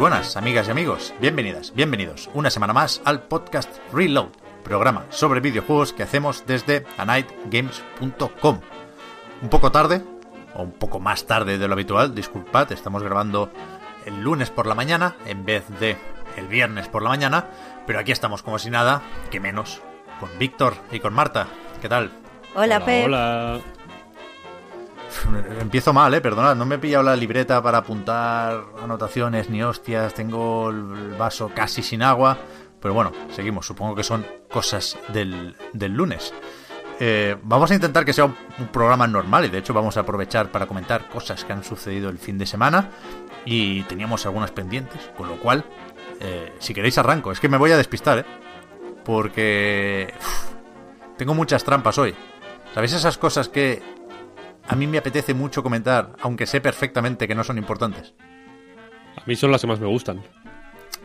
buenas, amigas y amigos. Bienvenidas, bienvenidos una semana más al podcast Reload, programa sobre videojuegos que hacemos desde anightgames.com. Un poco tarde, o un poco más tarde de lo habitual, disculpad, estamos grabando el lunes por la mañana en vez de el viernes por la mañana, pero aquí estamos como si nada, que menos, con Víctor y con Marta. ¿Qué tal? Hola, Pep. Hola. Empiezo mal, eh, perdonad, no me he pillado la libreta para apuntar anotaciones ni hostias, tengo el vaso casi sin agua, pero bueno, seguimos, supongo que son cosas del, del lunes. Eh, vamos a intentar que sea un, programa normal y de hecho vamos a aprovechar para comentar cosas que han sucedido el fin de semana y teníamos algunas pendientes, con lo cual, eh, si queréis arranco, es que me voy a despistar, ¿eh? Porque tengo muchas trampas hoy. ¿Sabéis esas cosas que a mí me apetece mucho comentar, aunque sé perfectamente que no son importantes? A mí son las que más me gustan.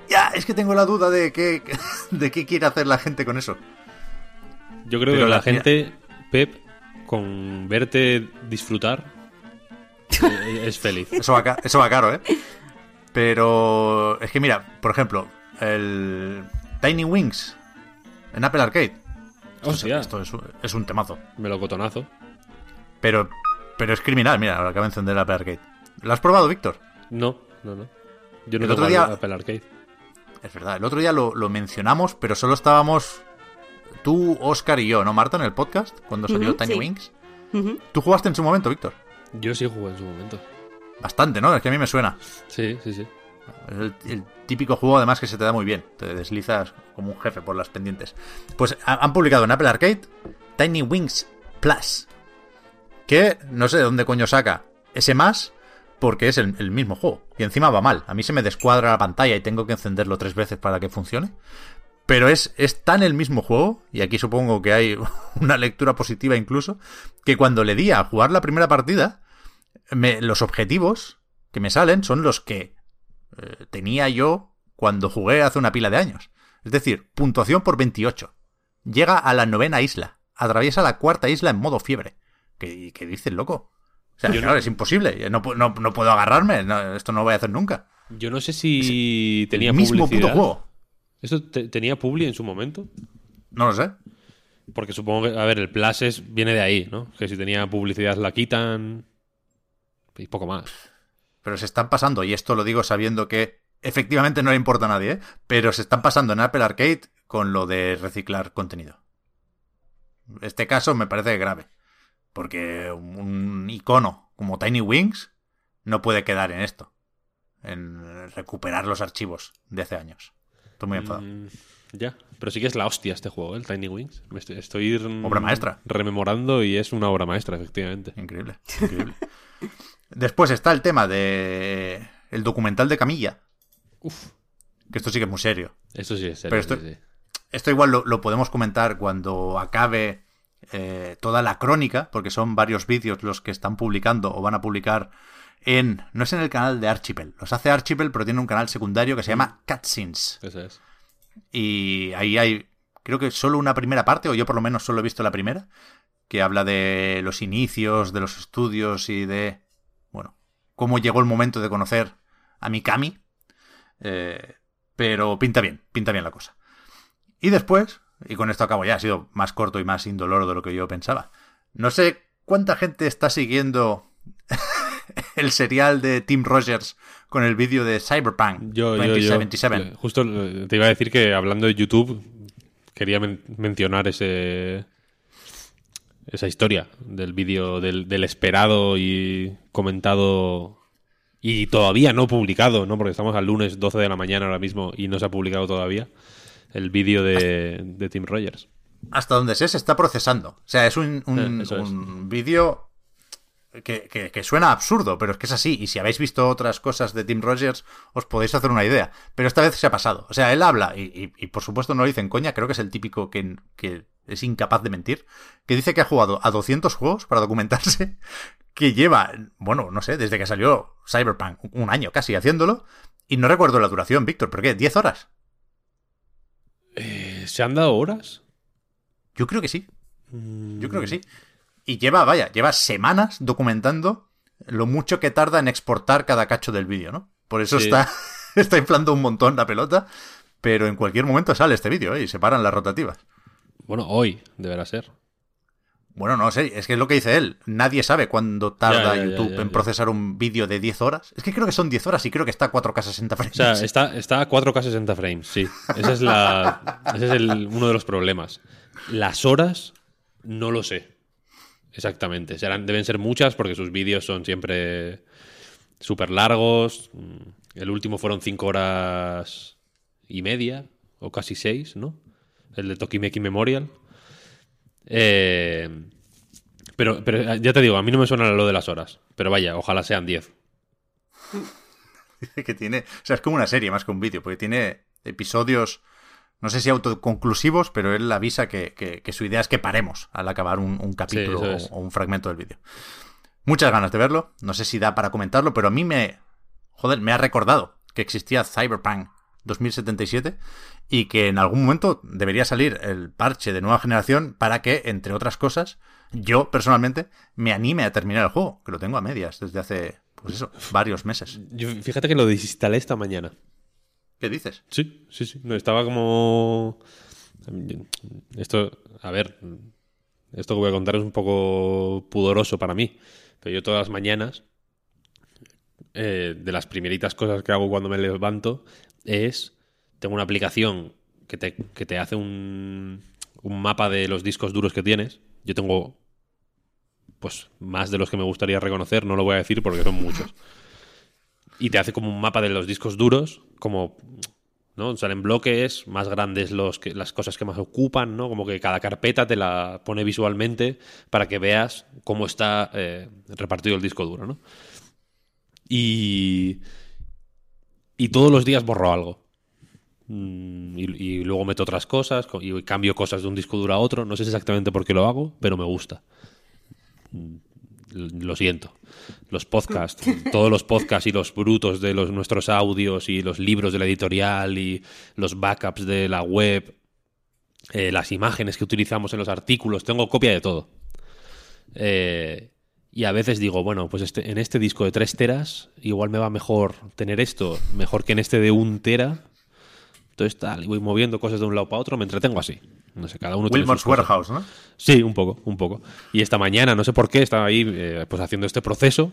Ya, es que tengo la duda de qué, de qué quiere hacer la gente con eso. Yo creo Pero que la, la- gente, Pep, con verte disfrutar, eh, es feliz. Eso va, eso va caro, ¿eh? Pero es que mira, por ejemplo, el Tiny Wings en Apple Arcade. Es- Hostia. esto es, un- es un temazo. Melocotonazo. Pero, pero es criminal, mira, ahora acabo de encender el Apple Arcade. ¿Lo has probado, Víctor? No, no, no. Yo no El tengo otro día- Apple Arcade. Es verdad, el otro día lo, lo mencionamos, pero solo estábamos tú, Oscar y yo, ¿no, Marta, en el podcast? Cuando salió Tiny sí. Wings. ¿Tú jugaste en su momento, Víctor? Yo sí jugué en su momento. Bastante, ¿no? Es que a mí me suena. Sí, sí, sí. Es el, el típico juego, además, que se te da muy bien. Te deslizas como un jefe por las pendientes. Pues ha- han publicado en Apple Arcade Tiny Wings Plus. Que no sé de dónde coño saca ese más, porque es el, mismo juego. Y encima va mal. A mí se me descuadra la pantalla y tengo que encenderlo tres veces para que funcione. Pero es, es tan el mismo juego, y aquí supongo que hay una lectura positiva incluso, que cuando le di a jugar la primera partida, me- los objetivos que me salen son los que eh, tenía yo cuando jugué hace una pila de años. Es decir, puntuación por 28. Llega a la novena isla. Atraviesa la cuarta isla en modo fiebre. ¿Qué, qué dices, loco? O sea, Yo claro, no- es imposible. No, no, no puedo agarrarme. esto no lo voy a hacer nunca. Yo no sé si tenía el mismo publicidad. puto juego. ¿Esto te- tenía publi en su momento? No lo sé. Porque supongo que, a ver, el Plus es- viene de ahí, ¿no? Que si tenía publicidad la quitan y poco más. Pero se están pasando, y esto lo digo sabiendo que efectivamente no le importa a nadie, ¿eh? pero se están pasando en Apple Arcade con lo de reciclar contenido. Este caso me parece grave, porque un icono como Tiny Wings no puede quedar en esto, en recuperar los archivos de hace años. Estoy muy enfadado. Mm, ya. Pero sí que es la hostia este juego, el Tiny Wings. Me estoy, estoy Obra maestra. rememorando y es una obra maestra, efectivamente. Increíble, increíble. Después está el tema de el documental de Camilla, Uf. que esto sí que es muy serio. Eso sí es serio. Pero esto- sí, sí. Esto igual lo, lo podemos comentar cuando acabe eh, toda la crónica, porque son varios vídeos los que están publicando o van a publicar en... No es en el canal de Archipel, los hace Archipel, pero tiene un canal secundario que se llama Cutscenes. Eso es. Y ahí hay, creo que solo una primera parte, o yo por lo menos solo he visto la primera, que habla de los inicios, de los estudios y de, bueno, cómo llegó el momento de conocer a Mikami. Eh, pero pinta bien, pinta bien la cosa. Y después, y con esto acabo ya, ha sido más corto y más indoloro de lo que yo pensaba. No sé cuánta gente está siguiendo el serial de Tim Rogers con el vídeo de Cyberpunk Yo, yo, yo. 2077. eh, Justo te iba a decir que hablando de YouTube, quería men- mencionar ese esa historia del vídeo del, del esperado y comentado Y todavía no publicado, ¿no? Porque estamos al lunes 12 de la mañana ahora mismo y no se ha publicado todavía el vídeo de, de Tim Rogers. Hasta donde sé, se está procesando. O sea, es un, un, Eh, un vídeo que, que- que suena absurdo, pero es que es así. Y si habéis visto otras cosas de Tim Rogers, os podéis hacer una idea. Pero esta vez se ha pasado. O sea, él habla, y, y- y por supuesto no lo dice en coña, creo que es el típico que, que es incapaz de mentir, que dice que ha jugado a 200 juegos para documentarse, que lleva, bueno, no sé, desde que salió Cyberpunk, un año casi haciéndolo, y no recuerdo la duración, Víctor, ¿pero qué? ¿10 horas? Eh, ¿Se han dado horas? Yo creo que sí. Yo creo que sí. Y lleva, vaya, lleva semanas documentando lo mucho que tarda en exportar cada cacho del vídeo, ¿no? Por eso Sí. está, está inflando un montón la pelota, pero en cualquier momento sale este vídeo ¿eh? y se paran las rotativas. Bueno, hoy deberá ser. Bueno, no sé, es que es lo que dice él. Nadie sabe cuándo tarda Ya, ya, ya, YouTube ya, en procesar un vídeo de 10 horas. Es que creo que son 10 horas y creo que está a 4K 60 frames. O sea, está, está a 4K 60 frames, sí. Ese es, la, ese es el- uno de los problemas. Las horas, no lo sé. Exactamente. Serán, deben ser muchas porque sus vídeos son siempre súper largos. Mm, El último fueron 5 horas y media, o casi 6, ¿no? El de Tokimeki Memorial. Eh, pero, pero ya te digo, a mí no me suena lo de las horas. Pero vaya, ojalá sean 10. Dice que tiene. O sea, es como una serie más que un vídeo, porque tiene episodios. No sé si autoconclusivos, pero él avisa que, que- que su idea es que paremos al acabar un, un capítulo o- o un fragmento del vídeo. Muchas ganas de verlo. No sé si da para comentarlo, pero a mí me. Joder, me ha recordado que existía Cyberpunk 2077 y que en algún momento debería salir el parche de nueva generación para que, entre otras cosas, yo personalmente me anime a terminar el juego, que lo tengo a medias desde hace, pues eso, varios meses. Yo- fíjate que lo desinstalé esta mañana. ¿Qué dices? Sí, sí, sí. No, estaba como. Esto, a ver, esto que voy a contar es un poco pudoroso para mí. Pero yo todas las mañanas, eh, de las primeritas cosas que hago cuando me levanto, es. Tengo una aplicación que te, que te hace un, un mapa de los discos duros que tienes. Yo tengo. Pues más de los que me gustaría reconocer, no lo voy a decir porque son muchos y te hace como un mapa de los discos duros, como ¿no? Salen bloques más grandes los que, las cosas que más ocupan, ¿no? Como que cada carpeta te la pone visualmente para que veas cómo está eh, repartido el disco duro, ¿no? Y, y todos los días borro algo. Mm, Y, y luego meto otras cosas co- y cambio cosas de un disco duro a otro. No sé exactamente por qué lo hago, pero me gusta. Mm, Lo siento. Los podcasts, todos los podcasts y los brutos de los, nuestros audios y los libros de la editorial y los backups de la web, eh, las imágenes que utilizamos en los artículos, tengo copia de todo. Eh, y a veces digo, bueno, pues este, en este disco de 3 teras igual me va mejor tener esto, mejor que en este de 1 tera. Entonces tal, y voy moviendo cosas de un lado para otro, me entretengo así. No sé, cada uno tiene Wilmot's sus cosas. Warehouse, ¿no? Sí, un poco, un poco. Y esta mañana, no sé por qué, estaba ahí eh, pues haciendo este proceso,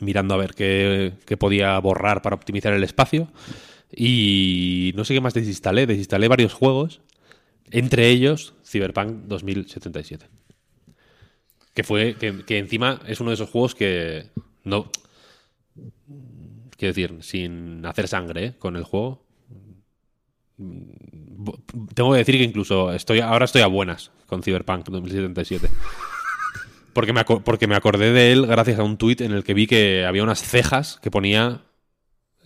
mirando a ver qué, qué podía borrar para optimizar el espacio. Y no sé qué más desinstalé. Desinstalé varios juegos, entre ellos Cyberpunk 2077. Que fue, que, que encima es uno de esos juegos que no... Quiero decir, sin hacer sangre ¿eh? con el juego, Bo- tengo que decir que incluso estoy ahora estoy a buenas con Cyberpunk 2077. Porque me, porque me acordé de él gracias a un tuit en el que vi que había unas cejas que ponía...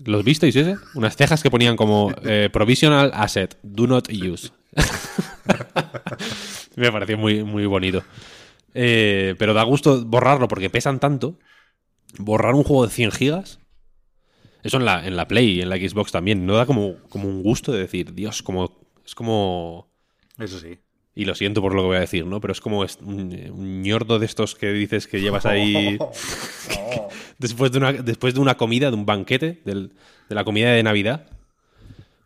¿Los visteis ese? Unas cejas que ponían como eh, Provisional Asset, Do Not Use. me pareció muy, muy bonito. Eh, pero da gusto borrarlo porque pesan tanto. Borrar un juego de 100 gigas eso en la, en la Play y en la Xbox también. No da como, como un gusto de decir, Dios, como. Es como. Eso sí. Y lo siento por lo que voy a decir, ¿no? Pero es como un, un ñordo de estos que dices que llevas ahí. después, de una, después de una comida, de un banquete, del- de la comida de Navidad.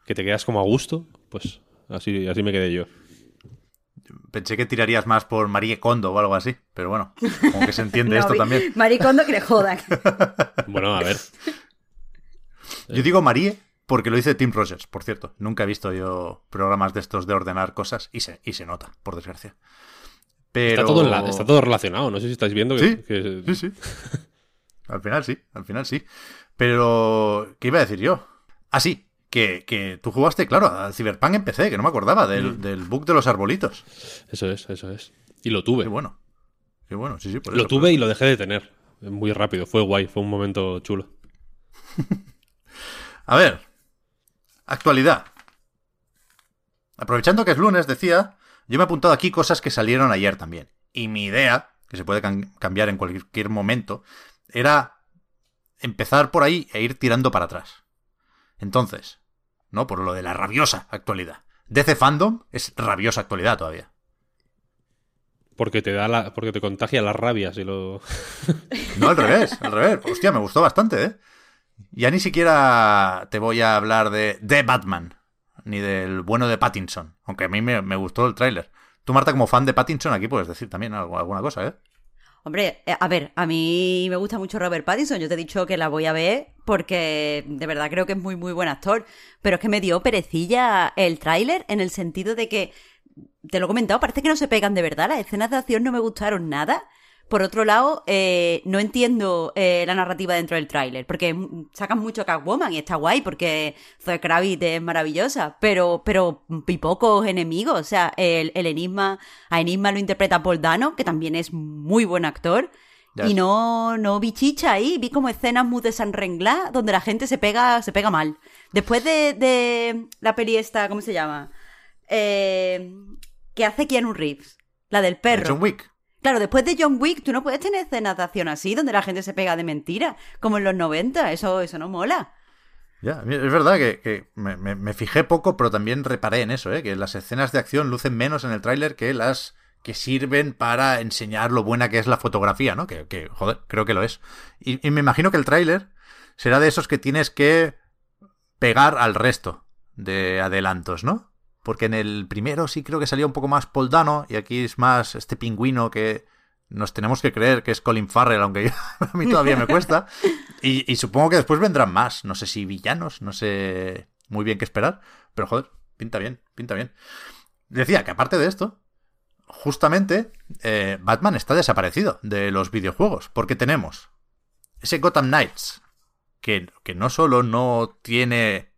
Que te quedas como a gusto. Pues así, así me quedé yo. Pensé que tirarías más por Marie Kondo o algo así, pero bueno, como que se entiende No, esto vi- también. Maricondo que le jodan. Bueno, a ver. Yo digo Marie porque lo dice Tim Rogers, por cierto. Nunca he visto yo programas de estos de ordenar cosas y se, y se nota, por desgracia. Pero... Está, todo en la- está todo relacionado. No sé si estáis viendo que. Sí, que- sí, sí. Al final sí, al final sí. Pero, ¿qué iba a decir yo? Ah, sí, que, que tú jugaste, claro, al Cyberpunk en PC, que no me acordaba del, Mm. del bug de los arbolitos. Eso es, eso es. Y lo tuve. Qué bueno. Qué bueno, sí, sí, por lo eso, tuve y lo dejé de tener. Muy rápido, fue guay, fue un momento chulo. A ver, actualidad. Aprovechando que es lunes, decía, yo me he apuntado aquí cosas que salieron ayer también. Y mi idea, que se puede cam- cambiar en cualquier momento, era empezar por ahí e ir tirando para atrás. Entonces, ¿no? Por lo de la rabiosa actualidad. DC Fandom es rabiosa actualidad todavía. Porque te da la, porque te contagia las rabias y lo. No, al revés, al revés. Hostia, me gustó bastante, ¿eh? Ya ni siquiera te voy a hablar de The Batman, ni del bueno de Pattinson, aunque a mí me, me gustó el tráiler. Tú, Marta, como fan de Pattinson, aquí puedes decir también algo- alguna cosa, ¿eh? Hombre, eh, a ver, a mí me gusta mucho Robert Pattinson. Yo te he dicho que la voy a ver porque de verdad creo que es muy, muy buen actor. Pero es que me dio perecilla el tráiler en el sentido de que, te lo he comentado, parece que no se pegan de verdad. Las escenas de acción no me gustaron nada. Por otro lado, eh, no entiendo eh, la narrativa dentro del tráiler, porque sacan mucho Catwoman y está guay, porque Zoe Kravitz es maravillosa, pero, pero y pocos enemigos. O sea, el, el enigma, a Enigma lo interpreta Paul Dano, que también es muy buen actor. Y no, no vi chicha ahí, vi como escenas muy desenrengladas donde la gente se pega, se pega mal. Después de, de la peli esta, ¿cómo se llama? Eh, que hace Keanu Reeves, la del perro. John Wick. Claro, después de John Wick, tú no puedes tener escenas de acción así, donde la gente se pega de mentira, como en los 90. Eso, eso no mola. Ya, es verdad que, me, fijé poco, pero también reparé en eso, ¿eh? que las escenas de acción lucen menos en el tráiler que las que sirven para enseñar lo buena que es la fotografía, ¿no? Que, que, joder, creo que lo es. Y, y me imagino que el tráiler será de esos que tienes que pegar al resto de adelantos, ¿no? Porque en el primero sí creo que salía un poco más Poldano y aquí es más este pingüino que nos tenemos que creer que es Colin Farrell, aunque yo- a mí todavía me cuesta. Y, supongo que después vendrán más, no sé si villanos, no sé muy bien qué esperar, pero joder, pinta bien, pinta bien. Decía que aparte de esto, justamente eh, Batman está desaparecido de los videojuegos, porque tenemos ese Gotham Knights, que, que no solo no tiene,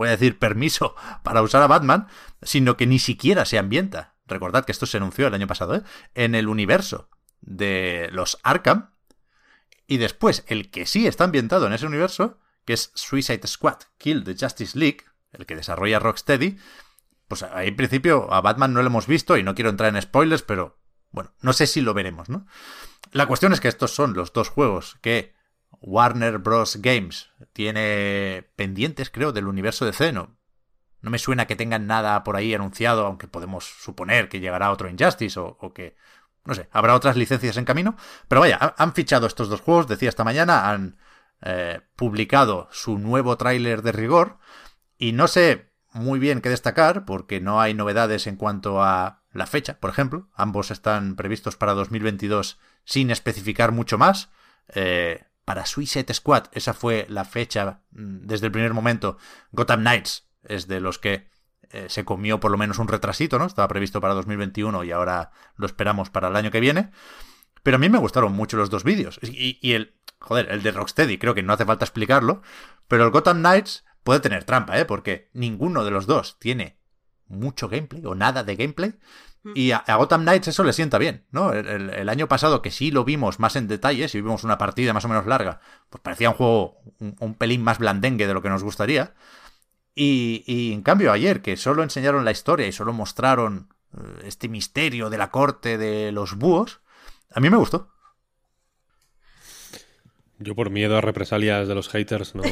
voy a decir, permiso para usar a Batman, sino que ni siquiera se ambienta. Recordad que esto se anunció el año pasado, ¿eh? En el universo de los Arkham. Y después, el que sí está ambientado en ese universo, que es Suicide Squad Kill the Justice League, el que desarrolla Rocksteady, pues ahí en principio a Batman no lo hemos visto y no quiero entrar en spoilers, pero bueno, no sé si lo veremos, ¿no? La cuestión es que estos son los dos juegos que Warner Bros. Games tiene pendientes, creo, del universo de Zeno. No me suena que tengan nada por ahí anunciado, aunque podemos suponer que llegará otro Injustice o, que, no sé, habrá otras licencias en camino. Pero vaya, ha- han fichado estos dos juegos, decía esta mañana, han eh, publicado su nuevo tráiler de rigor y no sé muy bien qué destacar porque no hay novedades en cuanto a la fecha, por ejemplo. Ambos están previstos para 2022 sin especificar mucho más. Eh, para Suicide Squad, esa fue la fecha mm, desde el primer momento. Gotham Knights es de los que eh, se comió por lo menos un retrasito, ¿no? Estaba previsto para 2021 y ahora lo esperamos para el año que viene. Pero a mí me gustaron mucho los dos vídeos. Y, y el, joder, el de Rocksteady, creo que no hace falta explicarlo. Pero el Gotham Knights puede tener trampa, ¿eh? Porque ninguno de los dos tiene mucho gameplay o nada de gameplay. Y a, a Gotham Knights eso le sienta bien, ¿no? El, el- el año pasado que sí lo vimos más en detalle, si vimos una partida más o menos larga, pues parecía un juego un, un pelín más blandengue de lo que nos gustaría. Y, y en cambio ayer, que solo enseñaron la historia y solo mostraron eh, este misterio de la corte de los búhos, a mí me gustó. Yo por miedo a represalias de los haters no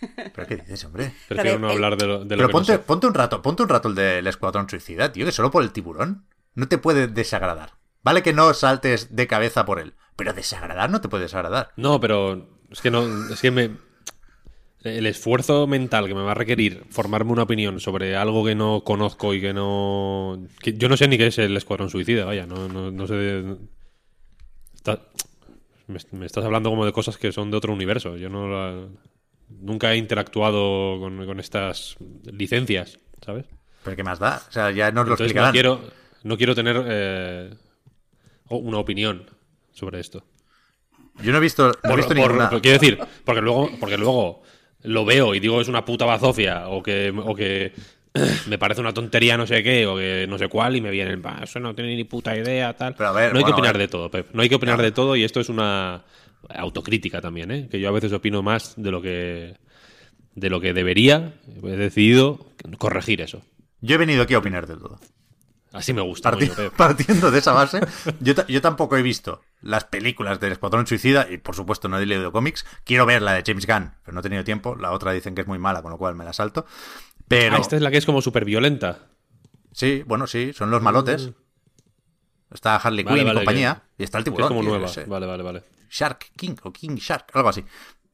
¿Pero qué dices, hombre? prefiero Pero, no eh, hablar de lo, de lo Pero que ponte, no sé. ponte un rato, ponte un rato el del Escuadrón Suicida, tío, que solo por el tiburón no te puede desagradar. Vale que no saltes de cabeza por él, pero desagradar no te puede desagradar. No, pero es que no, es que me el esfuerzo mental que me va a requerir formarme una opinión sobre algo que no conozco y que no que yo no sé ni qué es el Escuadrón Suicida, vaya, no, no, no sé está- me, me estás hablando como de cosas que son de otro universo. Yo no la- nunca he interactuado con, con estas licencias, ¿sabes? Pero ¿qué más da? O sea, ya nos lo Entonces explicarán. no quiero, no quiero tener eh, una opinión sobre esto. Yo no he visto, no he Por- visto por- ninguna. por- quiero decir, porque luego, porque luego lo veo y digo es una puta bazofia o que, o que me parece una tontería no sé qué o que no sé cuál y me vienen, "Bah, eso no tiene ni puta idea, tal. Pero a ver, no hay bueno, que opinar ver. de todo, Pep. No hay que opinar de todo y esto es una autocrítica también, ¿eh? Que yo a veces opino más de lo que de lo que debería. He decidido corregir eso. Yo he venido aquí a opinar de todo. Así me gusta. Parti- partiendo de esa base, yo, yo tampoco he visto las películas del Escuadrón Suicida y por supuesto no he leído cómics. Quiero ver la de James Gunn, pero no he tenido tiempo. La otra dicen que es muy mala, con lo cual me la salto. Pero Ah, esta es la que es como súper violenta. sí, bueno, sí, son los malotes. Está Harley Vale, Quinn vale, y compañía y está el Que es tiburón. como tío, nueva. ese. Vale, vale, vale. Shark King o King Shark, algo así.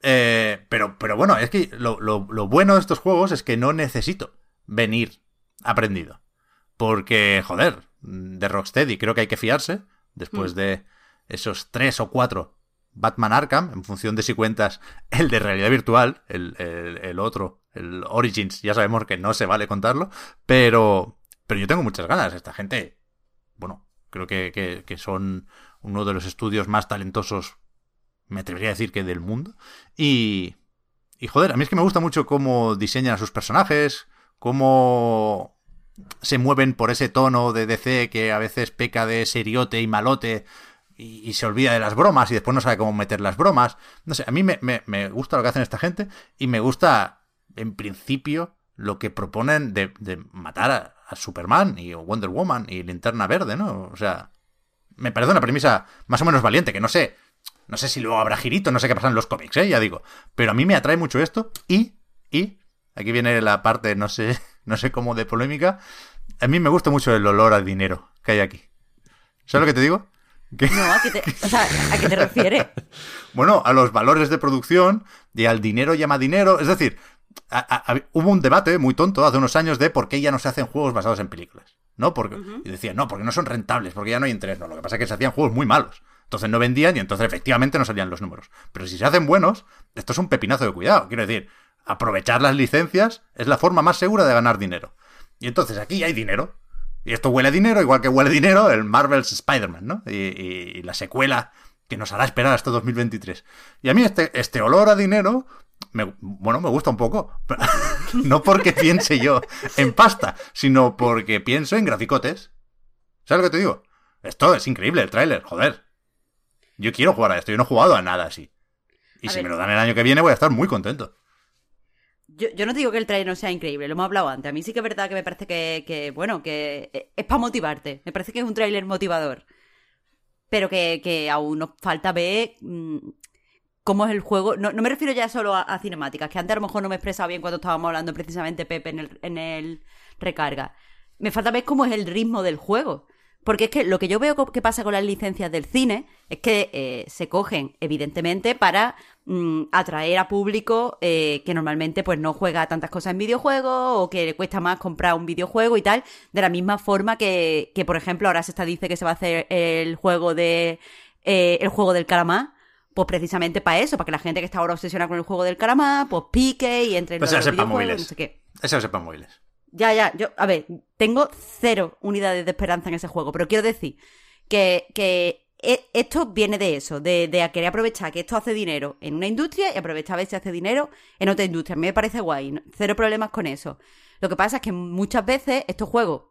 Eh, pero, pero bueno, es que lo, lo- lo bueno de estos juegos es que no necesito venir aprendido. Porque, joder, de Rocksteady creo que hay que fiarse después de esos tres o cuatro Batman Arkham, en función de si cuentas el de realidad virtual, el, el- el otro, el Origins, ya sabemos que no se vale contarlo, pero, pero yo tengo muchas ganas. Esta gente, bueno, creo que, que- que son uno de los estudios más talentosos, me atrevería a decir que del mundo. Y, y joder, a mí es que me gusta mucho cómo diseñan a sus personajes, cómo se mueven por ese tono de DC que a veces peca de seriote y malote y, se olvida de las bromas y después no sabe cómo meter las bromas. No sé, a mí me, me- me gusta lo que hacen esta gente y me gusta, en principio, lo que proponen de, de matar a, a Superman y Wonder Woman y Linterna Verde, ¿no? O sea, me parece una premisa más o menos valiente, que no sé, no sé si luego habrá girito, no sé qué pasa en los cómics, ¿eh? Ya digo. Pero a mí me atrae mucho esto y, y, aquí viene la parte, no sé, no sé cómo de polémica, a mí me gusta mucho el olor al dinero que hay aquí. ¿Sabes lo que te digo? No, ¿a qué te, o sea, ¿a qué te refieres? bueno, a los valores de producción y al dinero llama dinero. Es decir, a- a- a- hubo un debate muy tonto hace unos años de por qué ya no se hacen juegos basados en películas. ¿No? Porque, Y decían, no, porque no son rentables, porque ya no hay interés. No, lo que pasa es que se hacían juegos muy malos. Entonces no vendían y entonces efectivamente no salían los números. Pero si se hacen buenos, esto es un pepinazo de cuidado. Quiero decir, aprovechar las licencias es la forma más segura de ganar dinero. Y entonces aquí hay dinero. Y esto huele a dinero, igual que huele dinero el Marvel's Spider-Man, ¿no? Y, y- y la secuela que nos hará esperar hasta 2023. Y a mí este, este olor a dinero, me- bueno, me gusta un poco. no porque piense yo en pasta, sino porque pienso en graficotes. ¿Sabes lo que te digo? Esto es increíble, el tráiler, joder. Yo quiero jugar a esto, yo no he jugado a nada así. Y A si ver. me lo dan el año que viene voy a estar muy contento. Yo, yo no digo que el trailer no sea increíble, lo hemos hablado antes. A mí sí que es verdad que me parece que, que, bueno, que es para motivarte. Me parece que es un tráiler motivador. Pero que, que aún nos falta ver mm, cómo es el juego. No, no me refiero ya solo a, a cinemáticas, que antes a lo mejor no me he expresado bien cuando estábamos hablando precisamente Pepe en el, en el recarga. Me falta ver cómo es el ritmo del juego. Porque es que lo que yo veo que pasa con las licencias del cine es que eh, se cogen, evidentemente, para mm, atraer a público eh, que normalmente pues no juega tantas cosas en videojuegos o que le cuesta más comprar un videojuego y tal. De la misma forma que, que por ejemplo, ahora se está dice que se va a hacer el juego de eh, el juego del calamar. Pues precisamente para eso, para que la gente que está ahora obsesionada con el juego del calamar, pues pique y entre en Pues los sepa videojuegos, móviles. no sé qué. Eso móviles. Ya, ya, yo, a ver, tengo cero unidades de esperanza en ese juego, pero quiero decir que, que e- esto viene de eso, de, de querer aprovechar que esto hace dinero en una industria y aprovechar a ver si hace dinero en otra industria. A mí me parece guay, cero problemas con eso. Lo que pasa es que muchas veces estos juegos,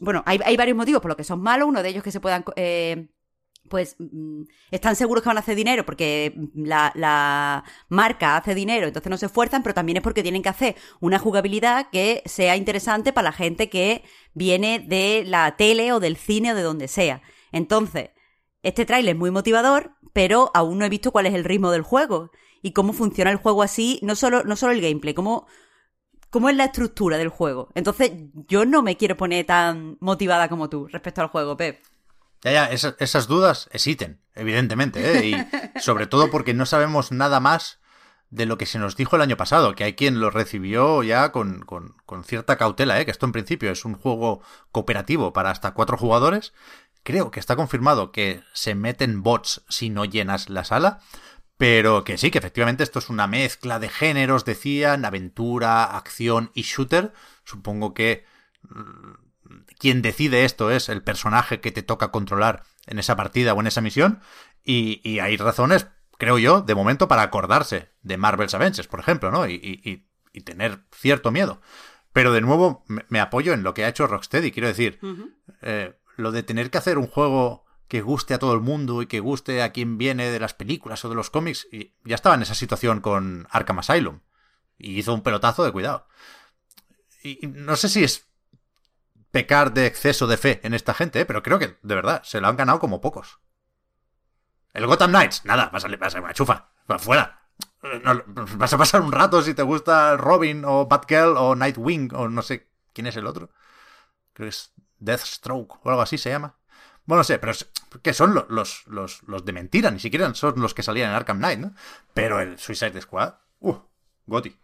bueno, hay, hay varios motivos por los que son malos, uno de ellos que se puedan... eh, pues mm, están seguros que van a hacer dinero porque la, marca hace dinero, entonces no se esfuerzan, pero también es porque tienen que hacer una jugabilidad que sea interesante para la gente que viene de la tele o del cine o de donde sea. Entonces, este tráiler es muy motivador, pero aún no he visto cuál es el ritmo del juego y cómo funciona el juego así, no solo, no solo el gameplay, cómo, cómo es la estructura del juego. Entonces, yo no me quiero poner tan motivada como tú respecto al juego, Pep. Ya, ya, esas, esas dudas existen, evidentemente, ¿eh? Y sobre todo porque no sabemos nada más de lo que se nos dijo el año pasado, que hay quien lo recibió ya con, con, con cierta cautela, ¿eh? Que esto en principio es un juego cooperativo para hasta cuatro jugadores. Creo que está confirmado que se meten bots si no llenas la sala. Pero que sí, que efectivamente esto es una mezcla de géneros, decían, aventura, acción y shooter. Supongo que quien decide esto es el personaje que te toca controlar en esa partida o en esa misión. Y, y hay razones, creo yo, de momento para acordarse de Marvel's Avengers, por ejemplo, ¿no? Y, y, y tener cierto miedo. Pero de nuevo, me, me, apoyo en lo que ha hecho Rocksteady. Quiero decir, uh -huh. eh, lo de tener que hacer un juego que guste a todo el mundo y que guste a quien viene de las películas o de los cómics, y ya estaba en esa situación con Arkham Asylum. Y hizo un pelotazo de cuidado. Y no sé si es pecar de exceso de fe en esta gente, ¿eh? pero creo que, de verdad, se lo han ganado como pocos. El Gotham Knights, nada, vas a, vas a chufa, fuera. No, vas a pasar un rato si te gusta Robin o Batgirl o Nightwing o no sé quién es el otro. Creo que es Deathstroke o algo así se llama. Bueno, no sé, pero es, que son los, los, los, los, de mentira, ni siquiera son los que salían en Arkham Knight, ¿no? Pero el Suicide Squad, uh, Goti.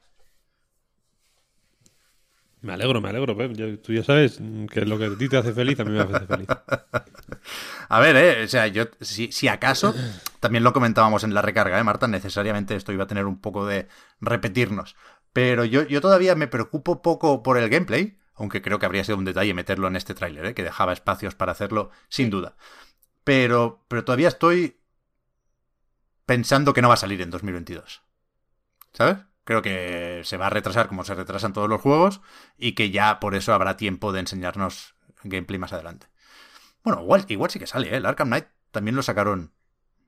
Me alegro, me alegro, Pep. Yo, tú ya sabes que lo que a ti te hace feliz a mí me hace feliz. a ver, eh, o sea, yo, si, si, acaso, también lo comentábamos en la recarga, ¿eh, Marta? Necesariamente esto iba a tener un poco de repetirnos. Pero yo, yo todavía me preocupo poco por el gameplay, aunque creo que habría sido un detalle meterlo en este tráiler, ¿eh? que dejaba espacios para hacerlo, sin duda. Pero, pero todavía estoy pensando que no va a salir en 2022. ¿Sabes? Creo que se va a retrasar como se retrasan todos los juegos y que ya por eso habrá tiempo de enseñarnos gameplay más adelante. Bueno, igual, igual sí que sale, ¿eh? El Arkham Knight también lo sacaron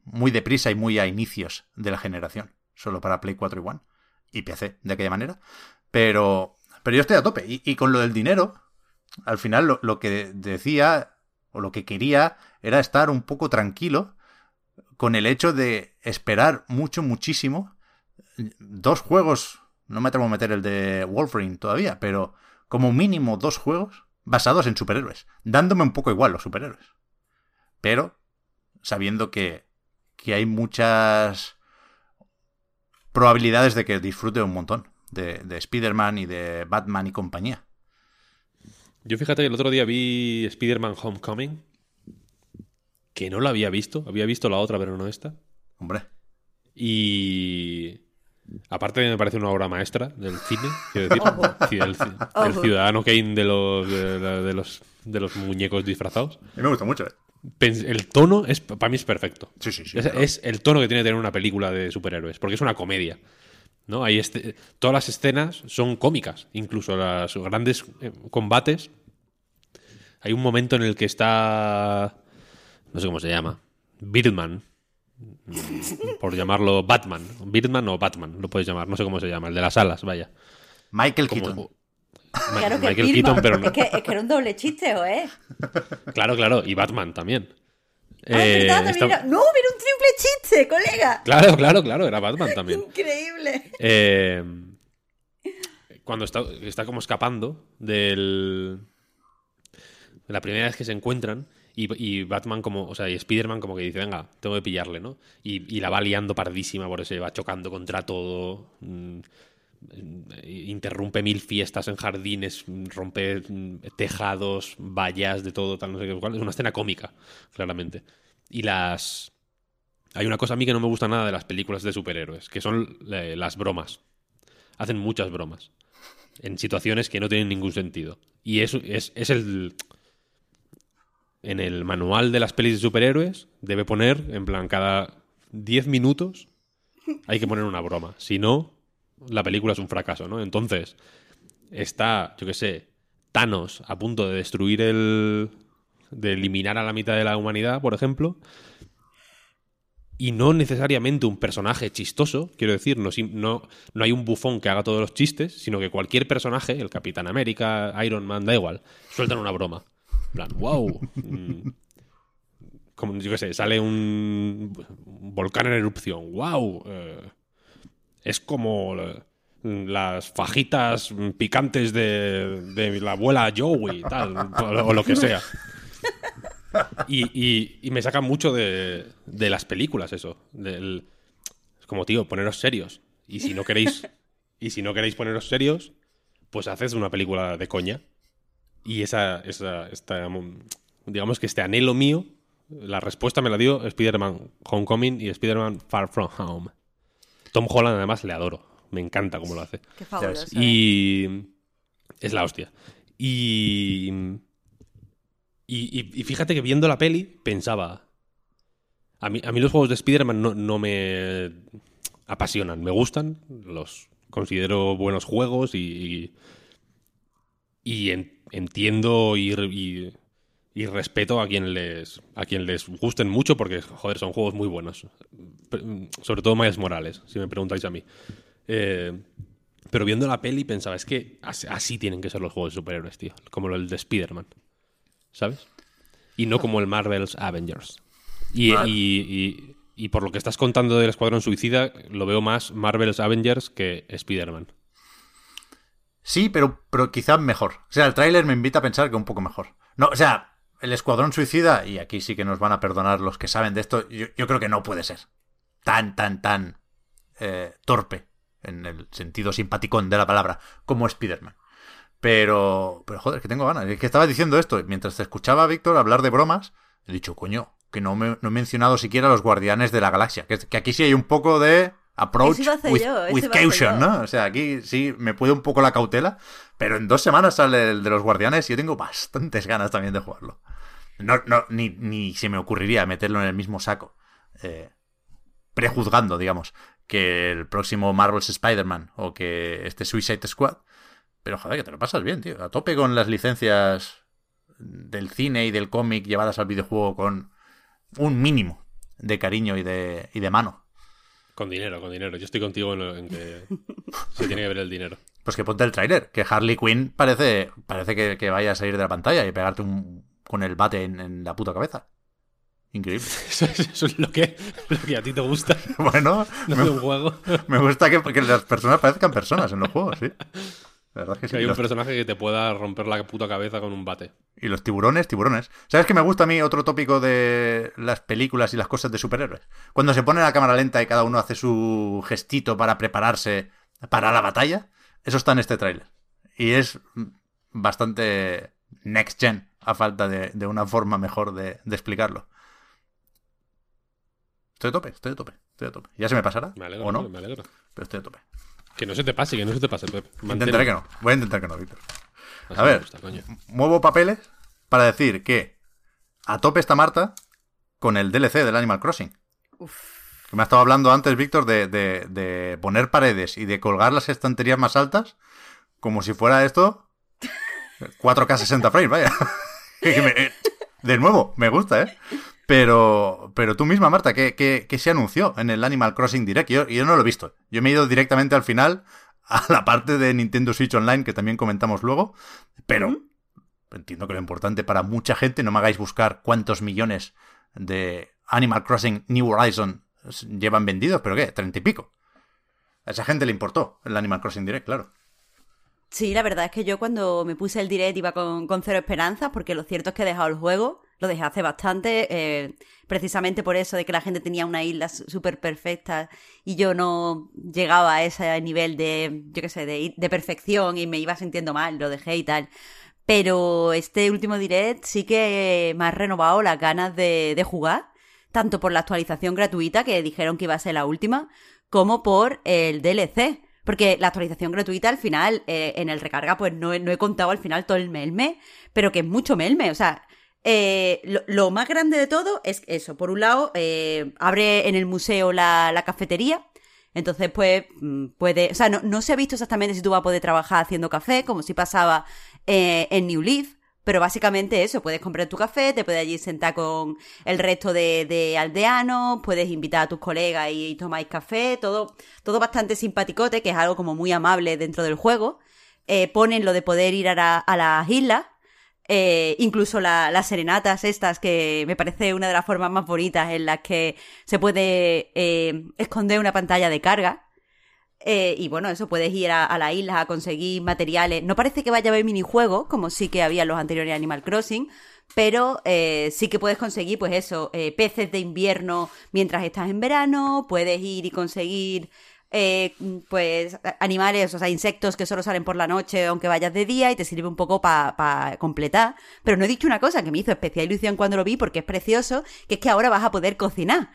muy deprisa y muy a inicios de la generación, solo para Play 4 y One y PC de aquella manera. Pero, pero yo estoy a tope. Y, y con lo del dinero, al final lo, lo, que decía o lo que quería era estar un poco tranquilo con el hecho de esperar mucho, muchísimo dos juegos, no me atrevo a meter el de Wolverine todavía, pero como mínimo dos juegos basados en superhéroes, dándome un poco igual los superhéroes. Pero sabiendo que, que hay muchas probabilidades de que disfrute un montón de, de Spider-Man y de Batman y compañía. Yo fíjate que el otro día vi Spider-Man Homecoming, que no la había visto, había visto la otra, pero no esta. Hombre. Y Aparte me parece una obra maestra del cine, quiero decir, el, el, ciudadano Kane de los, de, de, los, de los muñecos disfrazados. A mí me gusta mucho. ¿eh? El tono es, para mí es perfecto. Sí, sí, sí. Es, claro. es, el tono que tiene que tener una película de superhéroes, porque es una comedia. ¿no? Hay este, todas las escenas son cómicas, incluso los grandes eh, combates. Hay un momento en el que está, no sé cómo se llama, Birdman, por llamarlo Batman. Birdman o Batman, lo puedes llamar, no sé cómo se llama, el de las alas, vaya. Michael Como, Keaton. Ma claro que Michael Keaton, pero no. Es que, es que, era un doble chiste, ¿o eh? Claro, claro, y Batman también. Ah, eh, verdad, está... era... No, era un triple chiste, colega. Claro, claro, claro, era Batman también. Increíble. Eh, cuando está, está como escapando del... De la primera vez que se encuentran, y, Batman como, o sea, y Spider-Man como que dice, venga, tengo que pillarle, ¿no? Y, la va liando pardísima, por eso va chocando contra todo, mmm, interrumpe mil fiestas en jardines, rompe tejados, vallas, de todo, tal, no sé qué. Es una escena cómica, claramente. Y las... Hay una cosa a mí que no me gusta nada de las películas de superhéroes, que son eh, las bromas. Hacen muchas bromas. En situaciones que no tienen ningún sentido. Y eso es, es el en el manual de las pelis de superhéroes debe poner, en plan, cada 10 minutos hay que poner una broma. Si no, la película es un fracaso, ¿no? Entonces, está, yo qué sé, Thanos a punto de destruir el. de eliminar a la mitad de la humanidad, por ejemplo. Y no necesariamente un personaje chistoso, quiero decir, no, no, no hay un bufón que haga todos los chistes, sino que cualquier personaje, el Capitán América, Iron Man, da igual, sueltan una broma. Plan, wow. Mm, como yo qué sé, sale un, volcán en erupción. Wow. Eh, es como las fajitas picantes de, de la abuela Joey, tal, o, lo que sea. Y, y, me saca mucho de, de, las películas eso. Es como, tío, poneros serios. Y si no queréis. Y si no queréis poneros serios, pues haces una película de coña. Y esa, esa, esta, digamos que este anhelo mío, la respuesta me la dio Spider-Man Homecoming y Spider-Man Far From Home. Tom Holland además le adoro, me encanta cómo lo hace. Qué fabuloso. Y es la hostia. Y... y... Y, fíjate que viendo la peli pensaba, A mí, a mí los juegos de Spider-Man no, no me apasionan. Me gustan, los considero buenos juegos y, y, y en- entiendo y, y- y respeto a quien les a quien les gusten mucho porque joder son juegos muy buenos. Pe- sobre todo Miles Morales si me preguntáis a mí. Eh, pero viendo la peli pensaba es que así, tienen que ser los juegos de superhéroes tío. Como el de Spider-Man ¿sabes? y no como el Marvel's Avengers. Y- y por lo que estás contando del Escuadrón Suicida lo veo más Marvel's Avengers que Spider-Man Sí, pero, pero quizás mejor. O sea, el tráiler me invita a pensar que un poco mejor. No, o sea, el Escuadrón Suicida, y aquí sí que nos van a perdonar los que saben de esto, yo, creo que no puede ser tan, tan, tan eh, torpe, en el sentido simpaticón de la palabra, como Spider-Man. Pero, pero joder, que tengo ganas. Es que estaba diciendo esto, mientras te escuchaba, Víctor, hablar de bromas, he dicho, coño, que no, me, no he mencionado siquiera los Guardianes de la Galaxia. Que, que aquí sí hay un poco de approach with, yo, with caution. ¿no? O sea, aquí sí me puede un poco la cautela, pero en dos semanas sale el de los Guardianes y yo tengo bastantes ganas también de jugarlo. No, no, ni, ni se me ocurriría meterlo en el mismo saco. eh, prejuzgando, digamos, que el próximo Marvel's Spider-Man o que este Suicide Squad. Pero joder, que te lo pasas bien, tío. A tope con las licencias del cine y del cómic llevadas al videojuego con un mínimo de cariño y de, y de mano. Con dinero, con dinero. Yo estoy contigo en, lo- en que se tiene que ver el dinero. Pues que ponte el tráiler, que Harley Quinn parece, parece que, que vaya a salir de la pantalla y pegarte un, con el bate en, en la puta cabeza. Increíble. Eso, eso es lo que, lo que a ti te gusta Bueno, no me, un juego. me gusta que, que las personas parezcan personas en los juegos, sí. La verdad es que sí. Que hay un Los- personaje que te pueda romper la puta cabeza con un bate. Y los tiburones, tiburones. ¿Sabes qué me gusta a mí otro tópico de las películas y las cosas de superhéroes? Cuando se pone la cámara lenta y cada uno hace su gestito para prepararse para la batalla, eso está en este tráiler. Y es bastante next gen, a falta de, de una forma mejor de, de explicarlo. Estoy a tope, estoy a tope, estoy a tope. Ya se me pasará, Me alegro, o no, me alegro. pero estoy a tope. Que no se te pase, que no se te pase, Pep. Intentaré que no, voy a intentar que no, Víctor. A me ver. gusta, coño. muevo papeles para decir que a tope está Marta con el DLC del Animal Crossing. Que me ha estado hablando antes, Víctor, de, de- de poner paredes y de colgar las estanterías más altas como si fuera esto 4K 60 frames, vaya. Me- eh, de nuevo, me gusta, ¿eh? Pero, pero tú misma, Marta, ¿qué, qué, qué se anunció en el Animal Crossing Direct? Yo, yo no lo he visto. Yo me he ido directamente al final a la parte de Nintendo Switch Online, que también comentamos luego. Pero entiendo que lo importante para mucha gente, no me hagáis buscar cuántos millones de Animal Crossing New Horizon llevan vendidos, pero ¿qué? Treinta y pico. A esa gente le importó el Animal Crossing Direct, claro. Sí, la verdad es que yo cuando me puse el direct iba con, con cero esperanzas, porque lo cierto es que he dejado el juego, lo dejé hace bastante, eh, precisamente por eso de que la gente tenía una isla súper perfecta y yo no llegaba a ese nivel de, yo qué sé, de, de perfección y me iba sintiendo mal, lo dejé y tal. Pero este último direct sí que me ha renovado las ganas de, de jugar, tanto por la actualización gratuita, que dijeron que iba a ser la última, como por el DLC. Porque la actualización gratuita al final, eh, en el recarga, pues no, no he contado al final todo el melme, pero que es mucho melme. O sea, eh, lo, más grande de todo es eso. Por un lado, eh, abre en el museo la, cafetería. Entonces, pues, mm, puede. O sea, no, no se ha visto exactamente si tú vas a poder trabajar haciendo café, como si pasaba eh, en New Leaf. Pero básicamente eso, puedes comprar tu café, te puedes allí sentar con el resto de, de aldeanos, puedes invitar a tus colegas y, tomáis café, todo, todo bastante simpaticote, que es algo como muy amable dentro del juego. Ponen lo de poder ir a, la- a las islas, eh, incluso la- las serenatas estas, que me parece una de las formas más bonitas en las que se puede eh, esconder una pantalla de carga. Eh, y bueno, eso puedes ir a, la isla a conseguir materiales. No parece que vaya a haber minijuegos, como sí que había en los anteriores Animal Crossing, pero sí que puedes conseguir, pues eso, peces de invierno mientras estás en verano, puedes ir y conseguir, eh, pues, animales, o sea, insectos que solo salen por la noche aunque vayas de día y te sirve un poco para completar. Pero no he dicho una cosa que me hizo especial ilusión cuando lo vi porque es precioso, que es que ahora vas a poder cocinar.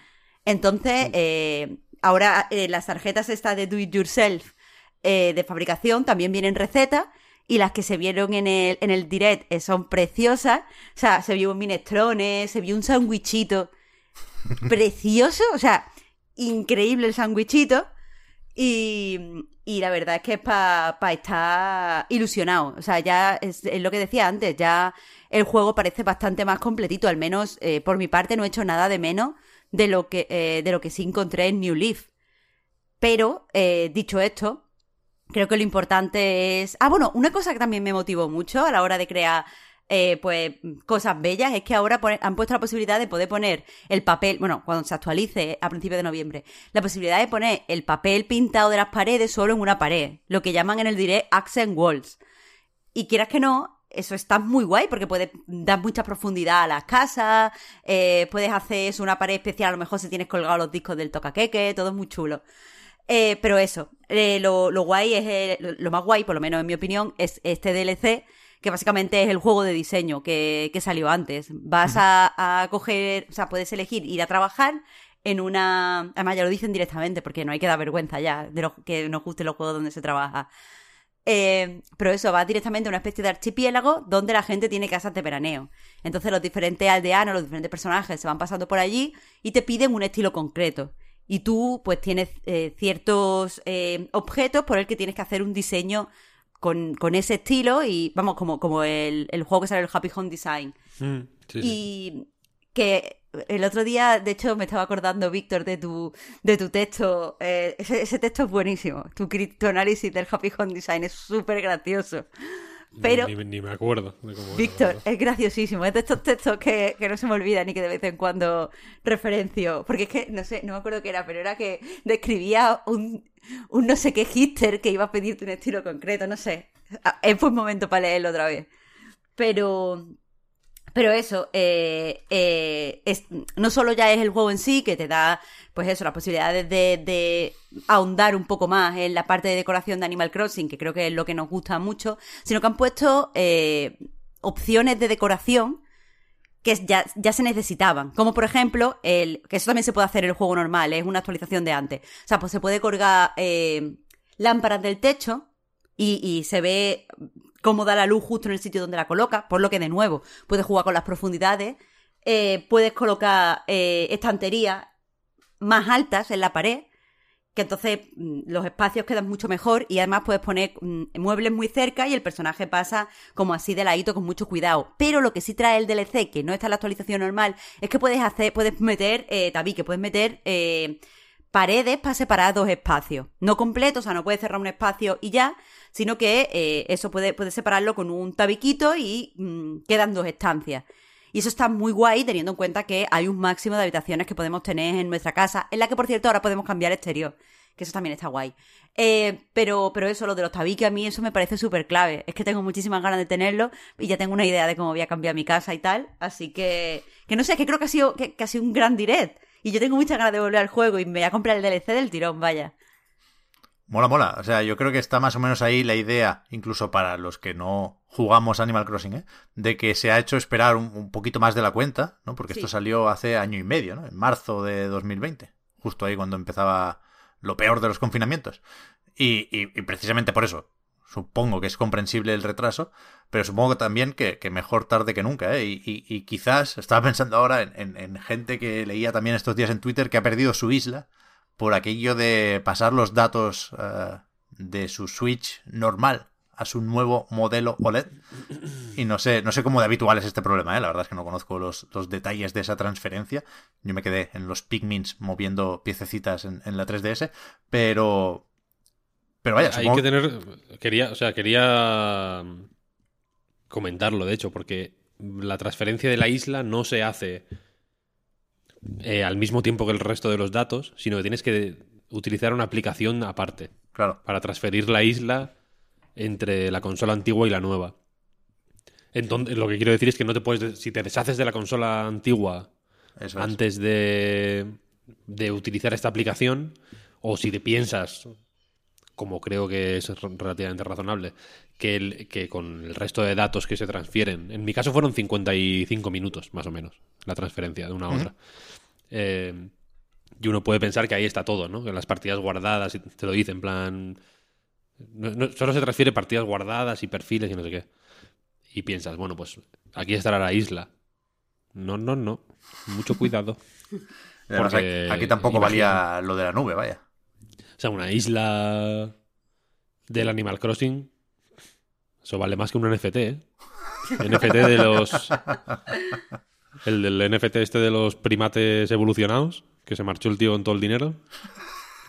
Entonces, eh, ahora eh, las tarjetas estas de Do It Yourself eh, de fabricación también vienen recetas y las que se vieron en el, en el direct eh, son preciosas. O sea, se vio un minestrone, se vio un sándwichito precioso, o sea, increíble el sándwichito. Y, y la verdad es que es para estar ilusionado. O sea, ya es, lo que decía antes, ya el juego parece bastante más completito. Al menos eh, por mi parte no he hecho nada de menos de lo que, eh, de lo que sí encontré en New Leaf. Pero, eh, dicho esto, creo que lo importante es... Ah, bueno, una cosa que también me motivó mucho a la hora de crear eh, pues cosas bellas es que ahora han puesto la posibilidad de poder poner el papel, bueno, cuando se actualice a principios de noviembre, la posibilidad de poner el papel pintado de las paredes solo en una pared, lo que llaman en el direct accent walls. Y quieras que no, eso está muy guay porque puedes dar mucha profundidad a las casas, eh, puedes hacer eso, una pared especial, a lo mejor si tienes colgados los discos del tocaqueque, todo es muy chulo. Eh, pero eso, eh, lo, lo guay es, eh, lo más guay, por lo menos en mi opinión, es este DLC, que básicamente es el juego de diseño que, que salió antes. Vas a, a coger, o sea, puedes elegir ir a trabajar en una... Además ya lo dicen directamente porque no hay que dar vergüenza ya de lo, que nos gusten los juegos donde se trabaja. Eh, pero eso, va directamente a una especie de archipiélago donde la gente tiene casas de veraneo. Entonces los diferentes aldeanos, los diferentes personajes se van pasando por allí y te piden un estilo concreto. Y tú pues tienes eh, ciertos eh, objetos por el que tienes que hacer un diseño con, con ese estilo y vamos, como, como el, el juego que sale el Happy Home Design. Mm, sí, sí. Y que el otro día, de hecho, me estaba acordando, Víctor, de tu, de tu texto. Eh, ese, ese texto es buenísimo. Tu, tu análisis del Happy Home Design es súper gracioso. Pero, Ni, ni me acuerdo de cómo era, Víctor, es graciosísimo. Es de estos textos que, que no se me olvidan y que de vez en cuando referencio. Porque es que, no sé, no me acuerdo qué era, pero era que describía un, un no sé qué hipster que iba a pedirte un estilo concreto, no sé. Ah, Es buen momento para leerlo otra vez. Pero, pero eso, eh, eh, no solo ya es el juego en sí, que te da, pues eso, las posibilidades de, ahondar un poco más en la parte de decoración de Animal Crossing, que creo que es lo que nos gusta mucho, sino que han puesto eh, opciones de decoración que ya, ya se necesitaban. Como por ejemplo, el, que eso también se puede hacer en el juego normal, es una actualización de antes. O sea, pues se puede colgar eh, lámparas del techo y se ve cómo da la luz justo en el sitio donde la coloca, por lo que de nuevo puedes jugar con las profundidades, eh, puedes colocar eh, estanterías más altas en la pared, que entonces mm, los espacios quedan mucho mejor y además puedes poner mm, muebles muy cerca y el personaje pasa como así de ladito con mucho cuidado. Pero lo que sí trae el DLC, que no está en la actualización normal, es que puedes hacer, puedes meter eh, tabique, puedes meter eh, paredes para separar dos espacios. No completos, o sea, no puedes cerrar un espacio y ya, sino que eh, eso puede, puedes separarlo con un tabiquito y mm, quedan dos estancias. Y eso está muy guay teniendo en cuenta que hay un máximo de habitaciones que podemos tener en nuestra casa, en la que por cierto ahora podemos cambiar exterior, que eso también está guay. Eh, pero, pero eso, lo de los tabiques, a mí eso me parece súper clave. Es que tengo muchísimas ganas de tenerlo y ya tengo una idea de cómo voy a cambiar mi casa y tal. Así que, que no sé, que creo que ha sido, que, que ha sido un gran direct. Y yo tengo muchas ganas de volver al juego y me voy a comprar el DLC del tirón, vaya. Mola, mola. O sea, yo creo que está más o menos ahí la idea, incluso para los que no jugamos Animal Crossing, ¿eh? de que se ha hecho esperar un, un poquito más de la cuenta, ¿no? Porque esto salió hace año y medio, ¿no? En marzo de 2020, justo ahí cuando empezaba lo peor de los confinamientos. Y, y- y precisamente por eso, supongo que es comprensible el retraso, pero supongo también que, que mejor tarde que nunca, ¿eh? Y, y- y quizás, estaba pensando ahora en, en- en gente que leía también estos días en Twitter que ha perdido su isla por aquello de pasar los datos eh, de su Switch normal a su nuevo modelo OLED. Y no sé, no sé cómo de habitual es este problema, ¿eh? la verdad es que no conozco los, los detalles de esa transferencia. Yo me quedé en los Pikmins moviendo piececitas en, en la 3DS, pero... Pero vaya, Hay supongo que tener. Quería, o sea, quería comentarlo, de hecho, porque la transferencia de la isla no se hace eh, al mismo tiempo que el resto de los datos, sino que tienes que utilizar una aplicación aparte Claro, para transferir la isla entre la consola antigua y la nueva. Entonces, lo que quiero decir es que no te puedes. Si te deshaces de la consola antigua eso antes de, de utilizar esta aplicación, o si te piensas, como creo que es relativamente razonable, que, el- que con el resto de datos que se transfieren, en mi caso fueron 55 minutos, más o menos, la transferencia de una a otra. Eh, y uno puede pensar que ahí está todo, ¿no? Que las partidas guardadas, y te lo dice en plan... no- no- solo se transfiere partidas guardadas y perfiles y no sé qué. Y piensas, bueno, pues aquí estará la isla. No, no, no. Mucho cuidado. Además, Porque aquí, aquí tampoco imagina- valía lo de la nube, vaya. O sea, una isla del Animal Crossing. Eso vale más que un NFT, ¿eh? NFT de los. El del NFT este de los primates evolucionados, que se marchó el tío con todo el dinero.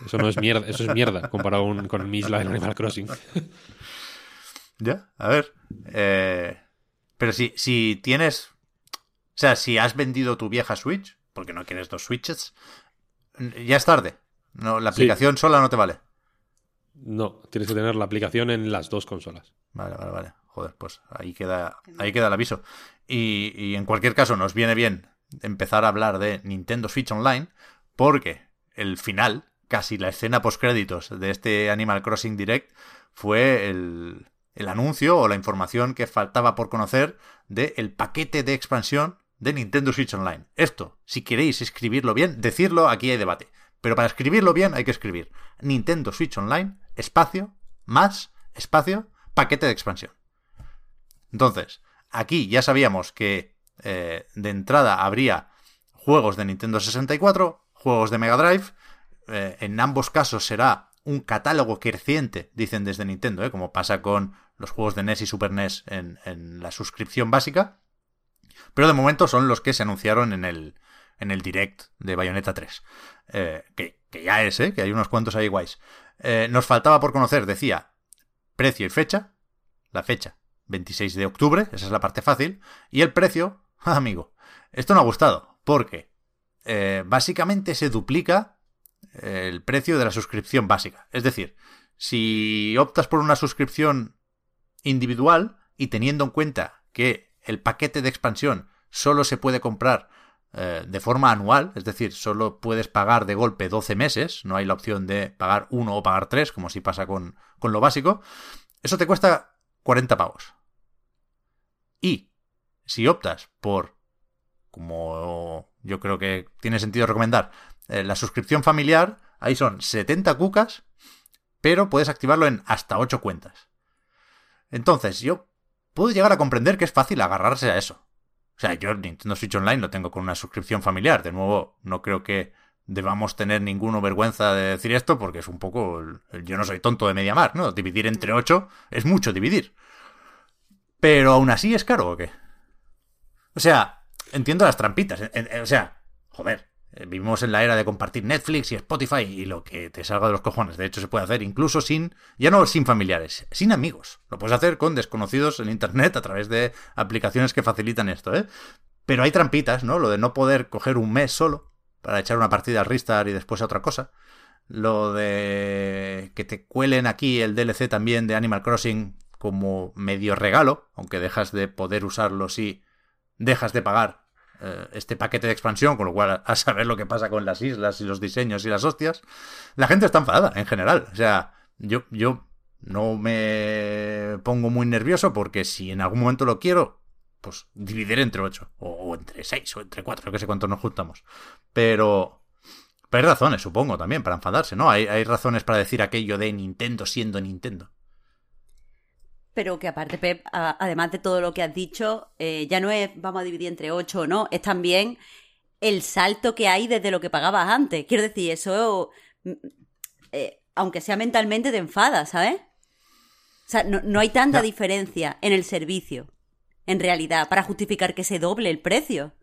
Eso no es mierda, eso es mierda comparado con, con mi isla Animal Crossing. Ya, a ver. eh, pero si, si tienes. O sea, si has vendido tu vieja Switch, porque no quieres dos Switches, ya es tarde. No, la Sí. aplicación sola no te vale. No, tienes que tener la aplicación en las dos consolas. Vale, vale, vale. Joder, pues ahí queda, ahí queda el aviso. Y, y en cualquier caso, nos viene bien empezar a hablar de Nintendo Switch Online, porque el final, casi la escena postcréditos de este Animal Crossing Direct, fue el, el anuncio o la información que faltaba por conocer del paquete de expansión de Nintendo Switch Online. Esto, si queréis escribirlo bien, decirlo, aquí hay debate. Pero para escribirlo bien hay que escribir Nintendo Switch Online, espacio, más, espacio, paquete de expansión. Entonces, aquí ya sabíamos que eh, de entrada habría juegos de Nintendo 64, juegos de Mega Drive. eh, en ambos casos será un catálogo creciente, dicen desde Nintendo, ¿eh? como pasa con los juegos de NES y Super NES en, la suscripción básica. Pero de momento son los que se anunciaron en el, en el direct de Bayonetta 3. Eh, que, que ya es, que hay unos cuantos ahí guays. Nos faltaba por conocer, decía, precio y fecha. La fecha, 26 de octubre, esa es la parte fácil. Y el precio, amigo, esto no ha gustado, porque eh, básicamente se duplica eh, el precio de la suscripción básica. Es decir, si optas por una suscripción individual y teniendo en cuenta que el paquete de expansión solo se puede comprar eh, de forma anual, es decir, solo puedes pagar de golpe 12 meses, no hay la opción de pagar uno o pagar tres, como si pasa con, con lo básico, eso te cuesta 40 pavos. Y si optas por, como yo creo que tiene sentido recomendar, eh, la suscripción familiar, ahí son 70 cucas, pero puedes activarlo en hasta 8 cuentas. Entonces, yo puedo llegar a comprender que es fácil agarrarse a eso. O sea, yo Nintendo Switch Online lo tengo con una suscripción familiar. De nuevo, no creo que debamos tener ninguna vergüenza de decir esto porque es un poco... el- el yo no soy tonto de media mar, ¿no? Dividir entre 8 es mucho dividir. Pero aún así es caro o qué? O sea, entiendo las trampitas. o sea, joder, eh, vivimos en la era de compartir Netflix y Spotify y lo que te salga de los cojones. De hecho, se puede hacer incluso sin, ya no sin familiares, sin amigos. Lo puedes hacer con desconocidos en Internet a través de aplicaciones que facilitan esto, ¿eh? Pero hay trampitas, ¿no? Lo de no poder coger un mes solo para echar una partida al Ristar y después a otra cosa. Lo de que te cuelen aquí el DLC también de Animal Crossing como medio regalo, aunque dejas de poder usarlo si dejas de pagar eh, este paquete de expansión, con lo cual a saber lo que pasa con las islas y los diseños y las hostias. La gente está enfadada en general. O sea, yo, yo no me pongo muy nervioso porque si en algún momento lo quiero, pues dividiré entre 8 o, entre 6 o entre 4, yo que sé cuántos nos juntamos. Pero... Pero hay razones, supongo, también, para enfadarse, ¿no? Hay, hay razones para decir aquello de Nintendo siendo Nintendo. Pero que aparte, Pep, a- además de todo lo que has dicho, eh, ya no es vamos a dividir entre ocho o no, es también el salto que hay desde lo que pagabas antes. Quiero decir, eso, mm, eh, aunque sea mentalmente, te enfada, ¿sabes? O sea, no, no hay tanta diferencia en el servicio, en realidad, para justificar que se doble el precio.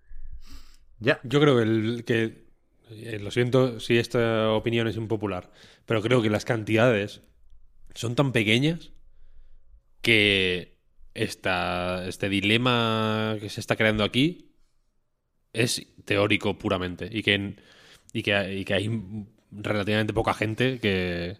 Ya. Yo creo que, el- que eh, lo siento si esta opinión es impopular, pero creo que las cantidades son tan pequeñas que esta, este dilema que se está creando aquí es teórico puramente y que, y que, y que hay relativamente poca gente que,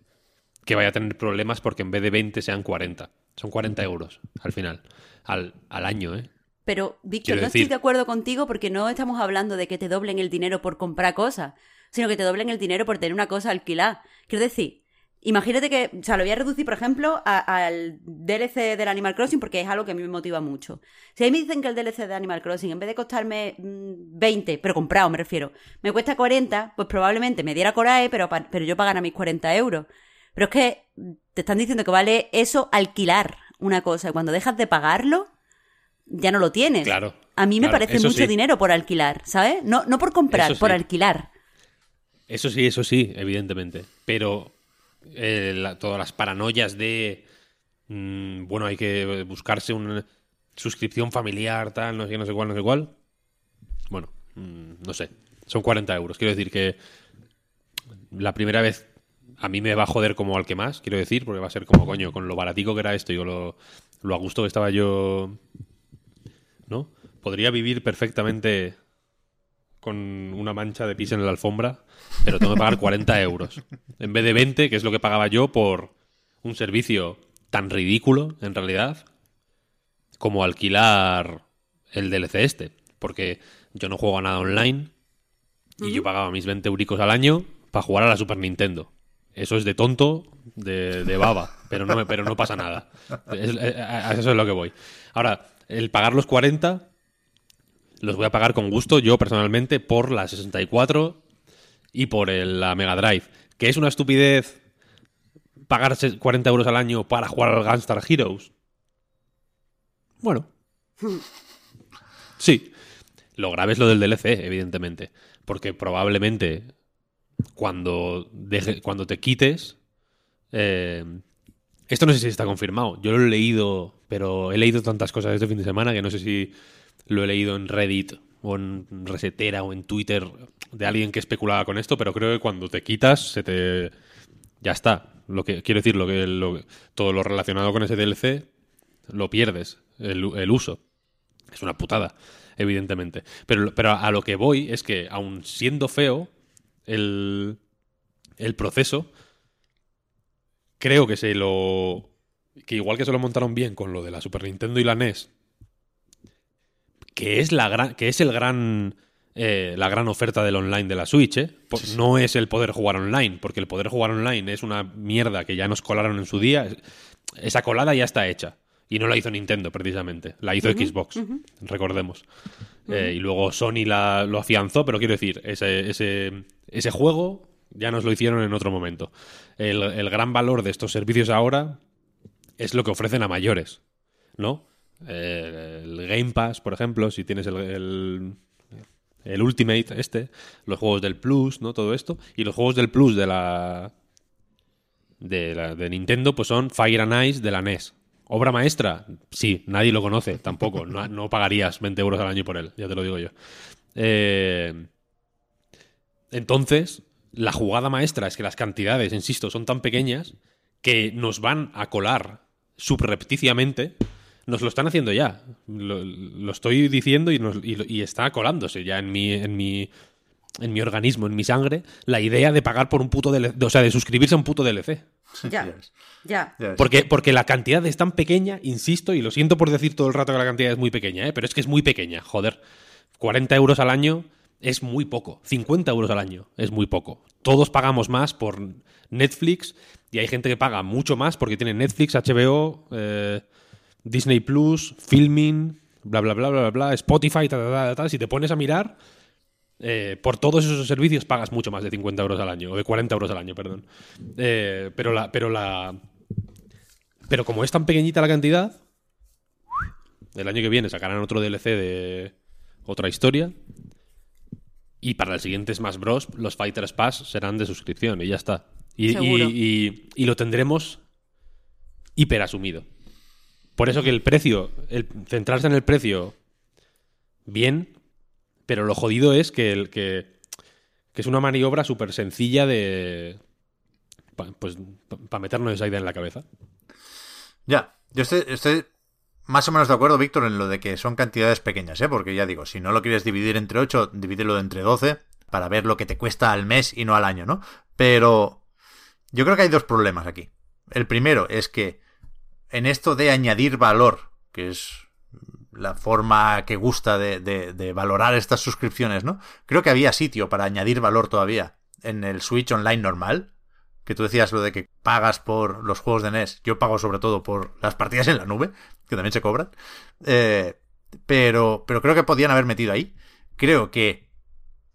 que vaya a tener problemas porque en vez de 20 sean 40. Son 40 euros al final, al, al año, ¿eh? Pero, Víctor, Quiero no estoy de acuerdo contigo porque no estamos hablando de que te doblen el dinero por comprar cosas, sino que te doblen el dinero por tener una cosa alquilada. Quiero decir, imagínate que, o sea, lo voy a reducir, por ejemplo, al DLC del Animal Crossing porque es algo que a mí me motiva mucho. Si a mí me dicen que el DLC de Animal Crossing, en vez de costarme mm, 20, pero comprado me refiero, me cuesta 40, pues probablemente me diera coraje, pero, pero yo pagara mis 40 euros. Pero es que mm, te están diciendo que vale eso alquilar una cosa y cuando dejas de pagarlo, ya no lo tienes. Claro, A mí me parece mucho sí. dinero por alquilar, ¿sabes? No, no por comprar, por alquilar. Eso sí, eso sí, evidentemente. Pero eh, todas las paranoias de. mm, bueno, hay que buscarse una suscripción familiar, tal, no sé, qué, no sé cuál, no sé cuál. Bueno, mm, no sé. Son 40 euros. Quiero decir que la primera vez a mí me va a joder como al que más, quiero decir, porque va a ser como, coño, con lo baratico que era esto y con lo, lo a gusto que estaba yo. ¿No? Podría vivir perfectamente con una mancha de pis en la alfombra, pero tengo que pagar 40 euros. En vez de 20, que es lo que pagaba yo por un servicio tan ridículo, en realidad, como alquilar el DLC este. Porque yo no juego a nada online y yo pagaba mis 20 euricos al año para jugar a la Super Nintendo. Eso es de tonto, de, de baba, pero no, me- pero no pasa nada. Es- eh, a- a eso es lo que voy. Ahora, el pagar los 40 los voy a pagar con gusto yo personalmente por la 64 y por el- la Mega Drive. Que es una estupidez pagar se- 40 euros al año para jugar al Gunstar Heroes. Bueno. Sí. Lo grave es lo del DLC, evidentemente. Porque probablemente cuando, deje- cuando te quites... eh, esto no sé si está confirmado. Yo lo he leído, pero he leído tantas cosas este fin de semana que no sé si lo he leído en Reddit o en Resetera o en Twitter de alguien que especulaba con esto, pero creo que cuando te quitas se te ya está. Lo que quiero decir, lo que lo- todo lo relacionado con ese DLC lo pierdes el, el uso. Es una putada, evidentemente. Pero, pero a lo que voy es que, aun siendo feo, el, el proceso, creo que se lo. que igual que se lo montaron bien con lo de la Super Nintendo y la NES, que es la gran. que es el gran. eh, la gran oferta del online de la Switch, ¿eh? No es el poder jugar online, porque el poder jugar online es una mierda que ya nos colaron en su día. Esa colada ya está hecha. Y no la hizo Nintendo, precisamente. La hizo Xbox, recordemos. Eh, y luego Sony la, lo afianzó, pero quiero decir, ese, ese, ese juego ya nos lo hicieron en otro momento. El, el gran valor de estos servicios ahora es lo que ofrecen a mayores, ¿no? Eh, el Game Pass, por ejemplo, si tienes el, el, el Ultimate este, los juegos del Plus, ¿no? Todo esto. Y los juegos del Plus de la de, la, Nintendo, pues son Fire and Ice de la NES. ¿Obra maestra? Sí, nadie lo conoce, tampoco. No, no pagarías 20 euros al año por él, ya te lo digo yo. Eh, entonces, la jugada maestra es que las cantidades, insisto, son tan pequeñas que nos van a colar subrepticiamente. Nos lo están haciendo ya. Lo, lo estoy diciendo y, nos- y está colándose ya en mi, en mi en mi organismo, en mi sangre, la idea de pagar por un puto DLC, o sea, de suscribirse a un puto DLC. Ya, ya. Porque, porque la cantidad es tan pequeña, insisto, y lo siento por decir todo el rato que la cantidad es muy pequeña, ¿eh? pero es que es muy pequeña, joder. 40 euros al año es muy poco. 50 euros al año es muy poco. Todos pagamos más por Netflix y hay gente que paga mucho más porque tiene Netflix, HBO, eh, Disney Plus, Filming, bla, bla, bla, bla, bla, bla, Spotify, tal, tal, tal, tal. Si te pones a mirar, eh, por todos esos servicios pagas mucho más de 50 euros al año, o de 40 euros al año, perdón. Eh, pero la. Pero la. Pero como es tan pequeñita la cantidad, el año que viene sacarán otro DLC de otra historia. Y para el siguiente Smash Bros. los Fighters Pass serán de suscripción y ya está. Y, y- Seguro. y- y lo tendremos hiper asumido. Por eso que el precio, centrarse en el precio bien, pero lo jodido es que, el, que, es una maniobra súper sencilla de... pues para meternos esa idea en la cabeza. Ya, yo estoy, estoy más o menos de acuerdo, Víctor, en lo de que son cantidades pequeñas, ¿eh? Porque ya digo, si no lo quieres dividir entre 8, divídelo entre 12 para ver lo que te cuesta al mes y no al año, ¿no? Pero yo creo que hay dos problemas aquí. El primero es que en esto de añadir valor, que es la forma que gusta de, valorar estas suscripciones, ¿no? Creo que había sitio para añadir valor todavía en el Switch Online normal. Que tú decías lo de que pagas por los juegos de NES. Yo pago sobre todo por las partidas en la nube, que también se cobran. Eh, pero, pero creo que podían haber metido ahí. Creo que,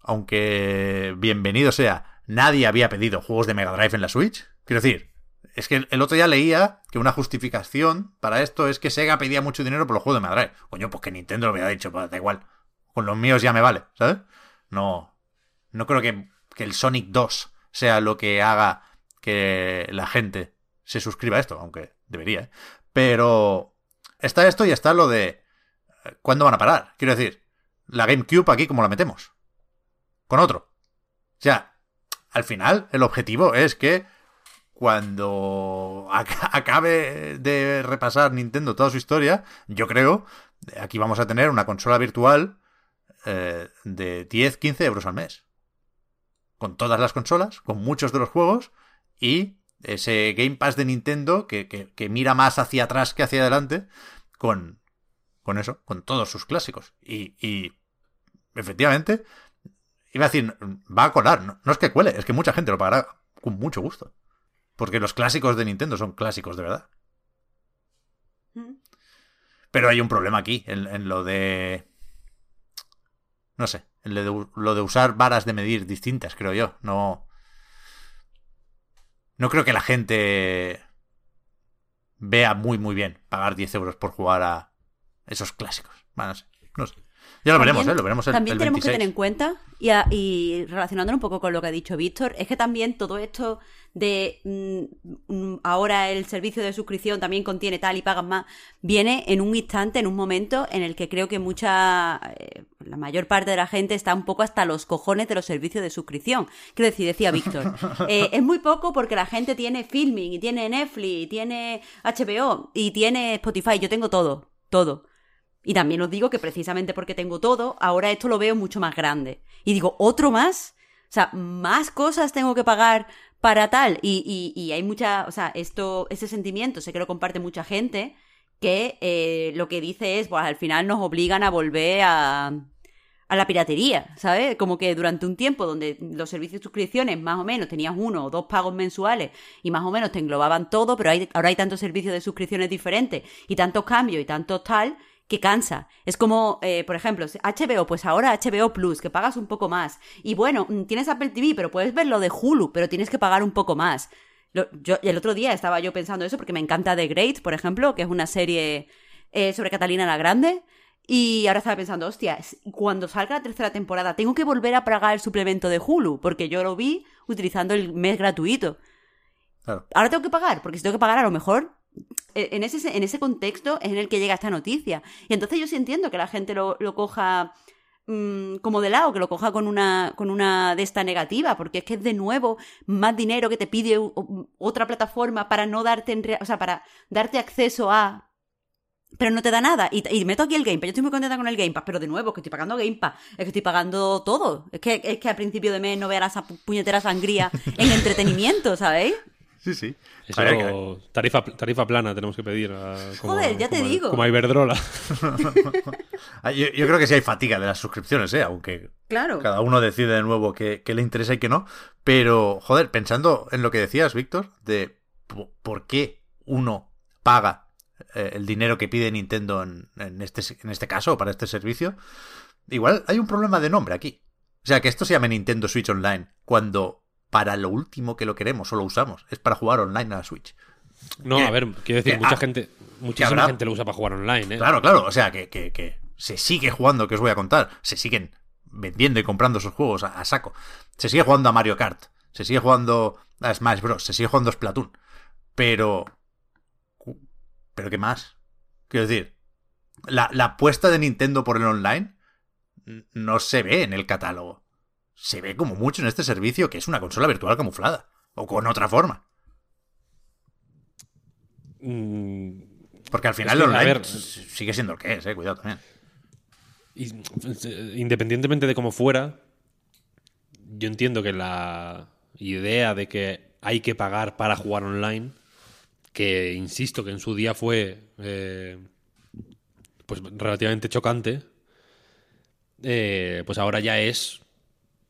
aunque bienvenido sea, nadie había pedido juegos de Mega Drive en la Switch. Quiero decir, es que el otro día leía que una justificación para esto es que Sega pedía mucho dinero por los juegos de Mega Drive. Coño, pues que Nintendo lo hubiera dicho, pues da igual. Con los míos ya me vale, ¿sabes? No, no creo que que el Sonic 2 sea lo que haga que la gente se suscriba a esto, aunque debería. ¿eh? Pero está esto y está lo de eh, ¿cuándo van a parar? Quiero decir, la GameCube aquí, ¿cómo la metemos? Con otro. O sea, al final el objetivo es que cuando acabe de repasar Nintendo toda su historia, yo creo, aquí vamos a tener una consola virtual eh, de 10, 15 euros al mes. Con todas las consolas, con muchos de los juegos y ese Game Pass de Nintendo que, mira más hacia atrás que hacia adelante con, con eso, con todos sus clásicos. Y, y efectivamente, iba a decir, va a colar. No, no, es que cuele, es que mucha gente lo pagará con mucho gusto. Porque los clásicos de Nintendo son clásicos de verdad. Mm. Pero hay un problema aquí, en, lo de... No sé, en lo de usar varas de medir distintas, creo yo. No... No creo que la gente vea muy, muy bien pagar 10 euros por jugar a esos clásicos. Bueno, no sé. No sé. Ya lo veremos, ¿eh? Lo veremos el, También tenemos que tener en cuenta, y, y relacionándolo un poco con lo que ha dicho Víctor, es que también todo esto de mm, mm, ahora el servicio de suscripción también contiene tal y pagas más, viene en un instante, en un momento en el que creo que mucha, eh, la mayor parte de la gente está un poco hasta los cojones de los servicios de suscripción. Quiero decir, decía Víctor, eh, es muy poco porque la gente tiene Filming y tiene Netflix y tiene HBO y tiene Spotify, yo tengo todo, todo. Y también os digo que precisamente porque tengo todo, ahora esto lo veo mucho más grande. Y digo, ¿otro más? O sea, más cosas tengo que pagar para tal. Y, y, hay mucha, o sea, esto, ese sentimiento sé que lo comparte mucha gente, que eh, lo que dice es, pues al final nos obligan a volver a, a la piratería, ¿sabes? Como que durante un tiempo donde los servicios de suscripciones más o menos tenías uno o dos pagos mensuales y más o menos te englobaban todo, pero hay, ahora hay tantos servicios de suscripciones diferentes y tantos cambios y tantos tal que cansa. Es como, eh, por ejemplo, HBO, pues ahora HBO Plus, que pagas un poco más. Y bueno, mm, tienes Apple TV, pero puedes ver lo de Hulu, pero tienes que pagar un poco más. yo, el otro día estaba yo pensando eso porque me encanta The Great, por ejemplo, que es una serie eh, sobre Catalina la Grande. Y ahora estaba pensando, hostia, cuando salga la tercera temporada, tengo que volver a pagar el suplemento de Hulu, porque yo lo vi utilizando el mes gratuito. Ahora tengo que pagar, porque si tengo que pagar, a lo mejor en ese, en ese contexto es en el que llega esta noticia. Y entonces yo sí entiendo que la gente lo, coja mm, como de lado, que lo coja con una, con una de esta negativa, porque es que es de nuevo más dinero que te pide otra plataforma para no darte, o sea, para darte acceso a pero no te da nada. Y, meto aquí el Game Pass. Yo estoy muy contenta con el Game Pass, pero de nuevo, que estoy pagando Game Pass. Es que estoy pagando todo. Es que, es que al principio de mes no veas esa puñetera sangría en entretenimiento, ¿sabéis? Sí, sí. tarifa, tarifa plana tenemos que pedir. Joder, ya te digo. Como a Iberdrola. Ah, yo, creo que sí hay fatiga de las suscripciones, ¿eh? aunque claro. cada uno decide de nuevo qué, le interesa y qué no. Pero, joder, pensando en lo que decías, Víctor, de por qué uno paga eh, el dinero que pide Nintendo en, en, este, en este caso, para este servicio, igual hay un problema de nombre aquí. O sea, que esto se llame Nintendo Switch Online cuando para lo último que lo queremos o lo usamos. Es para jugar online a la Switch. No, a ver, quiero decir, mucha gente, muchísima gente lo usa para jugar online, ¿eh? Claro, claro, o sea, que, que, se sigue jugando, que os voy a contar. Se siguen vendiendo y comprando esos juegos a, saco. Se sigue jugando a Mario Kart, se sigue jugando a Smash Bros, se sigue jugando a Splatoon. Pero... ¿Pero qué más? Quiero decir, la, la apuesta de Nintendo por el online no se ve en el catálogo se ve como mucho en este servicio que es una consola virtual camuflada. O con otra forma. Mm, Porque al final online sigue siendo lo que es, eh, cuidado también. Independientemente de cómo fuera, yo entiendo que la idea de que hay que pagar para jugar online, que insisto que en su día fue eh, pues relativamente chocante, eh, pues ahora ya es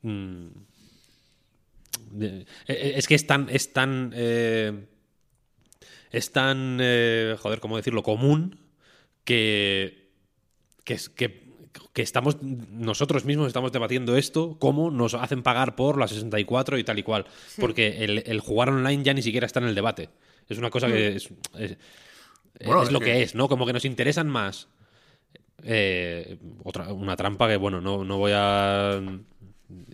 Mm. E, e, es que es tan. Es tan. Eh, es tan. Eh, joder, ¿cómo decirlo? Común que. Que, que, que estamos. Nosotros mismos estamos debatiendo esto, cómo nos hacen pagar por la 64 y tal y cual. Porque el, jugar online ya ni siquiera está en el debate. Es una cosa que. Mm. Es, es, lo que... es, ¿no? Como que nos interesan más. Eh, otra, una trampa que, bueno, no, no voy a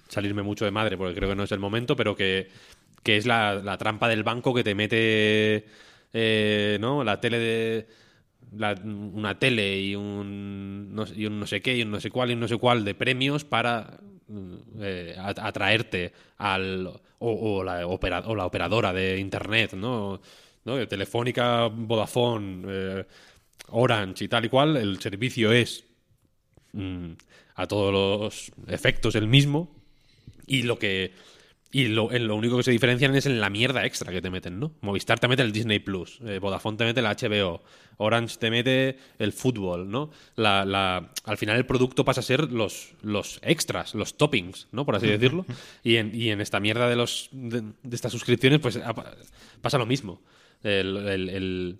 salirme mucho de madre porque creo que no es el momento, pero que, que es la, la trampa del banco que te mete eh, ¿no? la tele de una tele y un, no, y un no sé qué y un no sé cuál y un no sé cuál de premios para eh, a- atraerte al o, la opera- o la operadora de internet, ¿no? ¿no? De Telefónica, Vodafone, eh, Orange y tal y cual, el servicio es mm, a todos los efectos el mismo y lo que y lo, en lo único que se diferencian es en la mierda extra que te meten, ¿no? Movistar te mete el Disney Plus, eh, Vodafone te mete el HBO, Orange te mete el fútbol, ¿no? La, la- al final el producto pasa a ser los, los extras, los toppings, ¿no? Por así decirlo. Y en, y en esta mierda de los de, de estas suscripciones, pues pasa lo mismo. El, el- el-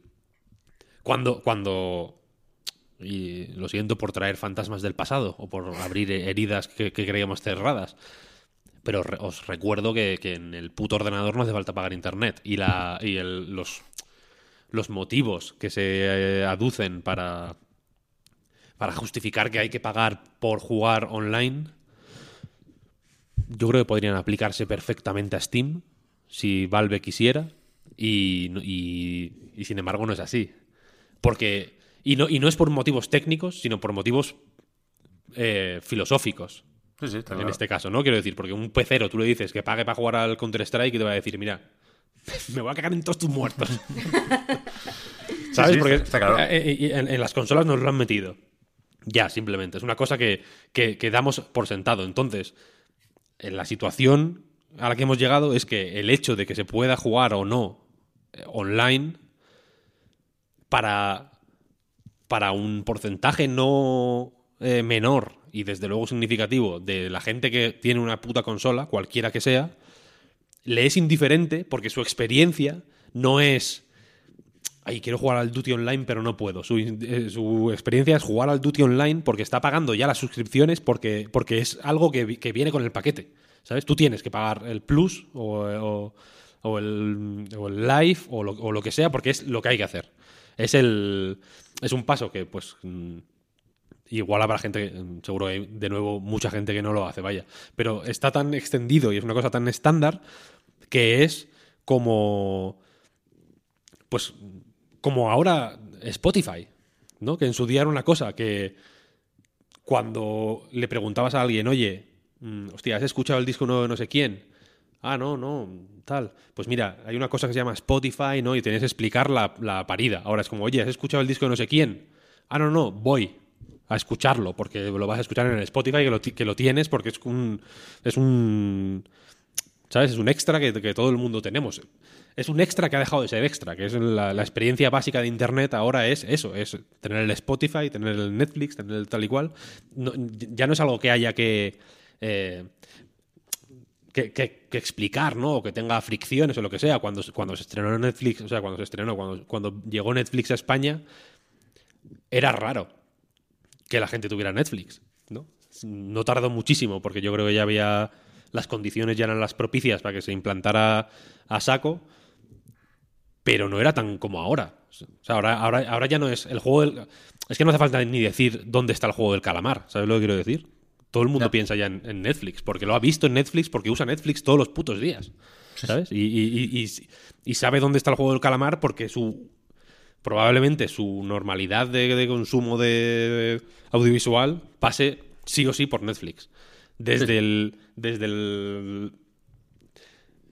cuando, cuando y lo siento por traer fantasmas del pasado o por abrir heridas que, que creíamos cerradas. Pero os recuerdo que, que en el puto ordenador no hace falta pagar internet. Y, la, y los, los motivos que se eh, aducen para, para justificar que hay que pagar por jugar online, yo creo que podrían aplicarse perfectamente a Steam si Valve quisiera. Y, y sin embargo no es así. Porque. Y no, y no es por motivos técnicos, sino por motivos eh, filosóficos. Sí, sí, está En claro. este caso, ¿no? Quiero decir, porque un pecero tú le dices que pague para jugar al Counter-Strike y te va a decir, mira, me voy a cagar en todos tus muertos. ¿Sabes? sí, porque está claro. eh, eh, en, en las consolas nos lo han metido. Ya, simplemente. Es una cosa que, que, que damos por sentado. Entonces, en la situación a la que hemos llegado es que el hecho de que se pueda jugar o no eh, online para, para un porcentaje no eh, menor y desde luego significativo de la gente que tiene una puta consola, cualquiera que sea, le es indiferente porque su experiencia no es ay, quiero jugar al Duty Online, pero no puedo. Su, eh, experiencia es jugar al Duty Online porque está pagando ya las suscripciones porque, porque es algo que, que viene con el paquete. ¿Sabes? Tú tienes que pagar el Plus o, o- el, o el Live o lo, o lo que sea porque es lo que hay que hacer. Es, el, es un paso que, pues, mm, igual habrá gente, que, seguro hay de nuevo mucha gente que no lo hace, vaya. Pero está tan extendido y es una cosa tan estándar que es como pues como ahora Spotify, ¿no? Que en su día era una cosa que cuando le preguntabas a alguien, oye, mm, hostia, ¿has escuchado el disco nuevo de no sé quién? Ah, no, no, tal. Pues mira, hay una cosa que se llama Spotify, ¿no? Y tenías que explicar la, la parida. Ahora es como, oye, ¿has escuchado el disco de no sé quién? Ah, no, no, voy a escucharlo, porque lo vas a escuchar en el Spotify, que lo, que lo tienes, porque es un. Es un. ¿Sabes? Es un extra que, que todo el mundo tenemos. Es un extra que ha dejado de ser extra, que es la, experiencia básica de Internet ahora es eso, es tener el Spotify, tener el Netflix, tener el tal y cual. Ya no es algo que haya que, eh, que, que- que explicar, ¿no? O que tenga fricciones o lo que sea. Cuando, cuando se estrenó Netflix, o sea, cuando se estrenó, cuando, cuando llegó Netflix a España, era raro que la gente tuviera Netflix, ¿no? No tardó muchísimo, porque yo creo que ya había. Las condiciones ya eran las propicias para que se implantara a saco, pero no era tan como ahora. O sea, ahora, ahora, ahora ya no es el juego del. Es que no hace falta ni decir dónde está el juego del calamar, ¿sabes lo que quiero decir? Todo el mundo piensa ya en, en Netflix, porque lo ha visto en Netflix, porque usa Netflix todos los putos días, ¿sabes? Y- y- y sabe dónde está el juego del calamar porque su probablemente su normalidad de, de consumo de audiovisual pase sí o sí por Netflix. Desde el. Desde el.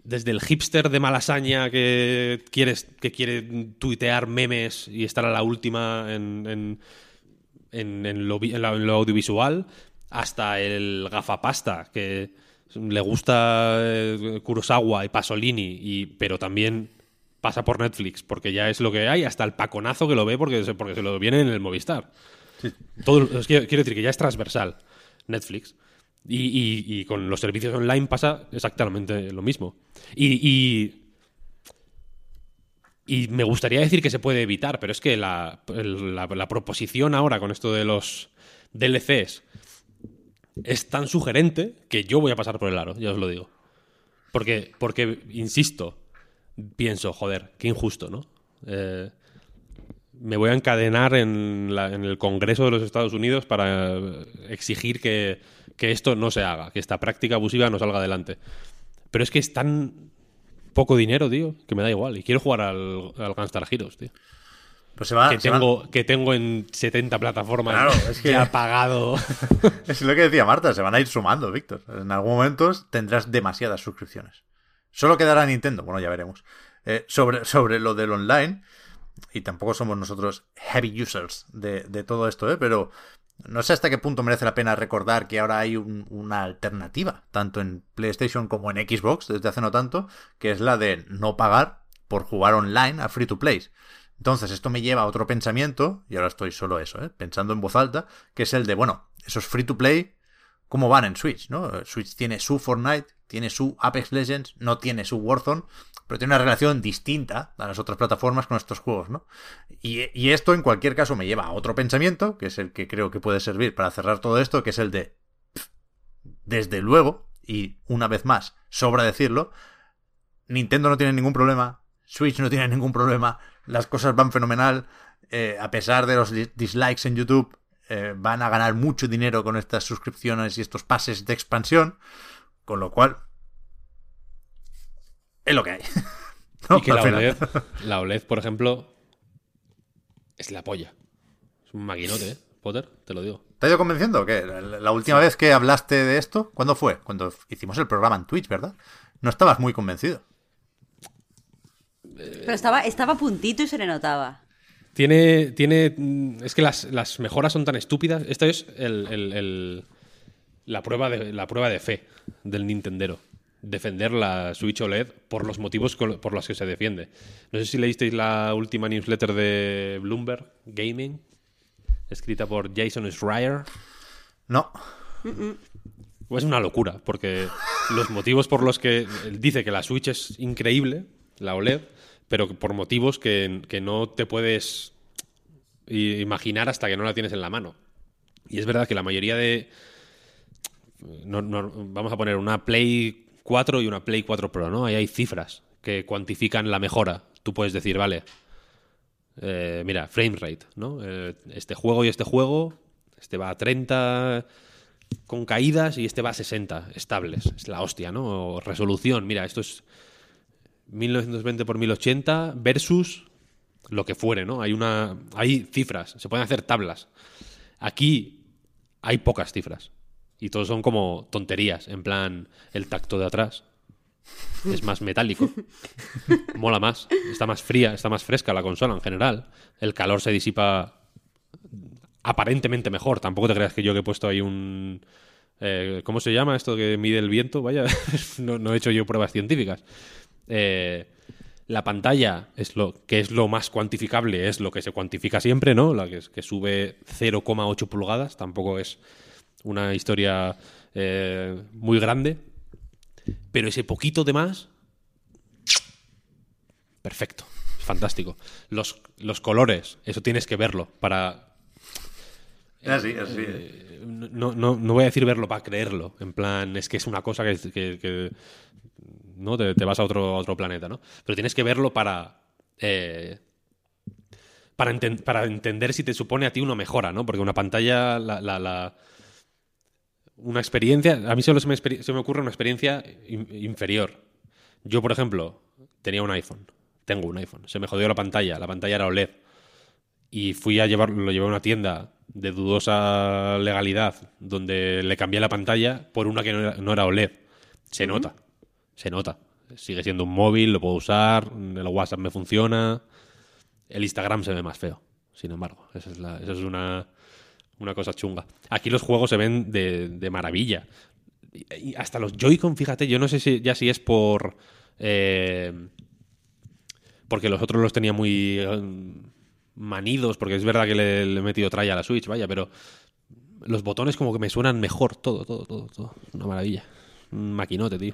Desde el hipster de malasaña que, quieres, que quiere tuitear memes y estar a la última en, en, en- en lo, vi- en la- en lo audiovisual, hasta el gafapasta que le gusta eh, Kurosawa y Pasolini, y, pero también pasa por Netflix, porque ya es lo que hay, hasta el paconazo que lo ve porque, se- porque se lo viene en el Movistar. Todo, es que- quiero decir que ya es transversal Netflix. Y, y- y con los servicios online pasa exactamente lo mismo. Y, y, y me gustaría decir que se puede evitar, pero es que la, el- la- la proposición ahora con esto de los DLCs es tan sugerente que yo voy a pasar por el aro, ya os lo digo. Porque, porque insisto, pienso, joder, qué injusto, ¿no? Eh, me voy a encadenar en, la- en el Congreso de los Estados Unidos para exigir que, que esto no se haga, que esta práctica abusiva no salga adelante. Pero es que es tan poco dinero, tío, que me da igual. Y quiero jugar al, al Gunstar Heroes, tío. Pues se va, que, se va- tengo, que tengo en 70 plataformas Claro, es que- ya pagado. Es lo que decía Marta, se van a ir sumando, Víctor. En algún momento tendrás demasiadas suscripciones. Solo quedará Nintendo, bueno, ya veremos. Eh, sobre, sobre lo del online, y tampoco somos nosotros heavy users de, de todo esto, ¿eh? pero no sé hasta qué punto merece la pena recordar que ahora hay un- una alternativa, tanto en PlayStation como en Xbox, desde hace no tanto, que es la de no pagar por jugar online a free to play. Entonces, esto me lleva a otro pensamiento, y ahora estoy solo eso, ¿eh? pensando en voz alta, que es el de, bueno, esos free to play, ¿cómo van en Switch? ¿no? Switch tiene su Fortnite, tiene su Apex Legends, no tiene su Warzone, pero tiene una relación distinta a las otras plataformas con estos juegos, ¿no? Y, esto, en cualquier caso, me lleva a otro pensamiento, que es el que creo que puede servir para cerrar todo esto, que es el de, desde luego, y una vez más, sobra decirlo, Nintendo no tiene ningún problema, Switch no tiene ningún problema, las cosas van fenomenal, eh, a pesar de los dis- dislikes en YouTube, eh, van a ganar mucho dinero con estas suscripciones y estos pases de expansión, con lo cual es lo que hay. ¿No? y que la. OLED, la OLED, por ejemplo, es la polla. Es un maquinote, ¿eh? Potter, te lo digo. ¿Te ha ido convenciendo o qué? La, la última vez que hablaste de esto, ¿cuándo fue? Cuando hicimos el programa en Twitch, ¿verdad? No estabas muy convencido. Pero estaba, estaba a puntito y se le notaba. Tiene, tiene, mm, es que las, las mejoras son tan estúpidas. Esto es el, el- el- la, prueba de, la prueba de fe del Nintendero. Defender la Switch OLED por los motivos por los que se defiende. No sé si leísteis la última newsletter de Bloomberg Gaming, escrita por Jason Schreier. No. Es una locura, porque los motivos por los que él dice que la Switch es increíble, la OLED, pero por motivos que, que no te puedes imaginar hasta que no la tienes en la mano. Y es verdad que la mayoría de... vamos a poner una Play 4 y una Play 4 Pro, ¿no? Ahí hay cifras que cuantifican la mejora. Tú puedes decir, vale, eh, mira, frame rate, ¿no? Eh, este juego y este juego, este va a 30 con caídas y este va a 60 estables. Es la hostia, ¿no? O resolución, mira, esto es 1920 por 1080 versus lo que fuere, ¿no? Hay una hay cifras, se pueden hacer tablas. Aquí hay pocas cifras y todos son como tonterías, en plan el tacto de atrás es más metálico. Mola más, está más fría, está más fresca la consola en general. El calor se disipa aparentemente mejor. Tampoco te creas que yo que he puesto ahí un... eh, ¿Cómo se llama esto que mide el viento? Vaya, no, no he hecho yo pruebas científicas. Eh, la pantalla es lo que es lo más cuantificable, es lo que se cuantifica siempre, ¿no? La que, que sube 0,8 pulgadas, tampoco es una historia eh, muy grande. Pero ese poquito de más, perfecto, fantástico. Los, los colores, eso tienes que verlo para Es así, así. eh, no, no, no voy a decir verlo para creerlo. En plan, es que es una cosa que, que- que, no te, te vas a otro, a otro planeta, ¿no? Pero tienes que verlo para. eh, para, enten- para entender si te supone a ti una mejora, ¿no? Porque una pantalla, la, la- la- una experiencia. A mí solo se me, experi- se me ocurre una experiencia in- inferior. Yo, por ejemplo, tenía un iPhone. Tengo un iPhone. Se me jodió la pantalla. La pantalla era OLED y fui a llevar, lo llevé a una tienda de dudosa legalidad donde le cambié la pantalla por una que no era, no era OLED. Se nota, se nota. Sigue siendo un móvil, lo puedo usar, el WhatsApp me funciona, el Instagram se ve más feo, sin embargo. Esa es, la- esa es una, una cosa chunga. Aquí los juegos se ven de, de maravilla. Hasta los Joy-Con, fíjate, yo no sé si ya si es por... eh, porque los otros los tenía muy eh, manidos, porque es verdad que le, le he metido tralla a la Switch, vaya, pero los botones como que me suenan mejor, todo, todo, todo, todo. Una maravilla. Un maquinote, tío.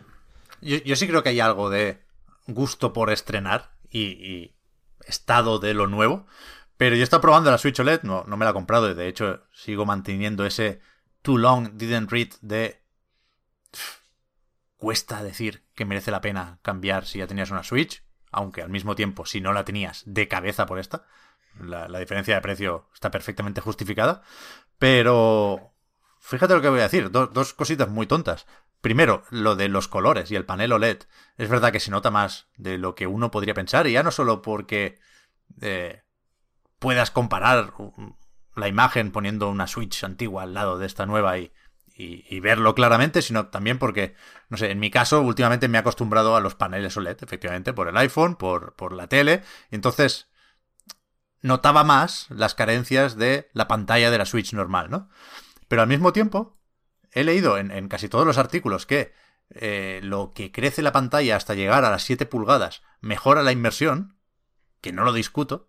Yo, yo sí creo que hay algo de gusto por estrenar y, estado de lo nuevo. Pero yo he estado probando la Switch OLED, no, no me la he comprado y de hecho sigo manteniendo ese too long didn't read de... Cuesta decir que merece la pena cambiar si ya tenías una Switch, aunque al mismo tiempo si no la tenías de cabeza por esta, la, diferencia de precio está perfectamente justificada. Pero fíjate lo que voy a decir, do- dos cositas muy tontas. Primero, lo de los colores y el panel OLED. Es verdad que se nota más de lo que uno podría pensar, y ya no solo porque eh, puedas comparar la imagen poniendo una Switch antigua al lado de esta nueva y, y- y verlo claramente, sino también porque, no sé, en mi caso últimamente me he acostumbrado a los paneles OLED, efectivamente, por el iPhone, por, por la tele, y entonces notaba más las carencias de la pantalla de la Switch normal, ¿no? Pero al mismo tiempo, he leído en, casi todos los artículos que eh, lo que crece la pantalla hasta llegar a las 7 pulgadas mejora la inmersión, que no lo discuto,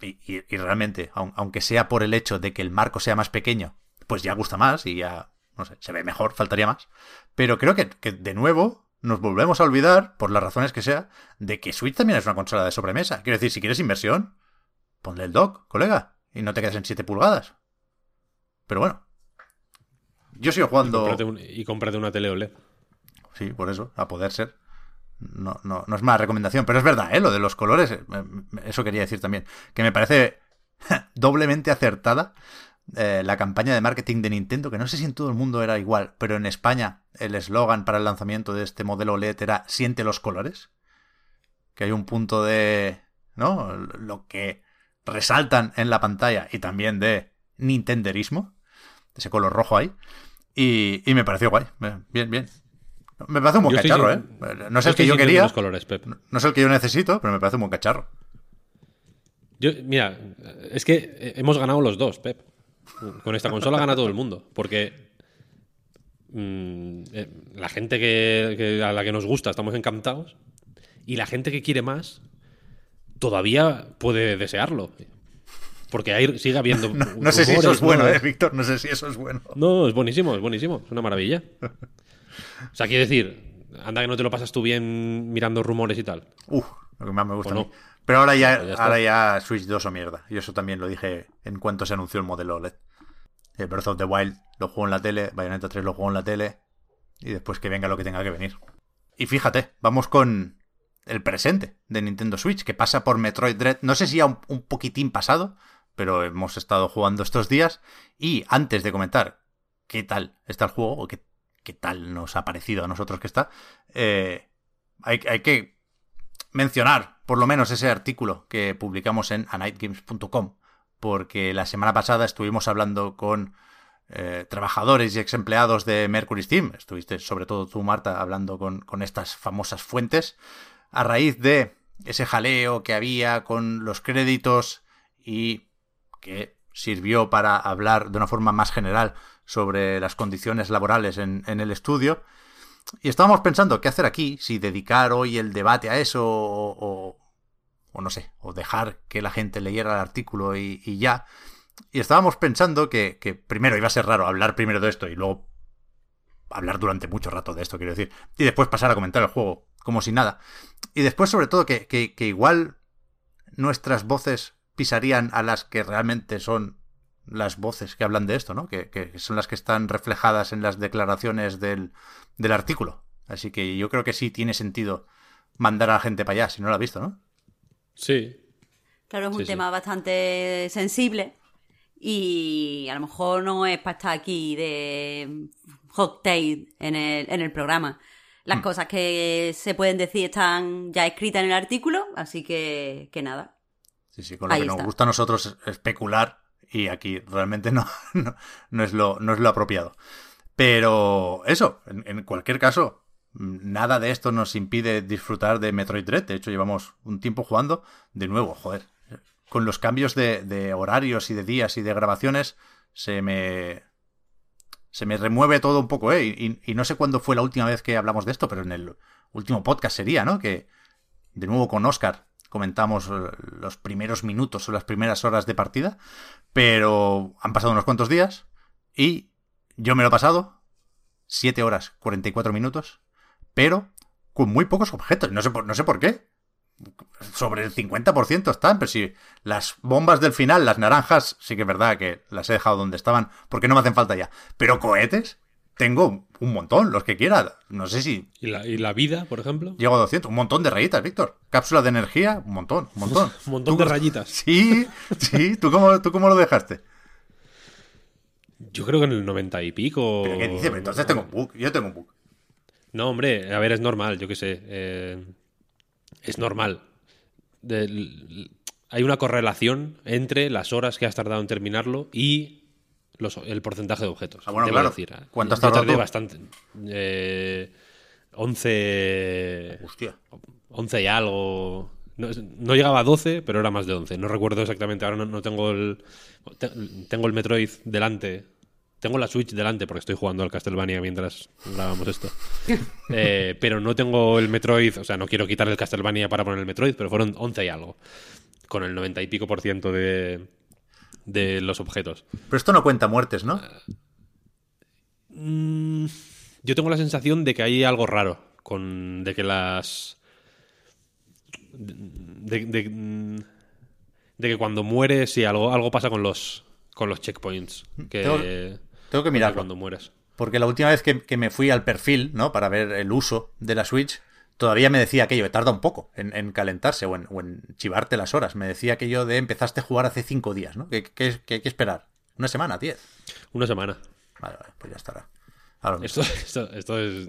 y, realmente, aun- aunque sea por el hecho de que el marco sea más pequeño, pues ya gusta más y ya, no sé, se ve mejor, faltaría más. Pero creo que, que de nuevo nos volvemos a olvidar, por las razones que sea, de que Switch también es una consola de sobremesa. Quiero decir, si quieres inversión, ponle el dock, colega, y no te quedes en 7 pulgadas. Pero bueno. Yo sigo Y jugando... cómprate, un- y cómprate una tele OLED. Sí, por eso, a poder ser. No, no, no es mala recomendación, pero es verdad, ¿eh? Lo de los colores, eh, eso quería decir también. Que me parece doblemente acertada eh, la campaña de marketing de Nintendo, que no sé si en todo el mundo era igual, pero en España el eslogan para el lanzamiento de este modelo OLED era Siente los colores. Que hay un punto de. ¿No? Lo que resaltan en la pantalla y también de Nintenderismo. Ese color rojo ahí. Y, y me pareció guay. Bien, bien. Me parece un buen Yo cacharro, ¿eh? sin- No es el que yo quería, los colores, Pep. no es el que yo necesito, pero me parece un buen cacharro. Yo, mira, es que hemos ganado los dos, Pep. Con esta consola gana todo el mundo. Porque mm, eh, la gente que, que- a la que nos gusta estamos encantados. Y la gente que quiere más todavía puede desearlo. Porque hay, sigue habiendo. No, no sé si eso es bueno, ¿no? ¿eh, Víctor? No sé si eso es bueno. No, es buenísimo, es buenísimo. Es una maravilla. O sea, quiero decir, anda que no te lo pasas tú bien mirando rumores y tal. Uf, lo que más me gusta a mí. Pero ahora ya, ahora ya Switch 2 o mierda. Y eso también lo dije en cuanto se anunció el modelo OLED. El Breath of the Wild lo juego en la tele, Bayonetta 3 lo juego en la tele. Y después que venga lo que tenga que venir. Y fíjate, vamos con el presente de Nintendo Switch, que pasa por Metroid Dread. No sé si ya un, un poquitín pasado, pero hemos estado jugando estos días. Y antes de comentar qué tal está el juego, o qué, qué tal nos ha parecido a nosotros que está, eh, hay, hay que mencionar por lo menos ese artículo que publicamos en anightgames.com, porque la semana pasada estuvimos hablando con eh, trabajadores y ex empleados de Mercury Steam. Estuviste, sobre todo tú, Marta, hablando con, con estas famosas fuentes, a raíz de ese jaleo que había con los créditos y que sirvió para hablar de una forma más general sobre las condiciones laborales en, el estudio. Y estábamos pensando qué hacer aquí, si dedicar hoy el debate a eso o, o, no sé, o dejar que la gente leyera el artículo y, ya. Y estábamos pensando que, que primero iba a ser raro hablar primero de esto y luego hablar durante mucho rato de esto, quiero decir, y después pasar a comentar el juego como si nada. Y después, sobre todo, que igual nuestras voces pisarían a las que realmente son las voces que hablan de esto, ¿no? Que, que son las que están reflejadas en las declaraciones del, del artículo. Así que yo creo que sí tiene sentido mandar a la gente para allá, si no lo ha visto, ¿no? Sí. Claro, es un Sí, sí. tema bastante sensible y a lo mejor no es para estar aquí de hot take en el, en el programa. Hmm. Las cosas que se pueden decir están ya escritas en el artículo, así que, que nada. Sí, sí, con lo Ahí que nos está. gusta a nosotros es especular y aquí realmente no, no, no es, lo, no es lo apropiado. Pero eso, en, en cualquier caso, nada de esto nos impide disfrutar de Metroid Dread. De hecho, llevamos un tiempo jugando. De nuevo, joder, con los cambios de, de horarios y de días y de grabaciones, se me, se me remueve todo un poco, ¿eh? Y, y no sé cuándo fue la última vez que hablamos de esto, pero en el último podcast sería, ¿no? Que de nuevo con Oscar comentamos eh, los primeros minutos o las primeras horas de partida, pero han pasado unos cuantos días y yo me lo he pasado 7 horas 44 minutos, pero con muy pocos objetos, no sé por, no sé por qué. Sobre el 50% están, pero si las bombas del final, las naranjas, sí que es verdad que las he dejado donde estaban, porque no me hacen falta ya. Pero cohetes, tengo un montón, los que quiera. No sé si ¿Y la, y la vida, por ejemplo? Llego a 200. Un montón de rayitas, Víctor. Cápsula de energía, un montón, un montón. Un montón ¿Tú- de rayitas. Sí, sí. ¿Tú cómo, ¿Tú cómo lo dejaste? Yo creo que en el 90 y pico. ¿Pero qué dice? Pero entonces tengo un bug. Yo tengo un bug. No, hombre, a ver, es normal, yo qué sé. eh, es normal. Hay una correlación entre las horas que has tardado en terminarlo y los- el porcentaje de objetos. Ah, bueno, claro. decir, ¿Cuánto has yo tardado tardé tú? bastante. Eh, 11, Hostia. 11 y algo. No, no llegaba a 12, pero era más de 11. No recuerdo exactamente. Ahora no, no tengo el. te- Tengo el Metroid delante. Tengo la Switch delante porque estoy jugando al Castlevania mientras grabamos esto. Eh, pero no tengo el Metroid. O sea, no quiero quitar el Castlevania para poner el Metroid, pero fueron 11 y algo. Con el 90 y pico por ciento de, de los objetos. Pero esto no cuenta muertes, ¿no? Mm, yo tengo la sensación de que hay algo raro con de que las de, de- mm, de que cuando mueres sí algo algo pasa con los con los checkpoints que Tengo- Tengo que mirarlo. cuando mueres Porque la última vez que, que me fui al perfil, ¿no? Para ver el uso de la Switch, todavía me decía aquello, que tarda un poco en, en calentarse o en, o en chivarte las horas. Me decía aquello de empezaste a jugar hace cinco días, ¿no? ¿Qué, qué- qué hay que esperar? ¿Una semana? ¿Diez? una semana Vale, vale, pues ya estará. Esto, esto, esto es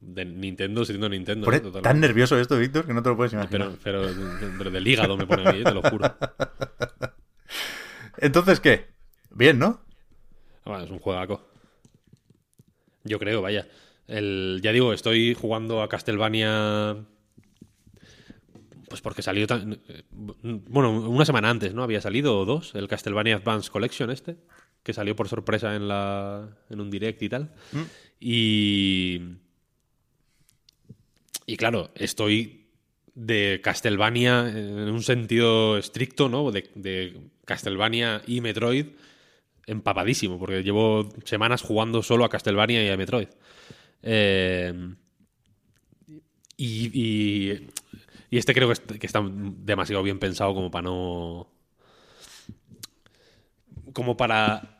de Nintendo siendo Nintendo tan nervioso esto, Víctor, que no te lo puedes imaginar. pero, pero, pero del hígado me pone a mí, eh, te lo juro Entonces, ¿qué? Bien, ¿no? Bueno, es un juegaco. Yo creo, vaya. El, ya digo, estoy jugando a Castlevania. Pues porque salió tan. eh, Bueno, una semana antes, ¿no? Había salido o dos, el Castlevania Advance Collection este, que salió por sorpresa en la en un direct y tal. Y. Y claro, estoy de Castlevania en un sentido estricto, ¿no? De, de Castlevania y Metroid empapadísimo, porque llevo semanas jugando solo a Castlevania y a Metroid. Eh, y, y, y este creo que, est- que está demasiado bien pensado como para no... Como para...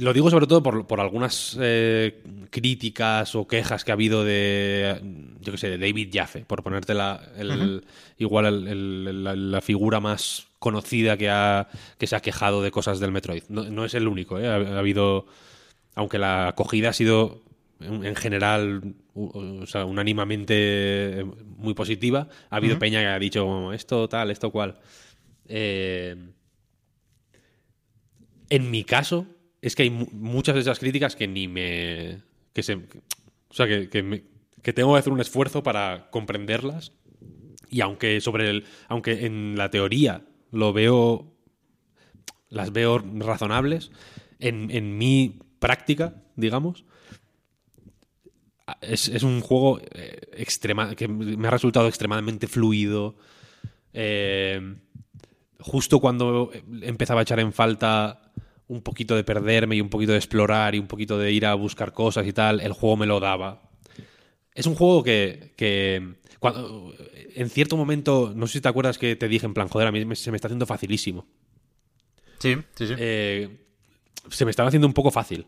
Lo digo sobre todo por, por algunas eh, críticas o quejas que ha habido de, yo qué sé, de David Jaffe, por ponerte la, el, igual el- el- la, la figura más conocida que, ha, que se ha quejado de cosas del Metroid. No, no es el único, ¿eh? ha, ha habido, aunque la acogida ha sido en, en general, o sea, unánimamente muy positiva, ha habido peña que ha dicho esto tal, esto cual. Eh, en mi caso, es que hay mu- muchas de esas críticas que ni me. que se. O sea, que, que me- que tengo que hacer un esfuerzo para comprenderlas. Y aunque sobre el. Aunque en la teoría lo veo. las veo razonables, en, en mi práctica, digamos. Es, es un juego eh, extrema, que me ha resultado extremadamente fluido. Eh, justo cuando empezaba a echar en falta un poquito de perderme y un poquito de explorar y un poquito de ir a buscar cosas y tal, el juego me lo daba. Es un juego que, que cuando, en cierto momento, no sé si te acuerdas que te dije en plan, joder, a mí me- se me está haciendo facilísimo. Sí, sí, sí. Eh, se me estaba haciendo un poco fácil.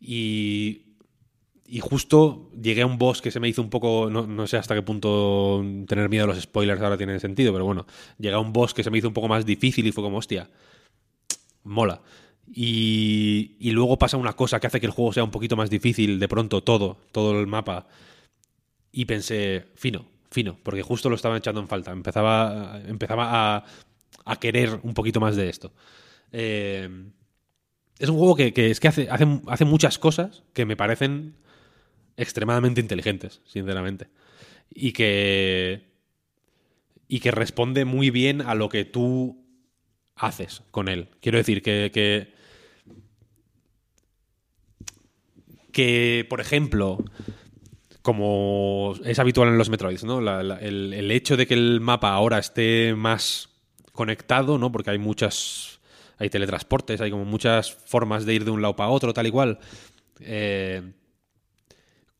Y, y justo llegué a un boss que se me hizo un poco. No, no sé hasta qué punto tener miedo a los spoilers ahora tiene sentido, pero bueno, llegué a un boss que se me hizo un poco más difícil y fue como, hostia, mola. Y, y luego pasa una cosa que hace que el juego sea un poquito más difícil de pronto, todo, todo el mapa. Y pensé, fino, fino, porque justo lo estaba echando en falta. Empezaba, empezaba a, a querer un poquito más de esto. Eh, es un juego que, que es que hace, hace, hace muchas cosas que me parecen extremadamente inteligentes, sinceramente. Y que. Y que responde muy bien a lo que tú haces con él. Quiero decir que. que, que, por ejemplo, como es habitual en los Metroids, ¿no? El, el hecho de que el mapa ahora esté más conectado, ¿no? Porque hay muchas. Hay teletransportes, hay como muchas formas de ir de un lado para otro, tal y cual. Eh,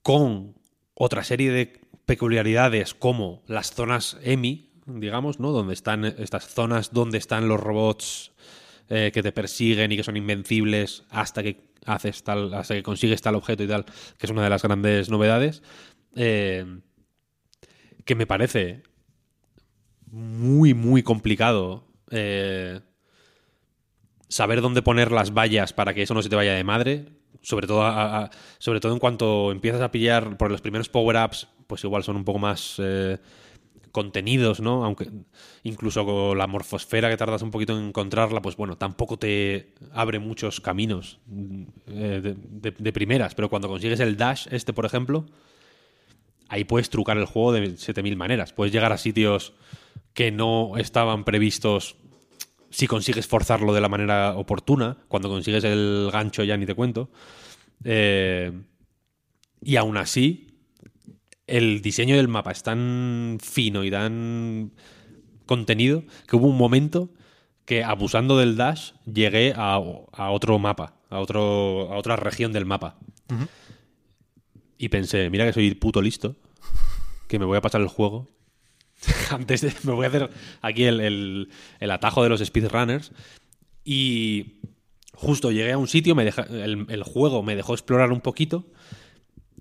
con otra serie de peculiaridades como las zonas EMI, digamos, ¿no? Donde están estas zonas donde están los robots eh, que te persiguen y que son invencibles hasta que haces tal, hasta que consigues tal objeto y tal, que es una de las grandes novedades. eh, que me parece muy, muy complicado eh, saber dónde poner las vallas para que eso no se te vaya de madre, sobre todo, a- sobre todo en cuanto empiezas a pillar por los primeros power-ups, pues igual son un poco más eh, contenidos, ¿no? Aunque incluso con la morfosfera que tardas un poquito en encontrarla, pues bueno, tampoco te abre muchos caminos eh, de, de- de primeras, pero cuando consigues el dash este, por ejemplo, ahí puedes trucar el juego de 7000 maneras. Puedes llegar a sitios que no estaban previstos si consigues forzarlo de la manera oportuna. Cuando consigues el gancho ya ni te cuento. Eh, y aún así, el diseño del mapa es tan fino y tan contenido que hubo un momento que abusando del dash llegué a, a otro mapa, a, otro, a otra región del mapa. Y pensé, mira que soy puto listo, que me voy a pasar el juego. Antes de, me voy a hacer aquí el, el- el atajo de los speedrunners. Y justo llegué a un sitio, me deja- el, el juego me dejó explorar un poquito.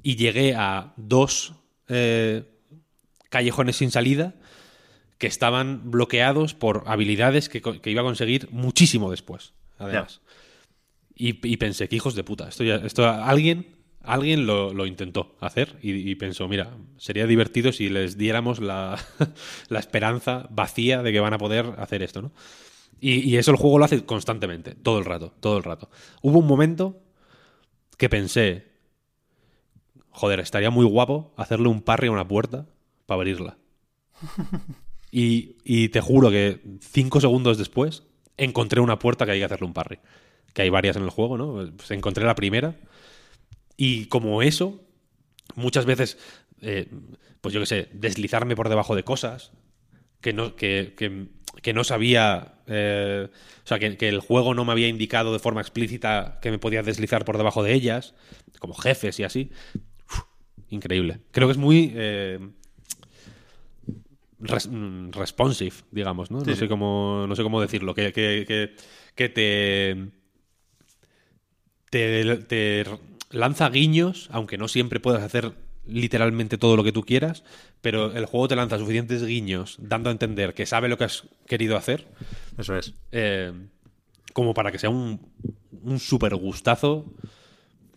Y llegué a dos eh, callejones sin salida que estaban bloqueados por habilidades que, iba a conseguir muchísimo después. Además. Y, y pensé, que hijos de puta. Esto ya, esto alguien, alguien lo, lo intentó hacer y, pensó, mira, sería divertido si les diéramos la, la esperanza vacía de que van a poder hacer esto, ¿no? Y, y eso el juego lo hace constantemente, todo el rato, todo el rato. Hubo un momento que pensé, joder, estaría muy guapo hacerle un parry a una puerta para abrirla. Y, y te juro que cinco segundos después encontré una puerta que hay que hacerle un parry. Que hay varias en el juego, ¿no? Pues encontré la primera. Y como eso, muchas veces, eh, pues yo qué sé, deslizarme por debajo de cosas que no, que, que- que no sabía. eh, o sea, que, que el juego no me había indicado de forma explícita que me podía deslizar por debajo de ellas, como jefes y así. Uf, increíble. Creo que es muy. eh, res- mm, responsive, digamos, ¿no? Sí, no, sí. sé cómo, no sé cómo decirlo. Que, que, que, que te, te, te lanza guiños, aunque no siempre puedas hacer literalmente todo lo que tú quieras, pero el juego te lanza suficientes guiños dando a entender que sabe lo que has querido hacer Eso es. eh, como para que sea un, un súper gustazo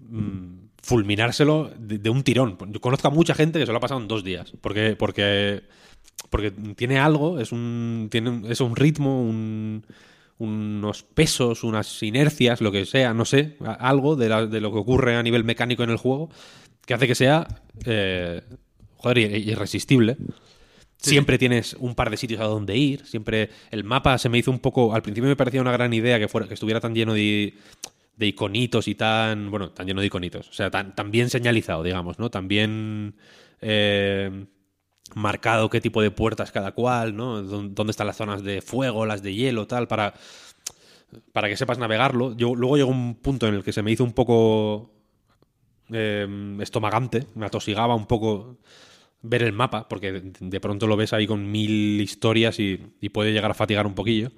mm, fulminárselo de, de un tirón. Yo conozco a mucha gente que se lo ha pasado en dos días, porque, porque, porque tiene algo, es un, tiene es un ritmo, un- unos pesos, unas inercias, lo que sea, no sé, algo de, la- de lo que ocurre a nivel mecánico en el juego, que hace que sea, eh, joder, irresistible. Siempre tienes un par de sitios a donde ir. Siempre el mapa se me hizo un poco. Al principio me parecía una gran idea que fuera que estuviera tan lleno de, de iconitos y tan. Bueno, tan lleno de iconitos. O sea, tan, tan bien señalizado, digamos, ¿no? Tan bien eh, marcado qué tipo de puertas cada cual, ¿no? Dón- Dónde están las zonas de fuego, las de hielo, tal, para. Para que sepas navegarlo. Yo, luego llegó un punto en el que se me hizo un poco eh, estomagante, me atosigaba un poco ver el mapa, porque de, pronto lo ves ahí con mil historias y, y puede llegar a fatigar un poquillo.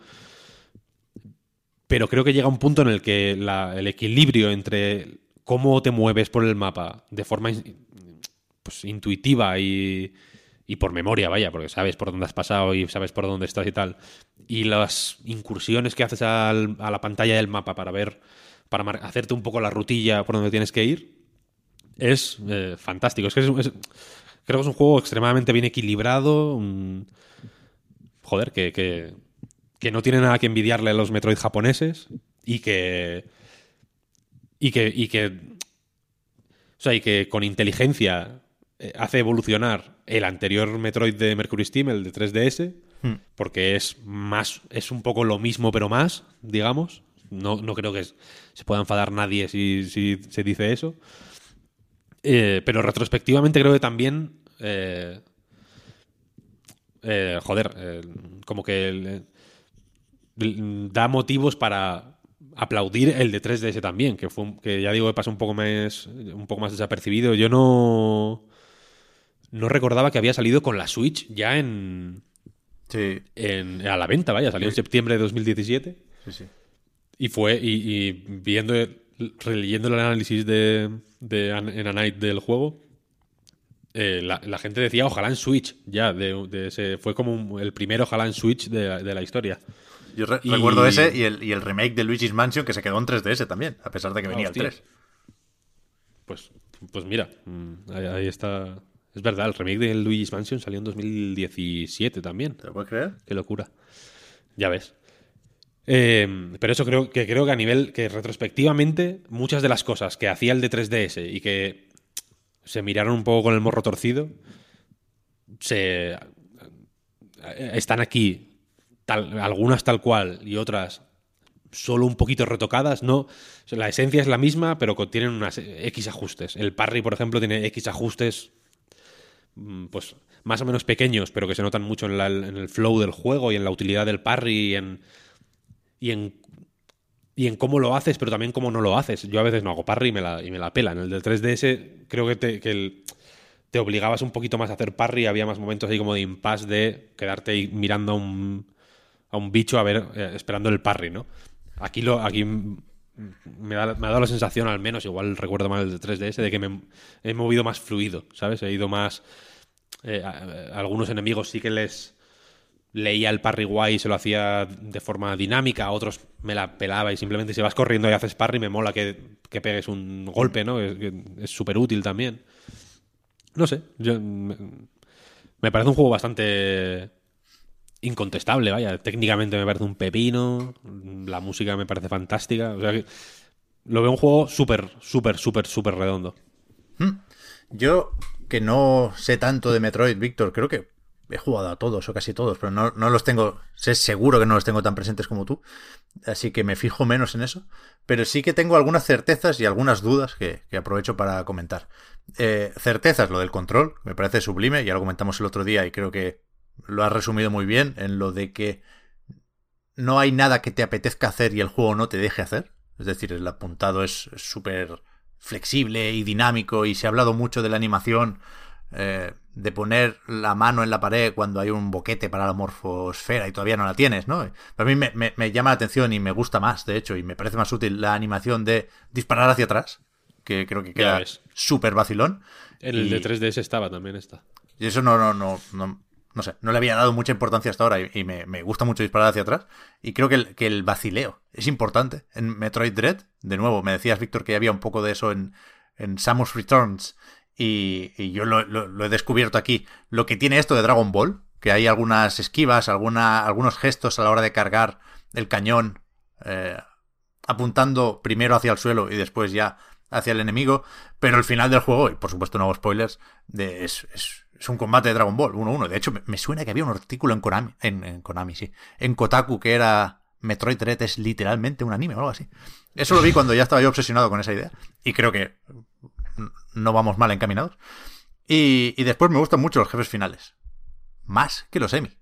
Pero creo que llega un punto en el que el equilibrio entre cómo te mueves por el mapa de forma pues, intuitiva y, y por memoria, vaya, porque sabes por dónde has pasado y sabes por dónde estás y tal, y las incursiones que haces al- a la pantalla del mapa para ver, para hacerte un poco la rutilla por donde tienes que ir, es eh, fantástico. Es que creo que es un juego extremadamente bien equilibrado. joder, que, que, que no tiene nada que envidiarle a los Metroid japoneses y que. Y que. Y que o sea, y que con inteligencia hace evolucionar el anterior Metroid de Mercury Steam, el de 3DS, Hmm. porque es más, es un poco lo mismo, pero más, digamos. No, no creo que es- se pueda enfadar nadie si, si se dice eso. Eh, pero retrospectivamente creo que también. eh, eh, joder, eh, como que el- el- da motivos para aplaudir el de 3DS también, que fue que ya digo que pasó un poco más un poco más desapercibido. Yo no no recordaba que había salido con la Switch ya en, Sí, en- a la venta, vaya, salió en septiembre de 2017 sí, sí. y fue y, y viendo releyendo el análisis de, de en A Night del juego eh, la, la gente decía ojalá en Switch ya de, de ese, fue como un- el primer ojalá en Switch de, la- de la historia Yo re- Y- recuerdo ese y el, y el remake de Luigi's Mansion que se quedó en 3DS también, a pesar de que venía Hostia. el 3. Pues, pues mira, mm, ahí, ahí está. Es verdad, el remake de Luigi's Mansion salió en 2017 también. ¿Te lo puedes creer? Qué locura. Ya ves. Eh, pero eso creo que creo que a nivel que retrospectivamente muchas de las cosas que hacía el de 3DS y que se miraron un poco con el morro torcido se eh, están aquí tal, algunas tal cual y otras solo un poquito retocadas, no. O sea, la esencia es la misma, pero con- tienen unas X ajustes. El parry, por ejemplo, tiene X ajustes pues más o menos pequeños, pero que se notan mucho en, en el flow del juego y en la utilidad del parry y en, y en y en cómo lo haces, pero también cómo no lo haces. Yo a veces no hago parry y me la, y me la pela. En el del 3DS creo que, te, que te obligabas un poquito más a hacer parry, había más momentos ahí como de impasse de quedarte ahí mirando a un, a un bicho a ver, eh, esperando el parry, ¿no? Aquí, lo, aquí mm, me, ha dado la sensación, al menos, igual recuerdo mal el de 3DS, de que me he movido más fluido, ¿sabes? He ido más... eh, a- algunos enemigos sí que les leía el parry guay y se lo hacía de forma dinámica, a otros me la pelaba y simplemente si vas corriendo y haces parry me mola que, que pegues un golpe, ¿no? Es súper útil también. No sé, yo, me parece un juego bastante incontestable, vaya. Técnicamente me parece un pepino, la música me parece fantástica, o sea que lo veo un juego súper, súper, súper, súper redondo. Yo, que no sé tanto de Metroid, Víctor, creo que he jugado a todos o casi todos, pero no, no los tengo, sé seguro que no los tengo tan presentes como tú, así que me fijo menos en eso, pero sí que tengo algunas certezas y algunas dudas que, que aprovecho para comentar. Eh, certezas, lo del control, me parece sublime, ya lo comentamos el otro día y creo que lo has resumido muy bien en lo de que no hay nada que te apetezca hacer y el juego no te deje hacer. Es decir, el apuntado es súper flexible y dinámico y se ha hablado mucho de la animación eh, de poner la mano en la pared cuando hay un boquete para la morfosfera y todavía no la tienes, ¿no? A mí me, me- me llama la atención y me gusta más, de hecho, y me parece más útil la animación de disparar hacia atrás, que creo que queda súper vacilón. En el Y- de 3DS estaba también esta. y eso no, no, no, no, no sé, no le había dado mucha importancia hasta ahora y, me, me gusta mucho disparar hacia atrás. Y creo que el, que el vacileo es importante. En Metroid Dread, de nuevo, me decías, Víctor, que había un poco de eso en, en Samus Returns y, y yo lo, lo- he descubierto aquí. Lo que tiene esto de Dragon Ball, que hay algunas esquivas, alguna, algunos gestos a la hora de cargar el cañón, eh, apuntando primero hacia el suelo y después ya hacia el enemigo, pero el final del juego, y por supuesto no hago spoilers, de, es, es un combate de Dragon Ball 1-1. De hecho, me, suena que había un artículo en Konami, en, Konami, sí, en Kotaku que era Metroid Dread es literalmente un anime o algo así. Eso lo vi cuando ya estaba yo obsesionado con esa idea y creo que no vamos mal encaminados. Y, y después me gustan mucho los jefes finales. Más que los semi.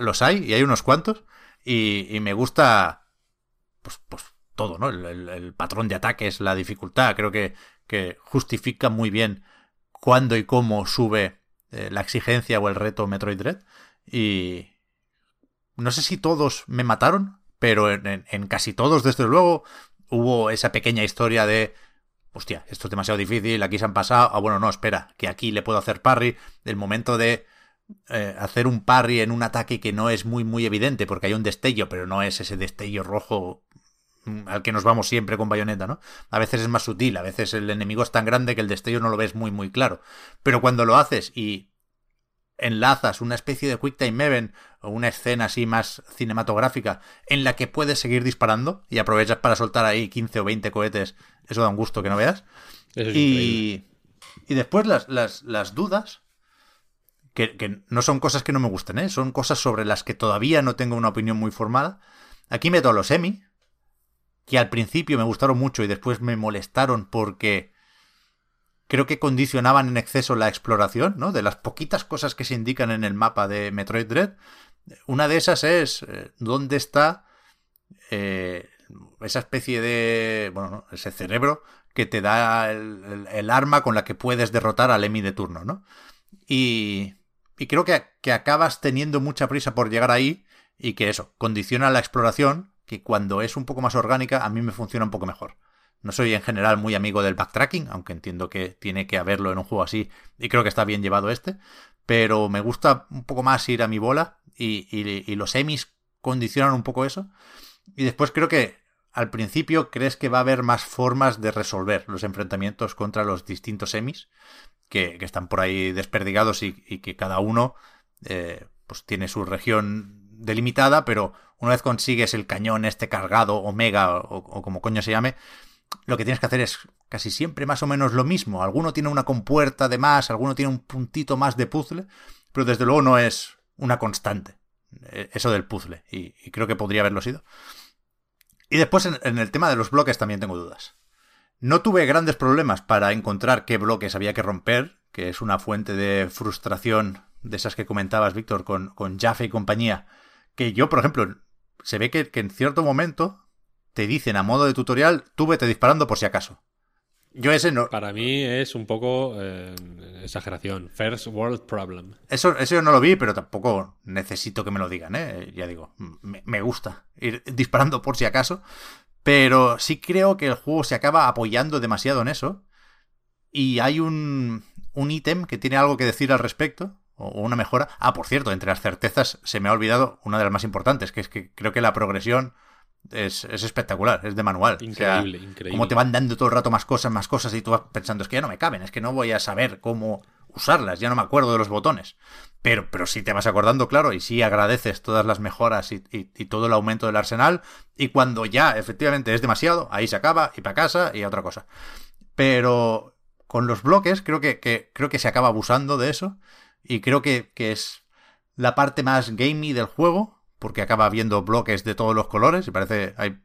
Los hay y hay unos cuantos. Y, y me gusta pues, pues todo, ¿no? El, el- el patrón de ataques, la dificultad. Creo que, que justifica muy bien cuándo y cómo sube eh, la exigencia o el reto Metroid Dread. Y no sé si todos me mataron, pero en, casi todos, desde luego, hubo esa pequeña historia de hostia, esto es demasiado difícil, aquí se han pasado, ah, bueno, no, espera, que aquí le puedo hacer parry, el momento de eh, hacer un parry en un ataque que no es muy, muy evidente, porque hay un destello, pero no es ese destello rojo al que nos vamos siempre con bayoneta, ¿no? A veces es más sutil, a veces el enemigo es tan grande que el destello no lo ves muy, muy claro, pero cuando lo haces y enlazas una especie de Quick Time Event o una escena así más cinematográfica en la que puedes seguir disparando y aprovechas para soltar ahí 15 o 20 cohetes, eso da un gusto que no veas. Eso es increíble. Y, y después las, las, las dudas, que, que no son cosas que no me gusten, ¿eh? son cosas sobre las que todavía no tengo una opinión muy formada. Aquí meto a los semi, que al principio me gustaron mucho y después me molestaron porque creo que condicionaban en exceso la exploración, ¿no? De las poquitas cosas que se indican en el mapa de Metroid Dread. Una de esas es eh, dónde está eh, esa especie de, bueno, ¿no? ese cerebro que te da el arma con la que puedes derrotar al Emi de turno, ¿no? Y, y creo que, que acabas teniendo mucha prisa por llegar ahí y que eso, condiciona la exploración, que cuando es un poco más orgánica a mí me funciona un poco mejor. No soy en general muy amigo del backtracking, aunque entiendo que tiene que haberlo en un juego así y creo que está bien llevado este, pero me gusta un poco más ir a mi bola y, y- los emis condicionan un poco eso. Y después creo que al principio crees que va a haber más formas de resolver los enfrentamientos contra los distintos semis que, están por ahí desperdigados y, que cada uno eh, pues tiene su región delimitada, pero una vez consigues el cañón este cargado, omega o, o como coño se llame, lo que tienes que hacer es casi siempre más o menos lo mismo. Alguno tiene una compuerta de más, alguno tiene un puntito más de puzzle, pero desde luego no es una constante eh, eso del puzzle, y, creo que podría haberlo sido. Y después en, el tema de los bloques también tengo dudas. No tuve grandes problemas para encontrar qué bloques había que romper, que es una fuente de frustración de esas que comentabas, Víctor, con, con Jaffe y compañía, que yo, por ejemplo, se ve que, que en cierto momento te dicen a modo de tutorial, tú vete disparando por si acaso. Yo ese no. Para mí es un poco eh, exageración. First world problem. Eso, eso yo no lo vi, pero tampoco necesito que me lo digan, ¿eh? Ya digo, me, gusta ir disparando por si acaso. Pero sí creo que el juego se acaba apoyando demasiado en eso. Y hay un, un ítem que tiene algo que decir al respecto. O una mejora. Ah, por cierto, entre las certezas se me ha olvidado una de las más importantes, que es que creo que la progresión es, espectacular, es de manual. Increíble, increíble. Como te van dando todo el rato más cosas, más cosas, y tú vas pensando, es que ya no me caben, es que no voy a saber cómo usarlas, ya no me acuerdo de los botones. Pero, pero sí te vas acordando, claro, y sí agradeces todas las mejoras y, todo el aumento del arsenal. Y cuando ya efectivamente es demasiado, ahí se acaba, y para casa, y a otra cosa. Pero con los bloques creo que, creo que se acaba abusando de eso. Y creo que, que es la parte más gamey del juego porque acaba viendo bloques de todos los colores y parece hay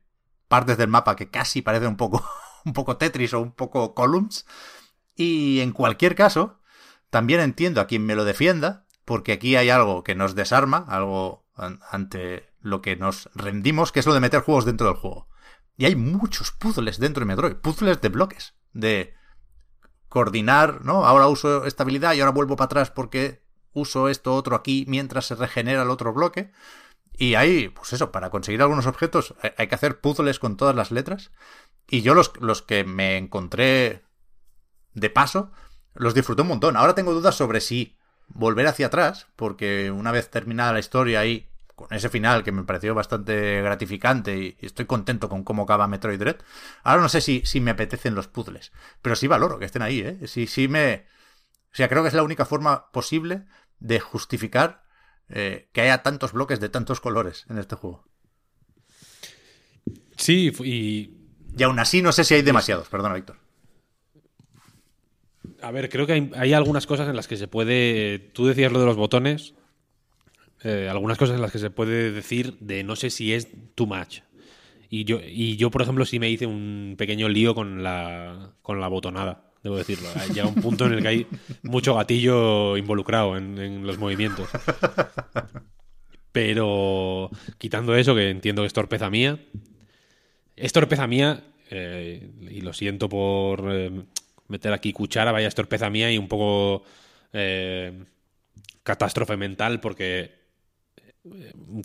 partes del mapa que casi parecen un poco un poco Tetris o un poco Columns y en cualquier caso también entiendo a quien me lo defienda porque aquí hay algo que nos desarma, algo ante lo que nos rendimos, que es lo de meter juegos dentro del juego. Y hay muchos puzzles dentro de Metroid, puzzles de bloques, de coordinar, ¿no? Ahora uso estabilidad y ahora vuelvo para atrás porque uso esto otro aquí mientras se regenera el otro bloque. Y hay, pues eso, para conseguir algunos objetos hay que hacer puzzles con todas las letras. Y yo los, los que me encontré de paso, los disfruté un montón. Ahora tengo dudas sobre si volver hacia atrás, porque una vez terminada la historia ahí, con ese final que me pareció bastante gratificante y, estoy contento con cómo acaba Metroid Dread, ahora no sé si, si me apetecen los puzzles, pero sí valoro que estén ahí, ¿eh? Sí, sí me... O sea, creo que es la única forma posible de justificar eh, que haya tantos bloques de tantos colores en este juego. Sí, y... Y aún así no sé si hay demasiados, perdona, Víctor. A ver, creo que hay, algunas cosas en las que se puede... Tú decías lo de los botones. Eh, algunas cosas en las que se puede decir de no sé si es too much. Y yo, y yo, por ejemplo, sí me hice un pequeño lío con la, con la botonada debo decirlo. Llega un punto en el que hay mucho gatillo involucrado en, los movimientos. Pero quitando eso, que entiendo que es torpeza mía, es torpeza mía, eh, y lo siento por eh, meter aquí cuchara, vaya, es torpeza mía y un poco catástrofe mental, porque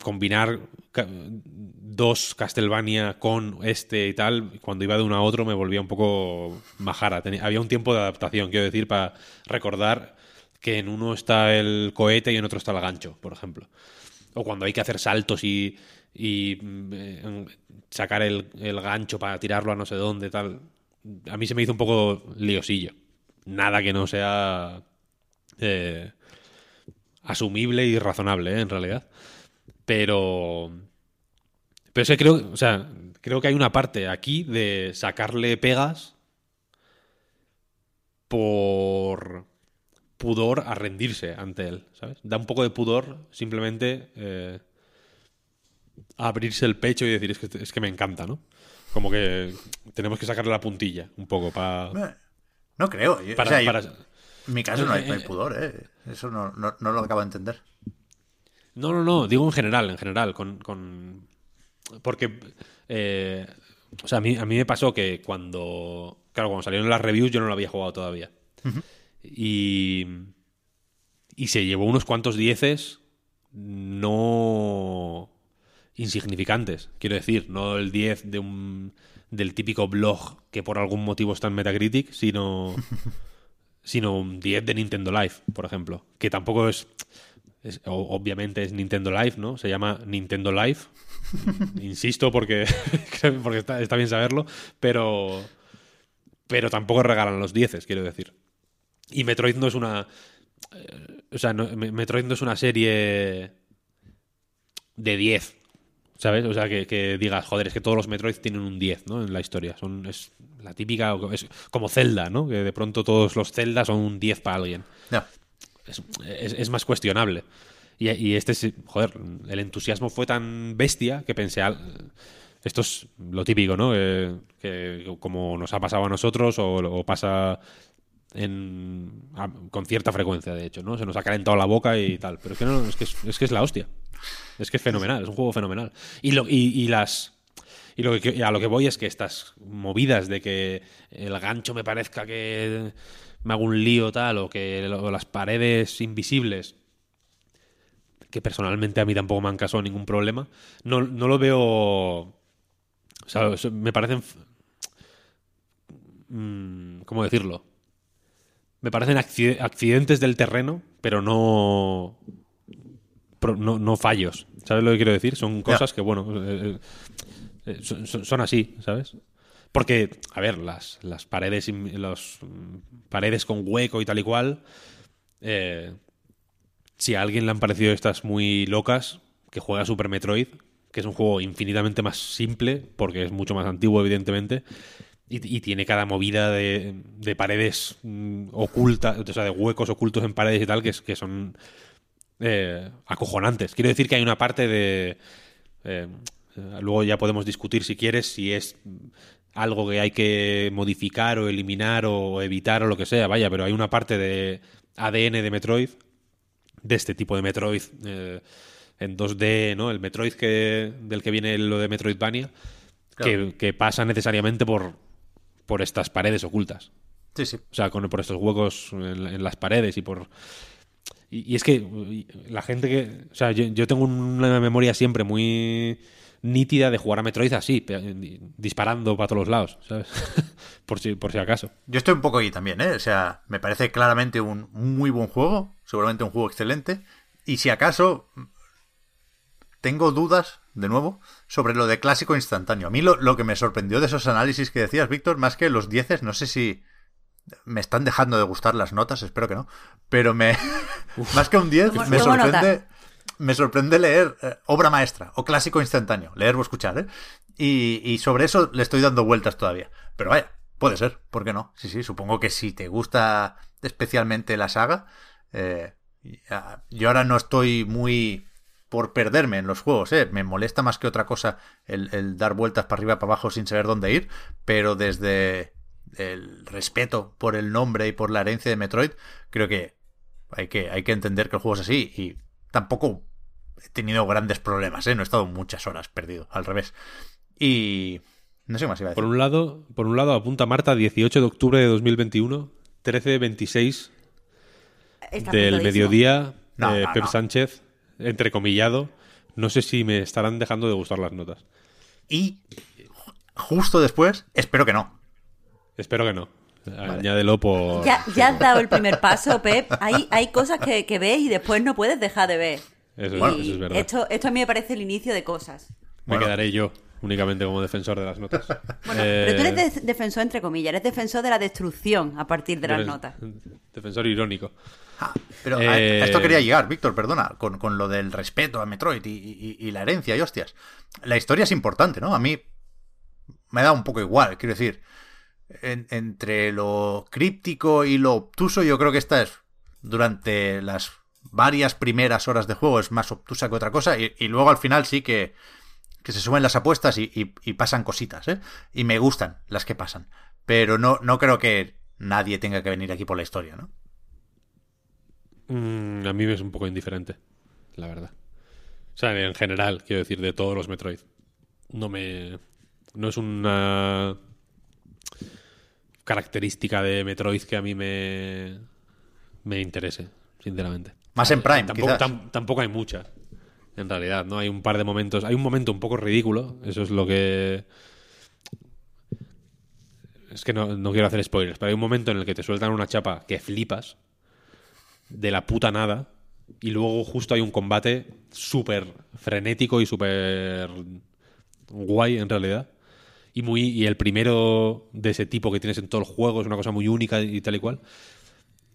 combinar dos Castlevania con este y tal, cuando iba de uno a otro me volvía un poco majara. había un tiempo de adaptación, quiero decir, para recordar que en uno está el cohete y en otro está el gancho, por ejemplo. O cuando hay que hacer saltos y, eh, sacar el, gancho para tirarlo a no sé dónde, tal. A mí se me hizo un poco liosillo. Nada que no sea eh, asumible y razonable, ¿eh? en realidad. Pero. Pero es que creo, o sea, creo que hay una parte aquí de sacarle pegas por pudor a rendirse ante él, ¿sabes? Da un poco de pudor simplemente eh, abrirse el pecho y decir, es que, es que me encanta, ¿no? Como que tenemos que sacarle la puntilla un poco para... No creo. Para, en mi caso no hay, eh, pudor, ¿eh? Eso no, no, no, lo acabo de entender. No, no, no, digo en general, en general, con... con... Porque... Eh, o sea, a mí, a mí me pasó que cuando... Claro, cuando salieron las reviews yo no lo había jugado todavía. Y... Y se llevó unos cuantos dieces no insignificantes, quiero decir, no el 10 de un del típico blog que por algún motivo está en Metacritic, sino sino un 10 de Nintendo Live, por ejemplo, que tampoco es es- o- obviamente es Nintendo Live, ¿no? Se llama Nintendo Live. Insisto porque, porque está, está bien saberlo, pero, pero tampoco regalan los dieces, quiero decir. Y Metroid no es una... eh, o sea, no- Me- Metroid no es una serie de 10, ¿sabes? O sea, que, que digas, joder, es que todos los Metroid tienen un 10, ¿no? En la historia. Son, es la típica... Es como Zelda, ¿no? Que de pronto todos los Zelda son un 10 para alguien Ya. Es, es- más cuestionable. Y, y este, joder, el entusiasmo fue tan bestia que pensé, esto es lo típico, ¿no? Eh, que como nos ha pasado a nosotros o, pasa en, con cierta frecuencia, de hecho, ¿no? Se nos ha calentado la boca y tal. Pero es que no, es que es, es que es la hostia. Es que es fenomenal, es un juego fenomenal. Y, lo, y, y las... Y lo que, a lo que voy es que estas movidas de que el gancho me parezca que me hago un lío tal o que las paredes invisibles que personalmente a mí tampoco me han causado ningún problema no, no lo veo o sea, me parecen mm, ¿cómo decirlo? me parecen acci- accidentes del terreno pero no no, no fallos ¿sabes lo que quiero decir? son cosas que bueno eh, eh, son así ¿sabes? Porque, a ver, las, las paredes los, mm, paredes con hueco y tal y cual. eh, si a alguien le han parecido estas muy locas, que juega Super Metroid, que es un juego infinitamente más simple, porque es mucho más antiguo, evidentemente, y, y tiene cada movida de, de paredes mm, ocultas, o sea, de huecos ocultos en paredes y tal, que, que son eh, acojonantes. Quiero decir que hay una parte de. eh, luego ya podemos discutir si quieres si es algo que hay que modificar o eliminar o evitar o lo que sea, vaya, pero hay una parte de ADN de Metroid, de este tipo de Metroid eh, en 2D, ¿no? El Metroid que, del que viene lo de Metroidvania, Claro. que, que pasa necesariamente por, por estas paredes ocultas. Sí, sí. O sea, con, por estos huecos en, en las paredes y por... Y, y es que la gente que... O sea, yo, yo tengo una memoria siempre muy nítida de jugar a Metroid así, disparando para todos los lados, ¿sabes? por, si, por si acaso. Yo estoy un poco ahí también, ¿eh? O sea, me parece claramente un muy buen juego, seguramente un juego excelente. Y si acaso tengo dudas, de nuevo, sobre lo de clásico instantáneo. A mí lo, lo que me sorprendió de esos análisis que decías, Víctor, más que los dieces, no sé si me están dejando de gustar las notas, espero que no, pero me más que un 10 Tomo- me sorprende nota. Me sorprende leer eh, obra maestra o clásico instantáneo, leer o escuchar, ¿eh? Y, sobre eso le estoy dando vueltas todavía. Pero vaya, puede ser, ¿por qué no? Sí, sí, supongo que si te gusta especialmente la saga, eh, ya- yo ahora no estoy muy por perderme en los juegos, ¿eh? Me molesta más que otra cosa el, el dar vueltas para arriba, para abajo sin saber dónde ir, pero desde el respeto por el nombre y por la herencia de Metroid, creo que hay que, hay que entender que el juego es así y tampoco he tenido grandes problemas, ¿eh? No he estado muchas horas perdido, al revés. Y no sé qué más iba a decir. Por un lado, por un lado apunta Marta 18 de octubre de 2021, 13.26 Está del mediodía, No, eh, no, Pep no. Sánchez, entrecomillado. No sé si me estarán dejando de gustar las notas. Y ju- justo después, espero que no. Espero que no. Añádelo por... Ya, ya has dado el primer paso, Pep. Hay, hay cosas que, que ves y después no puedes dejar de ver. Eso, es verdad. Esto, esto a mí me parece el inicio de cosas. Me Bueno. quedaré yo únicamente como defensor de las notas. Bueno, Eh, pero tú eres de- defensor entre comillas, eres defensor de la destrucción a partir de las notas. Defensor irónico. Ah, pero a- Eh, a esto quería llegar, Víctor, perdona, con, con lo del respeto a Metroid y, y- y la herencia y hostias. La historia es importante, ¿no? A mí me da un poco igual, quiero decir. En- entre lo críptico y lo obtuso, yo creo que esta es, durante las varias primeras horas de juego, es más obtusa que otra cosa. Y, luego al final sí que, que se suben las apuestas y pasan cositas, ¿eh? Y me gustan las que pasan. Pero no, no creo que nadie tenga que venir aquí por la historia, ¿no? Mm, a mí me es un poco indiferente, la verdad. O sea, en general, quiero decir, de todos los Metroid. No me. No es una característica de Metroid que a mí me. me interese, sinceramente. Más en Prime, Tampoco, tam- tampoco hay mucha, en realidad, ¿no? Hay un par de momentos. Hay un momento un poco ridículo, eso es lo que. Es que no, no quiero hacer spoilers, pero hay un momento en el que te sueltan una chapa que flipas de la puta nada y luego justo hay un combate súper frenético y súper guay en realidad. Y, muy, y el primero de ese tipo que tienes en todo el juego es una cosa muy única y tal y cual.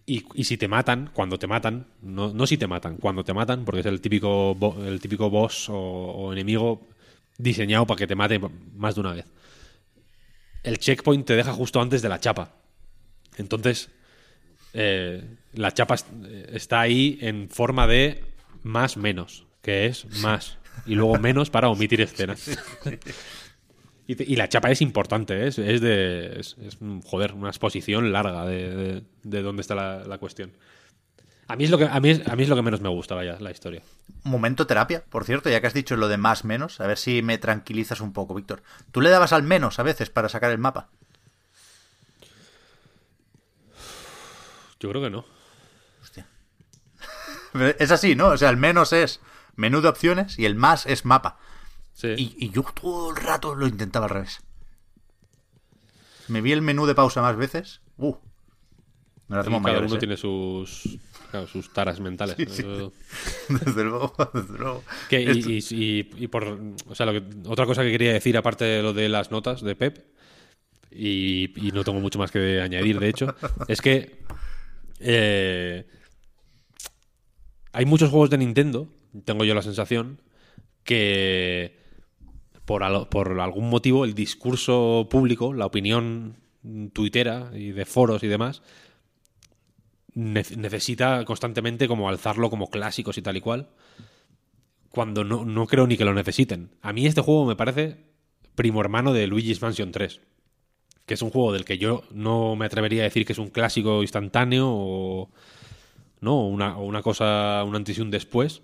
Y, y si te matan, cuando te matan, no, no si te matan, cuando te matan, porque es el típico, el típico boss o, o enemigo diseñado para que te mate más de una vez. El checkpoint te deja justo antes de la chapa. Entonces, eh, la chapa est- está ahí en forma de más menos, que es más. Y luego menos para omitir escenas. Y, te- y la chapa es importante, ¿eh? es, es de. Es, es, joder, una exposición larga de, de- de dónde está la, la cuestión. A mí, es lo que, a, mí es, a mí es lo que menos me gusta, vaya, la historia. Momento terapia, por cierto, ya que has dicho lo de más menos, a ver si me tranquilizas un poco, Víctor. ¿Tú le dabas al menos a veces para sacar el mapa? Yo creo que no. Hostia. Es así, ¿no? O sea, el menos es menú de opciones y el más es mapa. Sí. Y, y yo todo el rato lo intentaba al revés. Me vi el menú de pausa más veces. Uh. Nos Y hacemos cada mayores, uno ¿eh? tiene sus, claro, sus taras mentales. Desde luego, desde luego. Que, y- y por. O sea, lo que- otra cosa que quería decir, aparte de lo de las notas de Pep, y, y no tengo mucho más que añadir, de hecho, es que. eh, hay muchos juegos de Nintendo, tengo yo la sensación, que. Por, al- por algún motivo, el discurso público, la opinión tuitera y de foros y demás, ne- necesita constantemente como alzarlo como clásicos y tal y cual cuando no, no creo ni que lo necesiten. A mí este juego me parece primo hermano de Luigi's Mansion 3, que es un juego del que yo no me atrevería a decir que es un clásico instantáneo o no, una, una cosa, un antes y un después,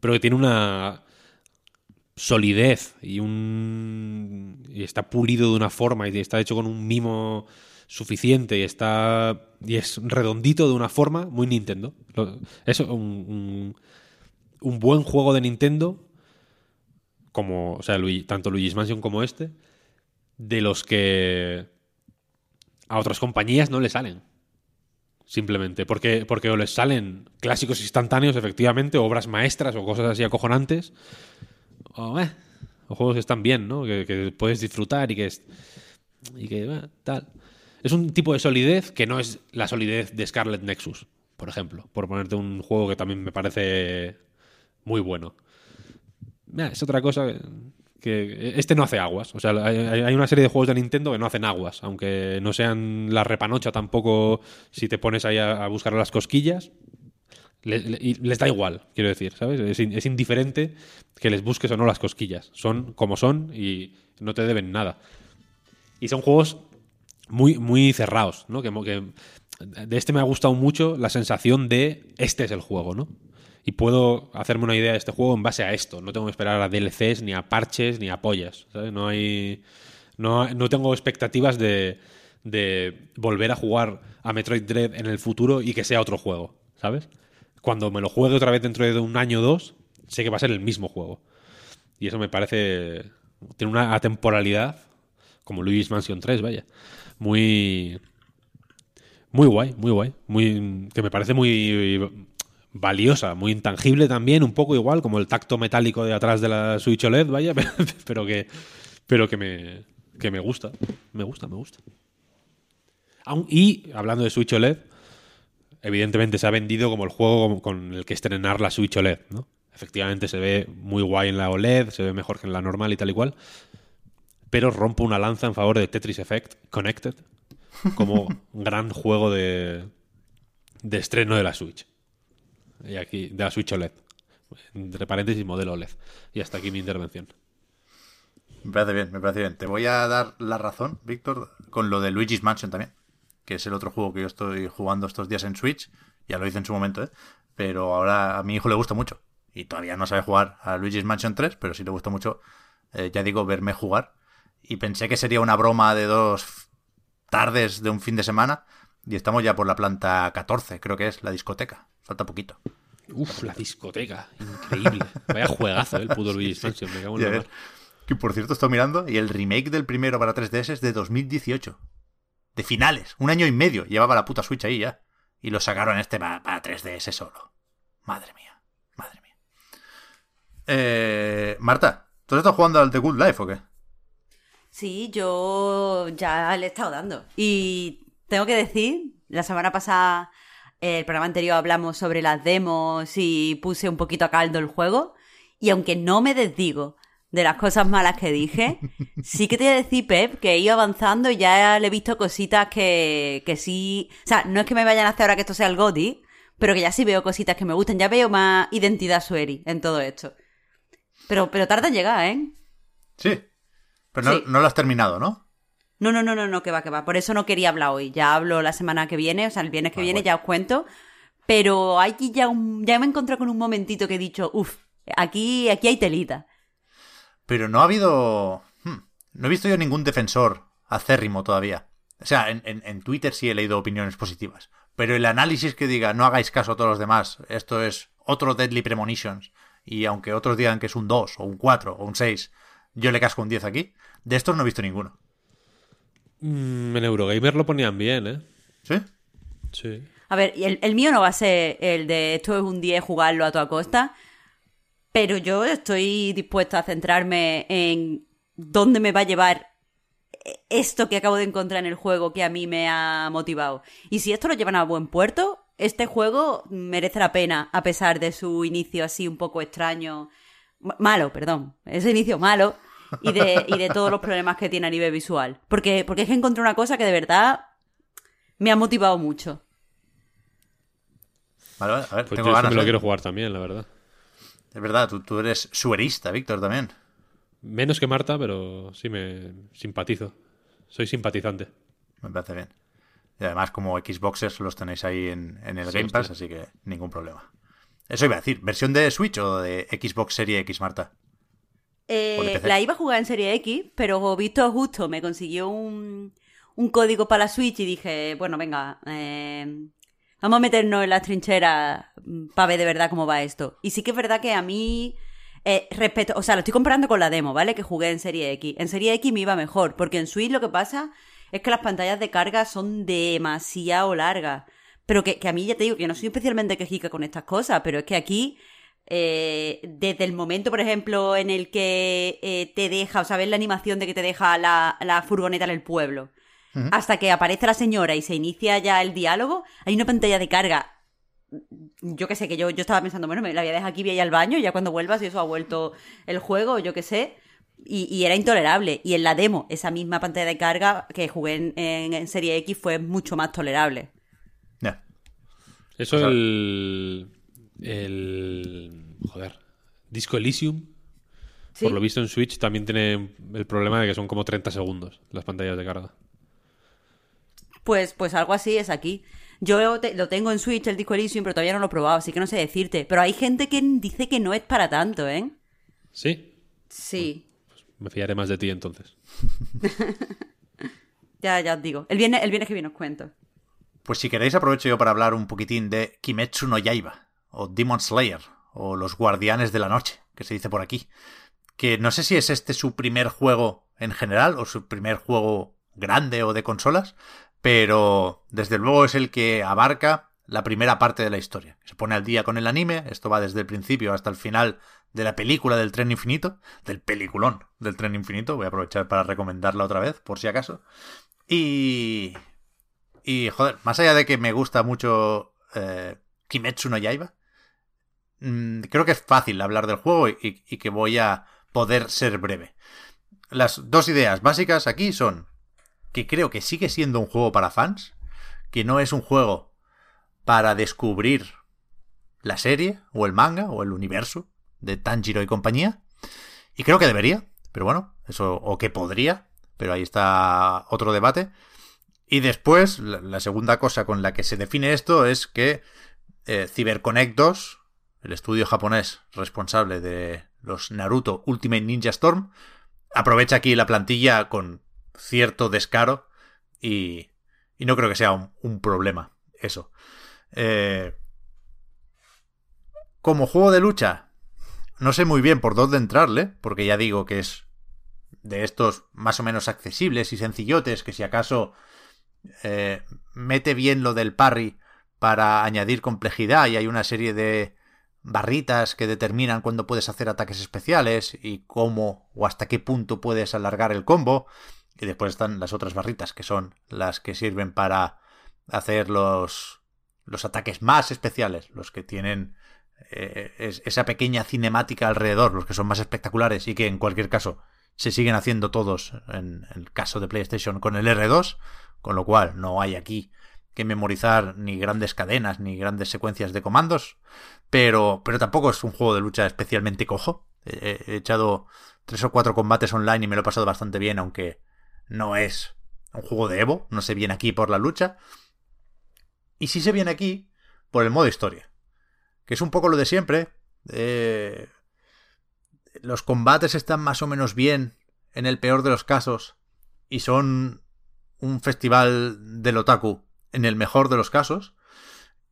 pero que tiene una solidez y un está pulido de una forma y está hecho con un mimo suficiente y está y es redondito de una forma muy Nintendo. Es un, buen juego de Nintendo, como, o sea, tanto Luigi's Mansion como este, de los que a otras compañías no le salen. Simplemente, porque, porque o les salen clásicos instantáneos, efectivamente, obras maestras o cosas así acojonantes, o, eh, o juegos que están bien, ¿no? Que, puedes disfrutar y que es, y que eh, tal. Es un tipo de solidez que no es la solidez de Scarlet Nexus, por ejemplo, por ponerte un juego que también me parece muy bueno. Mira, es otra cosa que, este no hace aguas. O sea, hay una serie de juegos de Nintendo que no hacen aguas, aunque no sean la repanocha tampoco si te pones ahí a, a buscar las cosquillas. Les da igual, quiero decir, ¿sabes? Es, es indiferente que les busques o no las cosquillas. Son como son y no te deben nada. Y son juegos muy, muy cerrados, ¿no? Que de este me ha gustado mucho la sensación de este es el juego, ¿no? Y puedo hacerme una idea de este juego en base a esto. No tengo que esperar a DLCs, ni a parches, ni a pollas. ¿sabes? No hay. No, no tengo expectativas de, de volver a jugar a Metroid Dread en el futuro y que sea otro juego, ¿sabes? Cuando me lo juegue otra vez dentro de un año o dos, sé que va a ser el mismo juego. Y eso me parece. Tiene una atemporalidad, como Luigi's Mansion 3, vaya. Muy. Muy guay, muy guay. Muy, que me parece muy valiosa, muy intangible también, un poco igual, como el tacto metálico de atrás de la Switch OLED, vaya, pero que, pero que me, que me gusta. Me gusta, me gusta. Y hablando de Switch OLED, evidentemente se ha vendido como el juego con el que estrenar la Switch OLED, ¿no? Efectivamente se ve muy guay en la OLED, se ve mejor que en la normal y tal y cual, pero rompo una lanza en favor de Tetris Effect Connected como gran juego de, de estreno de la Switch. Y aquí, de la Switch OLED. Entre paréntesis, modelo OLED. Y hasta aquí mi intervención. Me parece bien, me parece bien. Te voy a dar la razón, Víctor, con lo de Luigi's Mansion también, que es el otro juego que yo estoy jugando estos días en Switch. Ya lo hice en su momento, ¿eh? Pero ahora a mi hijo le gusta mucho. Y todavía no sabe jugar a Luigi's Mansion 3, pero sí le gusta mucho, eh, ya digo, verme jugar. Y pensé que sería una broma de dos tardes de un fin de semana. Y estamos ya por la planta 14, creo que es, la discoteca. Falta poquito. Uf, la discoteca. Increíble. Vaya juegazo, ¿eh? el puto Luigi's Mansion. Me cago en la mar. que por cierto estoy mirando y el remake del primero para 3DS es de 2018. De finales. Un año y medio llevaba la puta Switch ahí ya. Y lo sacaron este para, para 3DS solo. Madre mía, madre mía. Eh, Marta, ¿tú estado jugando al The Good Life o qué? Sí, yo ya le he estado dando. Y tengo que decir, la semana pasada, el programa anterior hablamos sobre las demos y puse un poquito a caldo el juego. Y aunque no me desdigo de las cosas malas que dije, sí que te voy a decir, Pep, que he ido avanzando y ya le he visto cositas que, que sí. O sea, no es que me vayan a hacer ahora que esto sea el GOTI, pero que ya sí veo cositas que me gustan. Ya veo más identidad Sueri en todo esto. Pero, pero tarda en llegar, ¿eh? Sí. Pero no, Sí. no lo has terminado, ¿no? No, no, no, no, no, que va, que va. Por eso no quería hablar hoy. Ya hablo la semana que viene, o sea, el viernes que Ah, viene bueno. ya os cuento. Pero aquí ya, un, ya me he encontrado con un momentito que he dicho, uff, aquí, aquí hay telita. Pero no ha habido. hmm, No he visto yo ningún defensor acérrimo todavía. O sea, en, en- en Twitter sí he leído opiniones positivas. Pero el análisis que diga, no hagáis caso a todos los demás, esto es otro Deadly Premonitions, y aunque otros digan que es un 2, o un 4, o un 6, yo le casco un 10 aquí, de estos no he visto ninguno. Mm, en Eurogamer lo ponían bien, ¿eh? ¿Sí? Sí. A ver, y el, el mío no va a ser el de esto es un 10 jugarlo a toda costa, pero yo estoy dispuesta a centrarme en dónde me va a llevar esto que acabo de encontrar en el juego que a mí me ha motivado. Y si esto lo llevan a buen puerto, este juego merece la pena, a pesar de su inicio así un poco extraño. Malo, perdón. Ese inicio malo. Y de, y de todos los problemas que tiene a nivel visual. Porque, porque es que encontré una cosa que de verdad me ha motivado mucho. Vale, vale, a ver, Pues tengo yo ganas. me lo ¿eh? quiero jugar también, la verdad. Es verdad, tú, tú eres suerista, Víctor, también. Menos que Marta, pero sí me simpatizo. Soy simpatizante. Me parece bien. Y además, como Xboxers los tenéis ahí en, en el Sí, Game Pass, hostia. así que ningún problema. Eso iba a decir, ¿versión de Switch o de Xbox Serie X, Marta? Eh, la iba a jugar en Serie X, pero Víctor justo me consiguió un, un código para la Switch y dije, bueno, venga, eh, vamos a meternos en las trincheras para ver de verdad cómo va esto. Y sí que es verdad que a mí, eh, respeto, o sea, lo estoy comparando con la demo, ¿vale? Que jugué en Serie X. En Serie X me iba mejor, porque en Switch lo que pasa es que las pantallas de carga son demasiado largas. Pero que, que a mí ya te digo que no soy especialmente quejica con estas cosas, pero es que aquí eh, desde el momento, por ejemplo, en el que eh, te deja, o sea, ves la animación de que te deja la, la furgoneta en el pueblo, hasta que aparece la señora y se inicia ya el diálogo, hay una pantalla de carga. Yo qué sé, que yo, yo estaba pensando, bueno, me la voy a dejar aquí, voy a ir al baño, y ya cuando vuelvas, y eso ha vuelto el juego, yo qué sé. Y, y era intolerable. Y en la demo, esa misma pantalla de carga que jugué en, en- en Serie X fue mucho más tolerable. Ya. Eso O sea- el. El. Joder. Disco Elysium. Sí. Por lo visto en Switch también tiene el problema de que son como 30 segundos las pantallas de carga. Pues, pues algo así es aquí. Yo te- lo tengo en Switch, el disco Elysium, pero todavía no lo he probado, así que no sé decirte. Pero hay gente que dice que no es para tanto, ¿eh? ¿Sí? Sí. Me fiaré más de ti entonces. Ya, ya os digo. El viernes, el viernes que viene os cuento. Pues si queréis aprovecho yo para hablar un poquitín de Kimetsu no Yaiba, o Demon Slayer, o Los Guardianes de la Noche, que se dice por aquí. Que no sé si es este su primer juego en general, o su primer juego grande o de consolas, pero desde luego es el que abarca la primera parte de la historia. Se pone al día con el anime, esto va desde el principio hasta el final de la película del tren infinito, del peliculón del tren infinito, voy a aprovechar para recomendarla otra vez, por si acaso. Y, y, joder, más allá de que me gusta mucho eh, Kimetsu no Yaiba, mm, creo que es fácil hablar del juego y, y que voy a poder ser breve. Las dos ideas básicas aquí son que creo que sigue siendo un juego para fans, que no es un juego para descubrir la serie o el manga o el universo de Tanjiro y compañía. Y creo que debería, pero bueno, eso o que podría, pero ahí está otro debate. Y después, la, segunda cosa con la que se define esto es que eh, CyberConnect 2, el estudio japonés responsable de los Naruto Ultimate Ninja Storm, aprovecha aquí la plantilla con cierto descaro y, y no creo que sea un, problema eso. Eh, como juego de lucha, no sé muy bien por dónde entrarle, porque ya digo que es de estos más o menos accesibles y sencillotes, que si acaso eh, mete bien lo del parry para añadir complejidad y hay una serie de barritas que determinan cuándo puedes hacer ataques especiales y cómo o hasta qué punto puedes alargar el combo. Y después están las otras barritas, que son las que sirven para hacer los, los ataques más especiales, los que tienen eh, esa pequeña cinemática alrededor, los que son más espectaculares y que en cualquier caso se siguen haciendo todos en el caso de PlayStation con el R2, con lo cual no hay aquí que memorizar ni grandes cadenas ni grandes secuencias de comandos, pero, pero tampoco es un juego de lucha especialmente cojo. He, he echado tres o cuatro combates online y me lo he pasado bastante bien, aunque no es un juego de Evo, no se viene aquí por la lucha. Y sí se viene aquí por el modo historia, que es un poco lo de siempre. Eh, los combates están más o menos bien en el peor de los casos y son un festival del otaku en el mejor de los casos.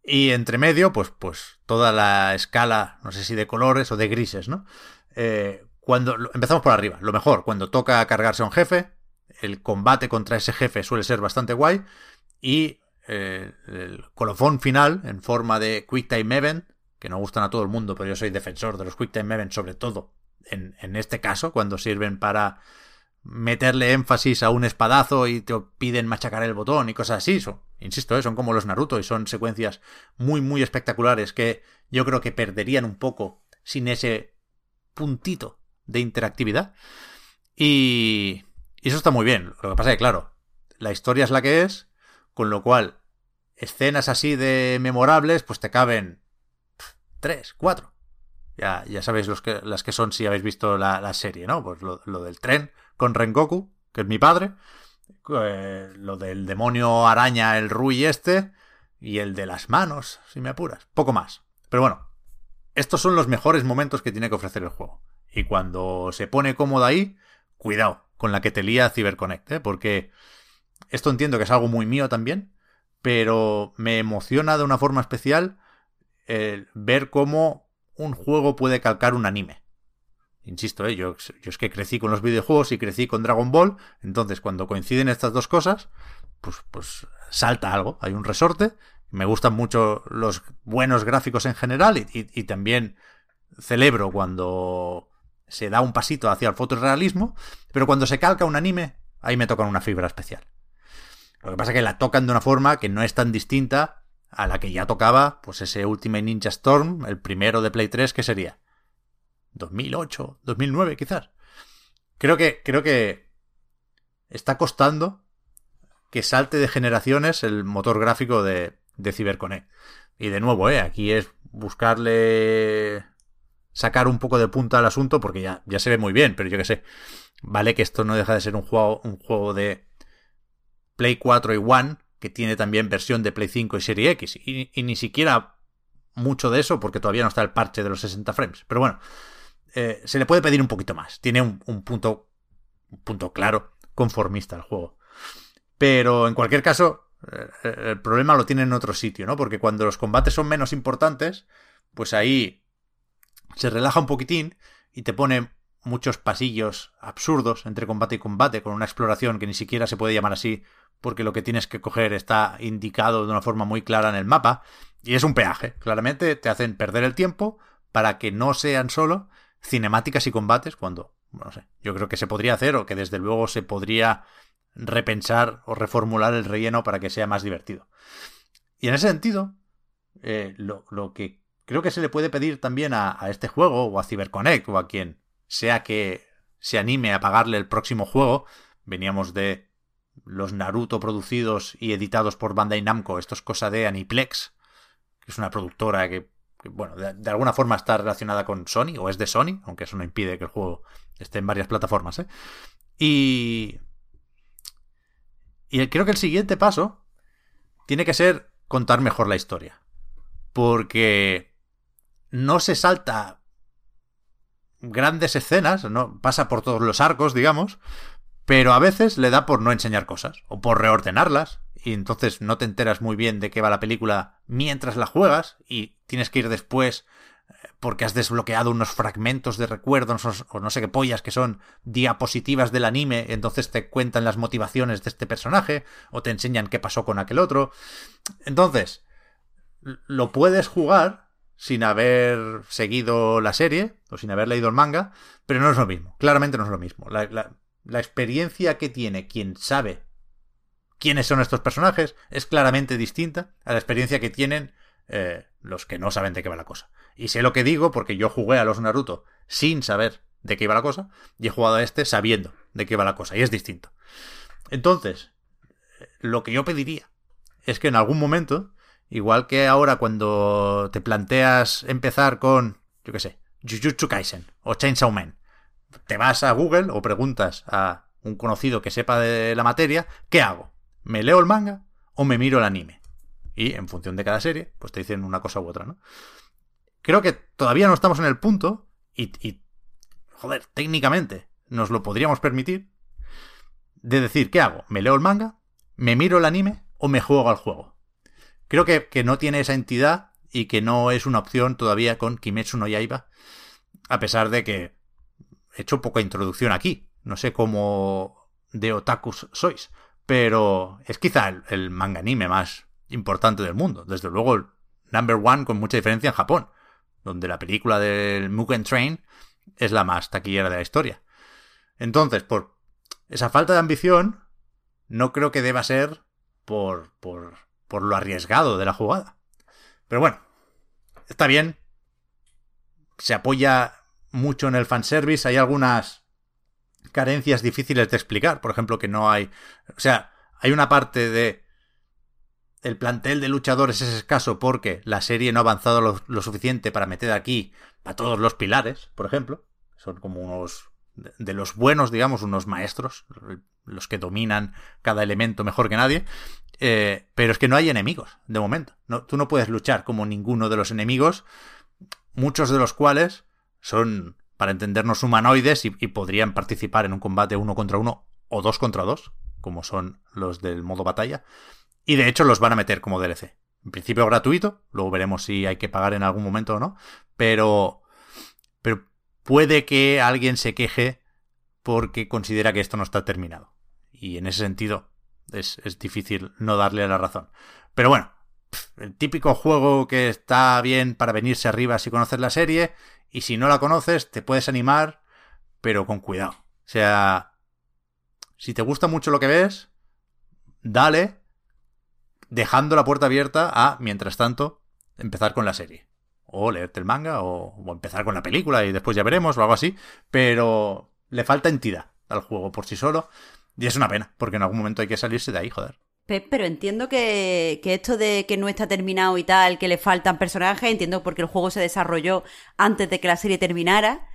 Y entre medio, pues, pues toda la escala, no sé si de colores o de grises, ¿no? Eh, cuando empezamos por arriba, lo mejor, cuando toca cargarse a un jefe, el combate contra ese jefe suele ser bastante guay y eh, el colofón final en forma de Quick Time Event, que no gustan a todo el mundo, pero yo soy defensor de los Quick Time Event, sobre todo en, en este caso, cuando sirven para meterle énfasis a un espadazo y te piden machacar el botón y cosas así. Son, insisto, ¿eh? son como los Naruto y son secuencias muy, muy espectaculares que yo creo que perderían un poco sin ese puntito de interactividad. Y, y eso está muy bien. Lo que pasa es que, claro, la historia es la que es, con lo cual escenas así de memorables, pues te caben tres, cuatro. Ya, ya sabéis los que, las que son si habéis visto la, la serie, ¿no? Pues lo, del tren con Rengoku, que es mi padre. Eh, lo del demonio araña, el Rui este. Y el de las manos, si me apuras. Poco más. Pero bueno, estos son los mejores momentos que tiene que ofrecer el juego. Y cuando se pone cómodo ahí, cuidado con la que te lía CyberConnect, ¿eh? porque esto entiendo que es algo muy mío también, pero me emociona de una forma especial el ver cómo un juego puede calcar un anime. Insisto, ¿eh? yo, es que crecí con los videojuegos y crecí con Dragon Ball, entonces cuando coinciden estas dos cosas, pues, pues salta algo, hay un resorte. Me gustan mucho los buenos gráficos en general y también celebro cuando se da un pasito hacia el fotorrealismo, pero cuando se calca un anime, ahí me tocan una fibra especial. Lo que pasa es que la tocan de una forma que no es tan distinta a la que ya tocaba, pues ese Ultimate Ninja Storm, el primero de Play 3, que sería 2008, 2009 quizás. Creo que, creo que está costando que salte de generaciones el motor gráfico de, de. Y de nuevo, eh, aquí es buscarle sacar un poco de punta al asunto porque ya, ya se ve muy bien, pero yo que sé. Vale que esto no deja de ser un juego, un juego de Play 4 y One, que tiene también versión de Play 5 y Serie X. Y, y ni siquiera mucho de eso porque todavía no está el parche de los 60 frames. Pero bueno, eh, se le puede pedir un poquito más. Tiene un, un, punto, un punto claro, conformista el juego. Pero en cualquier caso, eh, el problema lo tiene en otro sitio, ¿no? Porque cuando los combates son menos importantes, pues ahí se relaja un poquitín y te pone muchos pasillos absurdos entre combate y combate, con una exploración que ni siquiera se puede llamar así, porque lo que tienes que coger está indicado de una forma muy clara en el mapa, y es un peaje. Claramente te hacen perder el tiempo para que no sean solo cinemáticas y combates, cuando, no sé, yo creo que se podría hacer o que desde luego se podría repensar o reformular el relleno para que sea más divertido. Y en ese sentido, eh, lo, lo que creo que se le puede pedir también a, este juego o a CyberConnect o a quien sea que se anime a pagarle el próximo juego. Veníamos de los Naruto producidos y editados por Bandai Namco. Esto es cosa de Aniplex, que es una productora que, bueno, de, de, alguna forma está relacionada con Sony o es de Sony, aunque eso no impide que el juego esté en varias plataformas. ¿eh? Y... Y creo que el siguiente paso tiene que ser contar mejor la historia. Porque no se salta grandes escenas, no pasa por todos los arcos, digamos, pero a veces le da por no enseñar cosas o por reordenarlas y entonces no te enteras muy bien de qué va la película mientras la juegas y tienes que ir después eh, porque has desbloqueado unos fragmentos de recuerdos o no sé qué pollas que son diapositivas del anime, entonces te cuentan las motivaciones de este personaje o te enseñan qué pasó con aquel otro. Entonces, lo puedes jugar sin haber seguido la serie o sin haber leído el manga, pero no es lo mismo. Claramente no es lo mismo. La, experiencia que tiene quien sabe quiénes son estos personajes es claramente distinta a la experiencia que tienen eh, los que no saben de qué va la cosa. Y sé lo que digo porque yo jugué a los Naruto sin saber de qué iba la cosa y he jugado a este sabiendo de qué va la cosa y es distinto. Entonces, lo que yo pediría es que en algún momento, igual que ahora cuando te planteas empezar con, yo qué sé, Jujutsu Kaisen o Chainsaw Man, te vas a Google o preguntas a un conocido que sepa de la materia, ¿qué hago? ¿Me leo el manga o me miro el anime? Y en función de cada serie, pues te dicen una cosa u otra, ¿no? Creo que todavía no estamos en el punto y, y joder, técnicamente nos lo podríamos permitir de decir, ¿qué hago? ¿Me leo el manga? ¿Me miro el anime o me juego al juego? Creo que, que no tiene esa entidad y que no es una opción todavía con Kimetsu no Yaiba, a pesar de que he hecho poca introducción aquí. No sé cómo de otakus sois, pero es quizá el, manga anime más importante del mundo. Desde luego el number one con mucha diferencia en Japón, donde la película del Mugen Train es la más taquillera de la historia. Entonces, por esa falta de ambición, no creo que deba ser por, por, por lo arriesgado de la jugada. Pero bueno, está bien. Se apoya mucho en el fanservice. Hay algunas carencias difíciles de explicar. Por ejemplo, que no hay. O sea, hay una parte de. El plantel de luchadores es escaso porque la serie no ha avanzado lo, lo suficiente para meter aquí a todos los pilares, por ejemplo. Son como unos. De, de los buenos, digamos, unos maestros. Los que dominan cada elemento mejor que nadie. Eh, pero es que no hay enemigos, de momento. No, tú no puedes luchar como ninguno de los enemigos, muchos de los cuales son, para entendernos, humanoides y, y, podrían participar en un combate uno contra uno o dos contra dos, como son los del modo batalla. Y de hecho los van a meter como DLC. En principio gratuito, luego veremos si hay que pagar en algún momento o no, pero, pero puede que alguien se queje porque considera que esto no está terminado. Y en ese sentido, es, es, difícil no darle la razón. Pero bueno, el típico juego que está bien para venirse arriba si conoces la serie, y si no la conoces, te puedes animar, pero con cuidado. O sea, si te gusta mucho lo que ves, dale, dejando la puerta abierta a, mientras tanto, empezar con la serie. O leerte el manga, o, o empezar con la película y después ya veremos, o algo así. Pero le falta entidad al juego por sí solo. Y es una pena, porque en algún momento hay que salirse de ahí, joder. Pero entiendo que, que, esto de que no está terminado y tal, que le faltan personajes, entiendo porque el juego se desarrolló antes de que la serie terminara.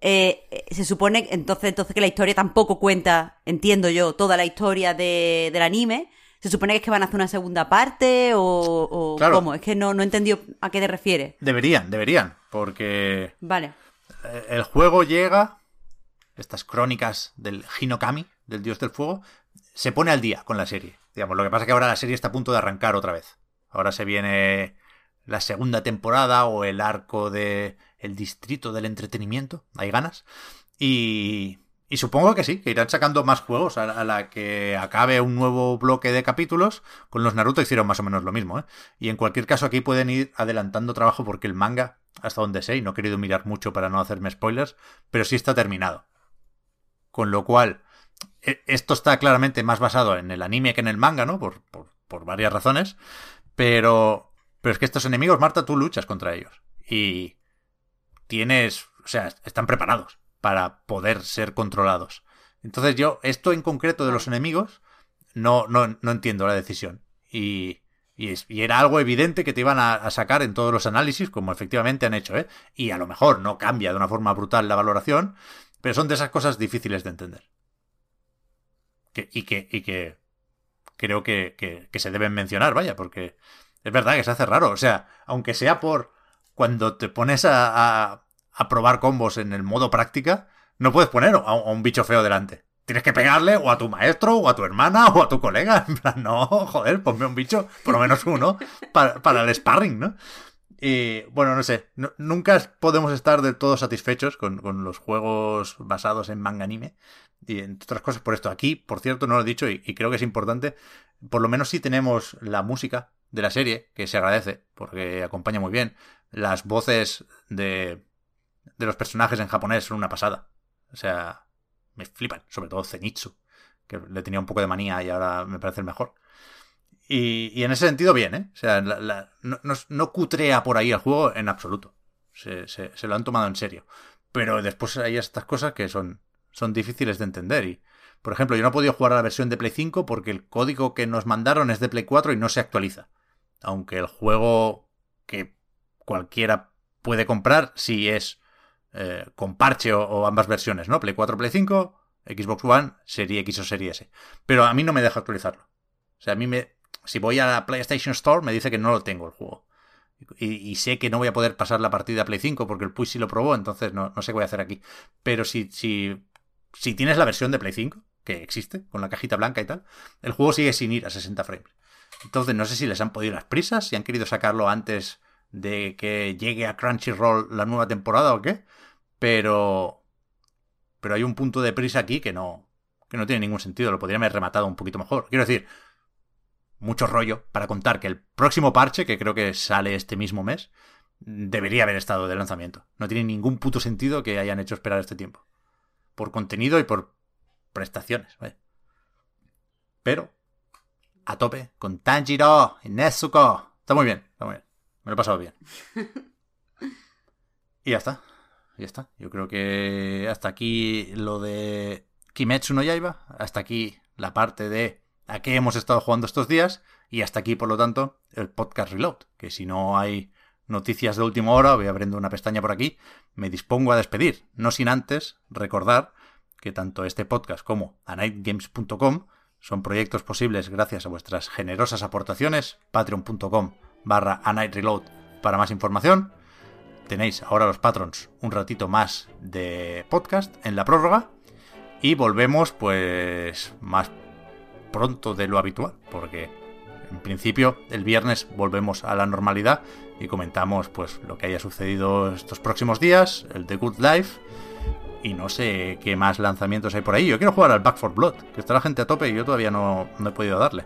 Eh, se supone entonces, entonces que la historia tampoco cuenta, entiendo yo, toda la historia de, del anime. Se supone que es que van a hacer una segunda parte o, o claro. cómo. Es que no, no entendió a qué te refieres. Deberían, deberían, porque vale. el juego llega, estas crónicas del Hinokami, del dios del fuego, se pone al día con la serie. Digamos, lo que pasa es que ahora la serie está a punto de arrancar otra vez. Ahora se viene la segunda temporada o el arco de el distrito del entretenimiento. Hay ganas. Y, y supongo que sí, que irán sacando más juegos a, la que acabe un nuevo bloque de capítulos. Con los Naruto hicieron más o menos lo mismo, ¿eh? Y en cualquier caso aquí pueden ir adelantando trabajo porque el manga, hasta donde sé, y no he querido mirar mucho para no hacerme spoilers, pero sí está terminado. Con lo cual, esto está claramente más basado en el anime que en el manga, ¿no? Por, varias razones. Pero. Pero es que estos enemigos, Marta, tú luchas contra ellos. Y. Tienes. O sea, están preparados para poder ser controlados. Entonces, yo, esto en concreto de los enemigos, no, no, no entiendo la decisión. Y. Y, es, y, era algo evidente que te iban a, a, sacar en todos los análisis, como efectivamente han hecho, ¿eh? Y a lo mejor no cambia de una forma brutal la valoración, pero son de esas cosas difíciles de entender. Que, y, que, y que creo que, que, se deben mencionar, vaya, porque es verdad que se hace raro. O sea, aunque sea por cuando te pones a, a, a probar combos en el modo práctica, no puedes poner a, a, un bicho feo delante. Tienes que pegarle o a tu maestro, o a tu hermana, o a tu colega. En plan, no, joder, ponme un bicho, por lo menos uno, para, para el sparring, ¿no? Y bueno, no sé, nunca podemos estar del todo satisfechos con, con, los juegos basados en manga anime. Y entre otras cosas por esto. Aquí, por cierto, no lo he dicho y, creo que es importante, por lo menos si tenemos la música de la serie, que se agradece, porque acompaña muy bien. Las voces de, de los personajes en japonés son una pasada. O sea, me flipan, sobre todo Zenitsu, que le tenía un poco de manía y ahora me parece el mejor. Y, en ese sentido, bien, ¿eh? O sea, no, no, cutrea por ahí el juego en absoluto. Se, se, lo han tomado en serio. Pero después hay estas cosas que son, son difíciles de entender. Y, por ejemplo, yo no he podido jugar a la versión de Play 5 porque el código que nos mandaron es de Play 4 y no se actualiza. Aunque el juego que cualquiera puede comprar si es eh, con parche o, ambas versiones, ¿no? Play 4, Play 5, Xbox One, Serie X o Serie S. Pero a mí no me deja actualizarlo. O sea, a mí me, si voy a la PlayStation Store, me dice que no lo tengo el juego. Y, sé que no voy a poder pasar la partida a Play 5 porque el Push sí lo probó, entonces no, sé qué voy a hacer aquí. Pero si, si, si tienes la versión de Play 5, que existe, con la cajita blanca y tal, el juego sigue sin ir a 60 frames. Entonces no sé si les han podido las prisas, si han querido sacarlo antes de que llegue a Crunchyroll la nueva temporada o qué, pero pero hay un punto de prisa aquí que no que no tiene ningún sentido, lo podrían haber rematado un poquito mejor. Quiero decir, mucho rollo para contar que el próximo parche, que creo que sale este mismo mes, debería haber estado de lanzamiento. No tiene ningún puto sentido que hayan hecho esperar este tiempo. Por contenido y por prestaciones. Pero, a tope, con Tanjiro y Nezuko. Está muy bien, está muy bien. Me lo he pasado bien. Y ya está. Ya está. Yo creo que hasta aquí lo de Kimetsu no Yaiba. Hasta aquí la parte de a qué hemos estado jugando estos días y hasta aquí, por lo tanto, el podcast Reload, que si no hay noticias de última hora, voy abriendo una pestaña por aquí, me dispongo a despedir, no sin antes recordar que tanto este podcast como anightgames.com son proyectos posibles gracias a vuestras generosas aportaciones, patreon.com barra anightreload para más información. Tenéis ahora los patrons un ratito más de podcast en la prórroga y volvemos pues más pronto de lo habitual, porque en principio el viernes volvemos a la normalidad y comentamos pues lo que haya sucedido estos próximos días, el The Good Life y no sé qué más lanzamientos hay por ahí. Yo quiero jugar al Back for Blood, que está la gente a tope y yo todavía no, he podido darle.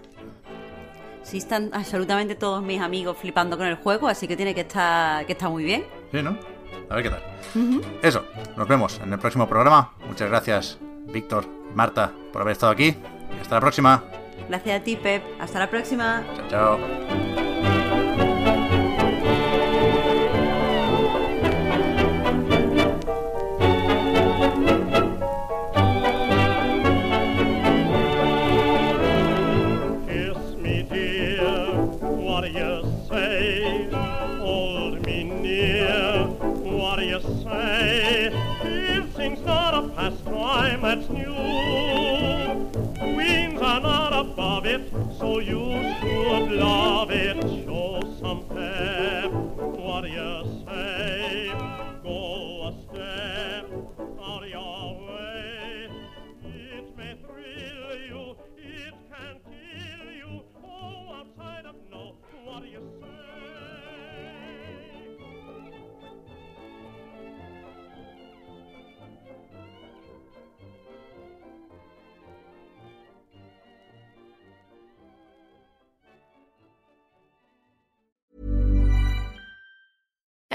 Sí, están absolutamente todos mis amigos flipando con el juego, así que tiene que estar, que está muy bien. Sí, ¿no? A ver qué tal. Eso, nos vemos en el próximo programa. Muchas gracias, Víctor, Marta, por haber estado aquí. Hasta la próxima. Gracias a ti, Pep. Hasta la próxima. Chao, chao. It, so you should love it. Show some pep.